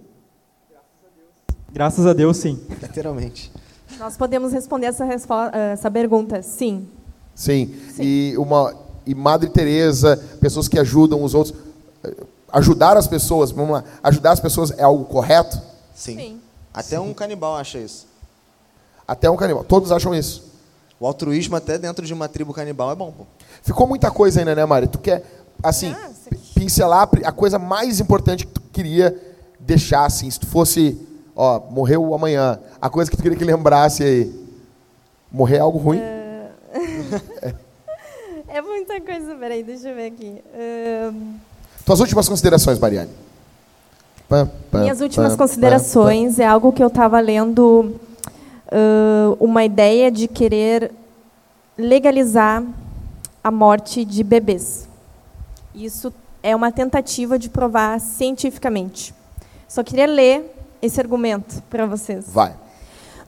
S3: Graças a Deus, sim.
S2: Literalmente.
S4: Nós podemos responder essa, essa pergunta, sim.
S1: sim. Sim. E uma e Madre Teresa, pessoas que ajudam os outros, ajudar as pessoas, vamos lá, ajudar as pessoas é algo correto?
S2: Sim. sim. Até sim. um canibal acha isso.
S1: Até um canibal. Todos acham isso.
S2: O altruísmo até dentro de uma tribo canibal é bom. Pô.
S1: Ficou muita coisa ainda, né, Mari? Tu quer, assim, ah, pincelar a coisa mais importante que tu queria deixar, assim, se tu fosse, ó, morreu amanhã, a coisa que tu queria que lembrasse aí. Morrer é algo ruim? Uh...
S4: é muita coisa, peraí, deixa eu ver aqui. Uh...
S1: Tuas últimas considerações, Mariane.
S4: Minhas últimas considerações é algo que eu estava lendo, uh, uma ideia de querer legalizar a morte de bebês. Isso é uma tentativa de provar cientificamente. Só queria ler esse argumento para vocês.
S1: Vai.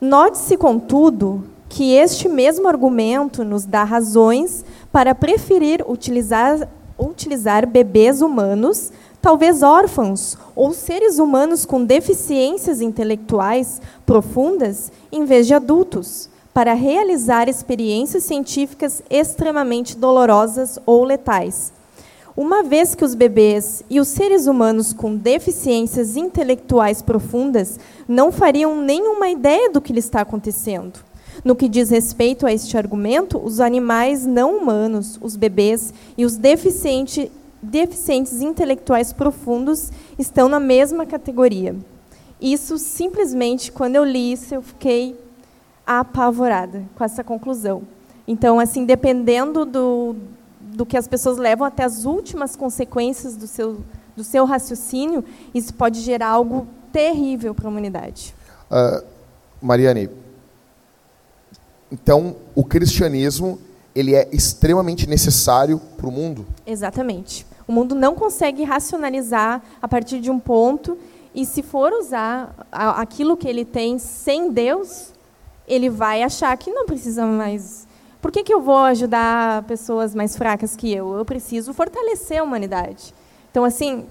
S4: Note-se, contudo, que este mesmo argumento nos dá razões para preferir utilizar, utilizar bebês humanos, talvez órfãos ou seres humanos com deficiências intelectuais profundas, em vez de adultos para realizar experiências científicas extremamente dolorosas ou letais. Uma vez que os bebês e os seres humanos com deficiências intelectuais profundas não fariam nenhuma ideia do que lhe está acontecendo. No que diz respeito a este argumento, os animais não humanos, os bebês e os deficiente, deficientes intelectuais profundos estão na mesma categoria. Isso simplesmente, quando eu li isso, eu fiquei apavorada com essa conclusão. Então, assim, dependendo do, do que as pessoas levam até as últimas consequências do seu, do seu raciocínio, isso pode gerar algo terrível para a humanidade.
S1: Uh, Mariane, então o cristianismo ele é extremamente necessário para o mundo?
S4: Exatamente. O mundo não consegue racionalizar a partir de um ponto e se for usar aquilo que ele tem sem Deus, ele vai achar que não precisa mais. Por que, que eu vou ajudar pessoas mais fracas que eu? Eu preciso fortalecer a humanidade. Então, assim,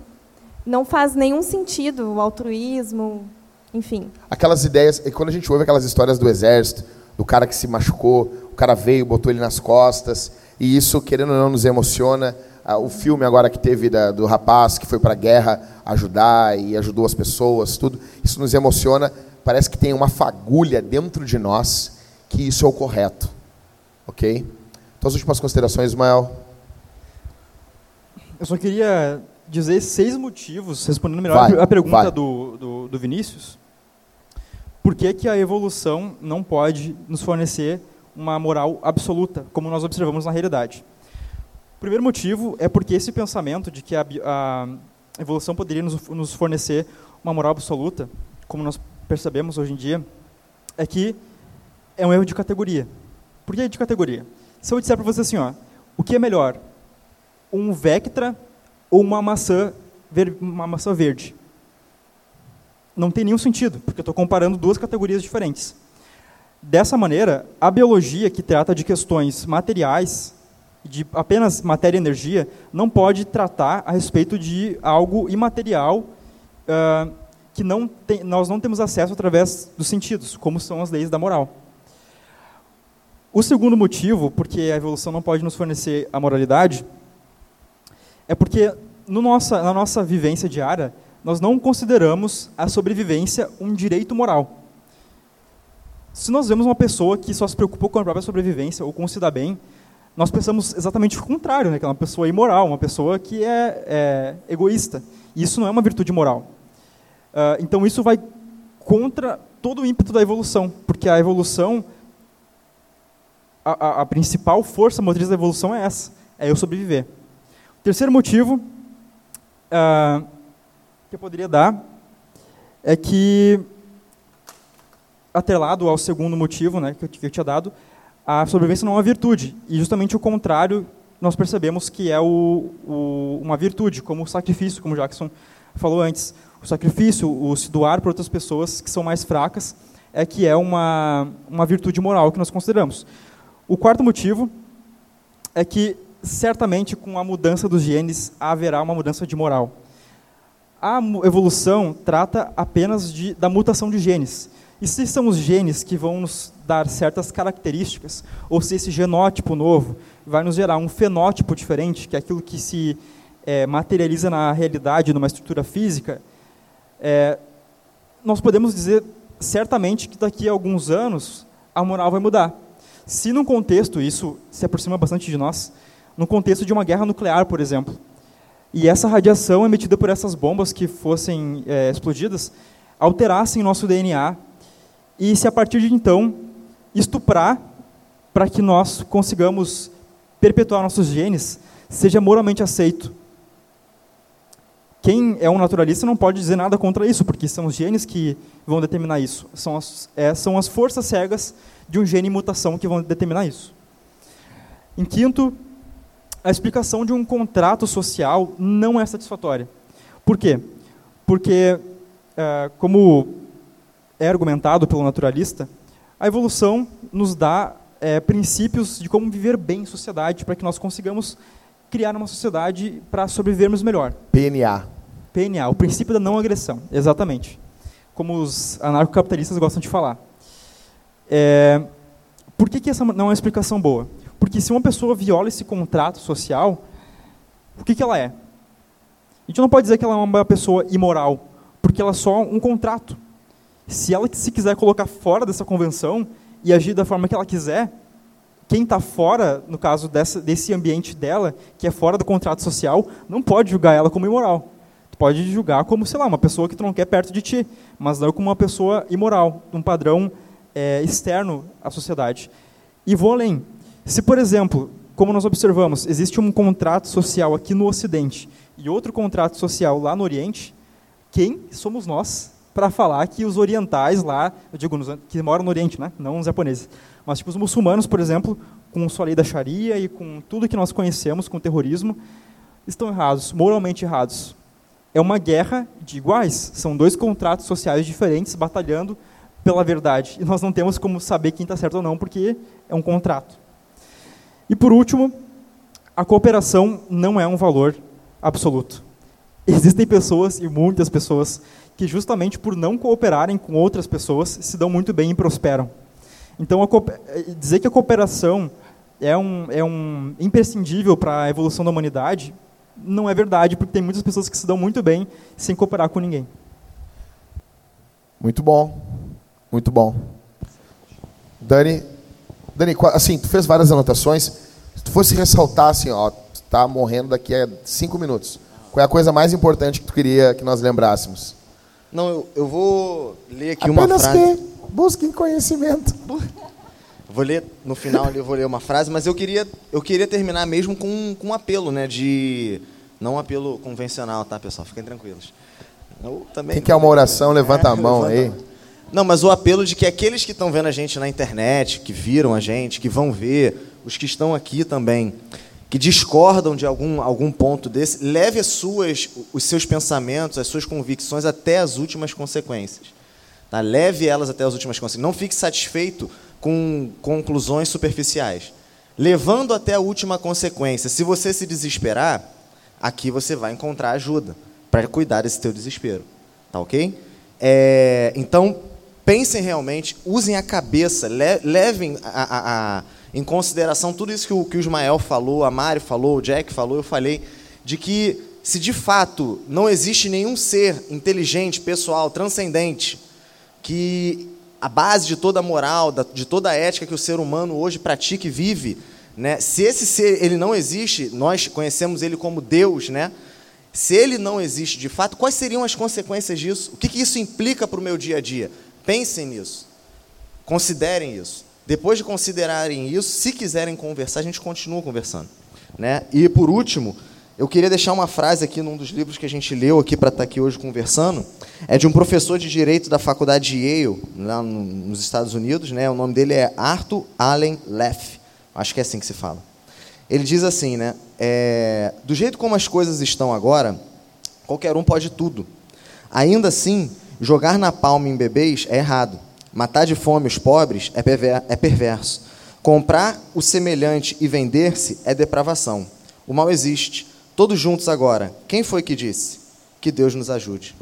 S4: não faz nenhum sentido o altruísmo, enfim.
S1: Aquelas ideias, e quando a gente ouve aquelas histórias do exército, do cara que se machucou, o cara veio, botou ele nas costas, e isso, querendo ou não, nos emociona. Ah, o filme agora que teve da, do rapaz que foi para a guerra ajudar e ajudou as pessoas, tudo, isso nos emociona parece que tem uma fagulha dentro de nós que isso é o correto. Ok? Então, as últimas considerações, Ismael.
S3: Eu só queria dizer seis motivos, respondendo melhor vai, a pergunta do, do, do, Vinícius. Por que, que a evolução não pode nos fornecer uma moral absoluta, como nós observamos na realidade? O primeiro motivo é porque esse pensamento de que a, a evolução poderia nos, nos fornecer uma moral absoluta, como nós percebemos hoje em dia é que é um erro de categoria. Por que de categoria? Se eu disser para você assim, ó, o que é melhor, um Vectra ou uma maçã, uma maçã verde? Não tem nenhum sentido, porque eu estou comparando duas categorias diferentes. Dessa maneira, a biologia, que trata de questões materiais, de apenas matéria e energia, não pode tratar a respeito de algo imaterial uh, que não tem, nós não temos acesso através dos sentidos, como são as leis da moral. O segundo motivo, porque a evolução não pode nos fornecer a moralidade, é porque no nossa, na nossa vivência diária, nós não consideramos a sobrevivência um direito moral. Se nós vemos uma pessoa que só se preocupa com a própria sobrevivência ou com se dar bem, nós pensamos exatamente o contrário, né? que é uma pessoa imoral, uma pessoa que é, é egoísta. E isso não é uma virtude moral. Uh, então isso vai contra todo o ímpeto da evolução, porque a evolução, a, a, a, principal força motriz da evolução é essa, é eu sobreviver. O terceiro motivo uh, que eu poderia dar é que, atrelado ao segundo motivo né, que, eu, que eu tinha dado, a sobrevivência não é uma virtude, e justamente o contrário nós percebemos que é o, o, uma virtude, como o sacrifício, como Jackson falou antes o sacrifício, o se doar para outras pessoas que são mais fracas, é que é uma, uma virtude moral que nós consideramos. O quarto motivo é que, certamente, com a mudança dos genes, haverá uma mudança de moral. A evolução trata apenas de, da mutação de genes. E se são os genes que vão nos dar certas características, ou se esse genótipo novo vai nos gerar um fenótipo diferente, que é aquilo que se é, materializa na realidade, numa estrutura física, é, nós podemos dizer certamente que daqui a alguns anos a moral vai mudar. Se num contexto, isso se aproxima bastante de nós, no contexto de uma guerra nuclear, por exemplo, e essa radiação emitida por essas bombas que fossem é, explodidas alterassem nosso DNA e se a partir de então estuprar para que nós consigamos perpetuar nossos genes seja moralmente aceito. Quem é um naturalista não pode dizer nada contra isso, porque são os genes que vão determinar isso. São as, é, são as forças cegas de um gene em mutação que vão determinar isso. Em quinto, a explicação de um contrato social não é satisfatória. Por quê? Porque, é, como é argumentado pelo naturalista, a evolução nos dá é, princípios de como viver bem em sociedade, para que nós consigamos criar uma sociedade para sobrevivermos melhor.
S1: PNA.
S3: PNA, o princípio da não agressão, exatamente. Como os anarcocapitalistas gostam de falar. É, por que, que essa não é uma explicação boa? Porque se uma pessoa viola esse contrato social, o que, que ela é? A gente não pode dizer que ela é uma pessoa imoral, porque ela é só um contrato. Se ela se quiser colocar fora dessa convenção e agir da forma que ela quiser, quem está fora, no caso dessa, desse ambiente dela, que é fora do contrato social, não pode julgar ela como imoral. Tu pode julgar como, sei lá, uma pessoa que tu não quer perto de ti, mas não como uma pessoa imoral, um padrão é, externo à sociedade. E vou além. Se, por exemplo, como nós observamos, existe um contrato social aqui no Ocidente e outro contrato social lá no Oriente, quem somos nós para falar que os orientais lá, eu digo, que moram no Oriente, né? não os japoneses, mas tipo, os muçulmanos, por exemplo, com sua lei da Sharia e com tudo que nós conhecemos, com o terrorismo, estão errados, moralmente errados. É uma guerra de iguais, são dois contratos sociais diferentes batalhando pela verdade. E nós não temos como saber quem está certo ou não, porque é um contrato. E por último, a cooperação não é um valor absoluto. Existem pessoas, e muitas pessoas, que justamente por não cooperarem com outras pessoas se dão muito bem e prosperam. Então, a, dizer que a cooperação é um, é um imprescindível para a evolução da humanidade não é verdade, porque tem muitas pessoas que se dão muito bem sem cooperar com ninguém.
S1: Muito bom, muito bom. Dani, Dani, assim, tu fez várias anotações. Se tu fosse ressaltar assim, ó, tu tá morrendo daqui a cinco minutos. Qual é a coisa mais importante que tu queria que nós lembrássemos?
S2: Não, eu, eu vou ler aqui Apenas uma frase.
S1: que busquem conhecimento.
S2: Vou ler no final ali, eu vou ler uma frase, mas eu queria, eu queria terminar mesmo com, com um apelo, né? De não um apelo convencional, tá, pessoal? Fiquem tranquilos.
S1: Eu também. Quem quer uma oração, levanta é, a mão levanta aí.
S2: Não, mas o apelo de que aqueles que estão vendo a gente na internet, que viram a gente, que vão ver, os que estão aqui também, que discordam de algum, algum ponto desse, leve as suas, os seus pensamentos, as suas convicções até as últimas consequências. Tá? Leve elas até as últimas consequências. Não fique satisfeito com conclusões superficiais. Levando até a última consequência. Se você se desesperar, aqui você vai encontrar ajuda para cuidar desse teu desespero. Tá ok? É, então, pensem realmente, usem a cabeça, levem a, a, a, em consideração tudo isso que o, que o Ismael falou, a Mari falou, o Jack falou, eu falei, de que se de fato não existe nenhum ser inteligente, pessoal, transcendente, que a base de toda a moral, de toda a ética que o ser humano hoje pratica e vive, né, se esse ser ele não existe, nós conhecemos ele como Deus, né? Se ele não existe de fato, quais seriam as consequências disso? O que, que isso implica para o meu dia a dia? Pensem nisso. Considerem isso. Depois de considerarem isso, se quiserem conversar, a gente continua conversando. Né? E, por último, eu queria deixar uma frase aqui num dos livros que a gente leu aqui para estar tá aqui hoje conversando. É de um professor de direito da faculdade de Yale, lá nos Estados Unidos. Né? O nome dele é Arthur Allen Leff. Acho que é assim que se fala. Ele diz assim, né? É, do jeito como as coisas estão agora, qualquer um pode tudo. Ainda assim, Jogar na palma em bebês é errado. Matar de fome os pobres é, é perverso. Comprar o semelhante e vender-se é depravação. O mal existe. Todos juntos agora. Quem foi que disse? Que Deus nos ajude.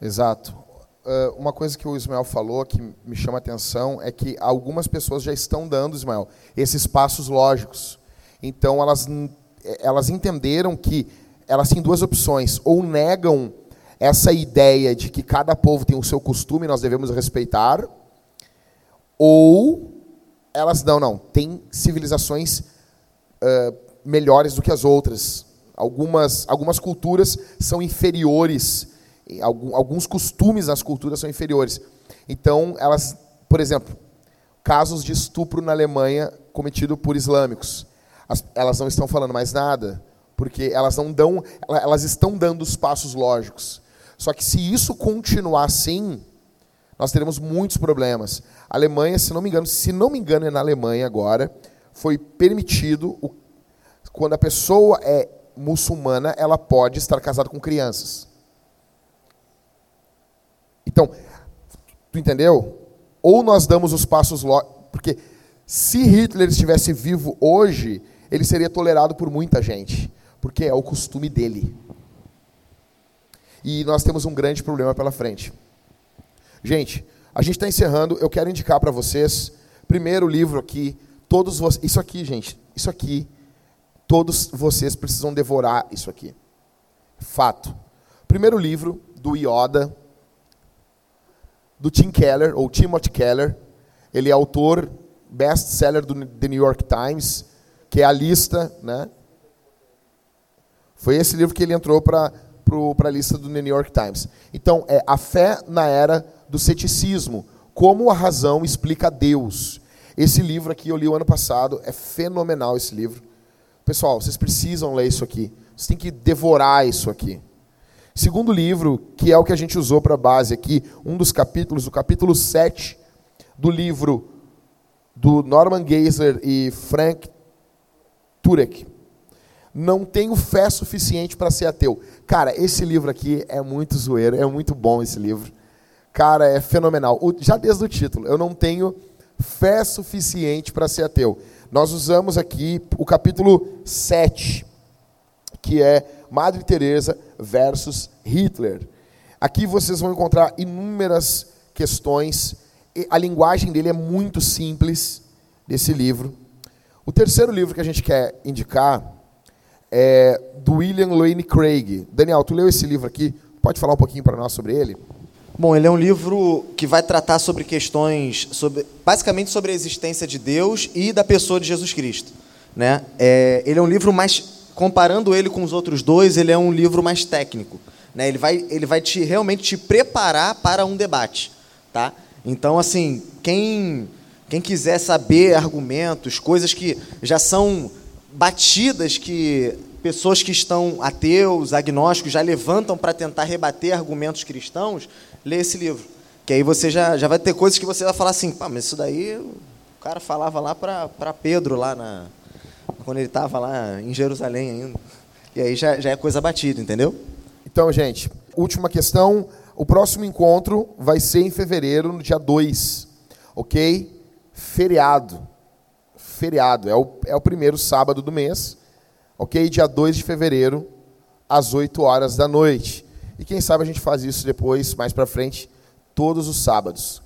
S1: Exato. Uh, uma coisa que o Ismael falou que me chama a atenção é que algumas pessoas já estão dando, Ismael, esses passos lógicos. Então, elas, elas entenderam que elas têm duas opções. Ou negam essa ideia de que cada povo tem o seu costume nós devemos respeitar, ou elas, não, não, tem civilizações uh, melhores do que as outras. Algumas, algumas culturas são inferiores, alguns costumes nas culturas são inferiores. Então, elas, por exemplo, casos de estupro na Alemanha cometido por islâmicos. As, elas não estão falando mais nada, porque elas não dão, elas estão dando os passos lógicos. Só que se isso continuar assim, nós teremos muitos problemas. A Alemanha, se não me engano, se não me engano é na Alemanha agora, foi permitido o, quando a pessoa é muçulmana, ela pode estar casada com crianças. Então, tu entendeu? Ou nós damos os passos porque se Hitler estivesse vivo hoje, ele seria tolerado por muita gente, porque é o costume dele. E nós temos um grande problema pela frente. Gente, a gente está encerrando. Eu quero indicar para vocês, primeiro livro aqui, todos vocês, isso aqui, gente, isso aqui, todos vocês precisam devorar isso aqui. Fato. Primeiro livro do Ioda, do Tim Keller, ou Timothy Keller. Ele é autor, best-seller do The New York Times, que é a lista, né? Foi esse livro que ele entrou para para a lista do New York Times. Então, é a fé na era do ceticismo. Como a razão explica Deus. Esse livro aqui eu li o ano passado, é fenomenal esse livro. Pessoal, vocês precisam ler isso aqui. Vocês têm que devorar isso aqui. Segundo livro, que é o que a gente usou para base aqui, um dos capítulos, o capítulo 7 do livro do Norman Geisler e Frank Turek, não tenho fé suficiente para ser ateu. Cara, esse livro aqui é muito zoeiro, é muito bom esse livro. Cara, é fenomenal. O, já desde o título, eu não tenho fé suficiente para ser ateu. Nós usamos aqui o capítulo 7, que é Madre Teresa versus Hitler. Aqui vocês vão encontrar inúmeras questões. A linguagem dele é muito simples desse livro. O terceiro livro que a gente quer indicar é, do William Lane Craig. Daniel, tu leu esse livro aqui? Pode falar um pouquinho para nós sobre ele?
S2: Bom, ele é um livro que vai tratar sobre questões, sobre, basicamente sobre a existência de Deus e da pessoa de Jesus Cristo. Né? É, ele é um livro mais, comparando ele com os outros dois, ele é um livro mais técnico. Né? Ele vai, ele vai te, realmente te preparar para um debate. Tá? Então, assim, quem, quem quiser saber argumentos, coisas que já são batidas que pessoas que estão ateus, agnósticos, já levantam para tentar rebater argumentos cristãos, lê esse livro. Que aí você já, já vai ter coisas que você vai falar assim, pá, mas isso daí o cara falava lá para Pedro, lá na, quando ele estava lá em Jerusalém ainda. E aí já, já é coisa batida, entendeu?
S1: Então, gente, última questão. O próximo encontro vai ser em fevereiro, no dia 2. Ok? Feriado feriado, é o, é o primeiro sábado do mês, ok? Dia 2 de fevereiro, às 8 horas da noite. E quem sabe a gente faz isso depois, mais para frente, todos os sábados.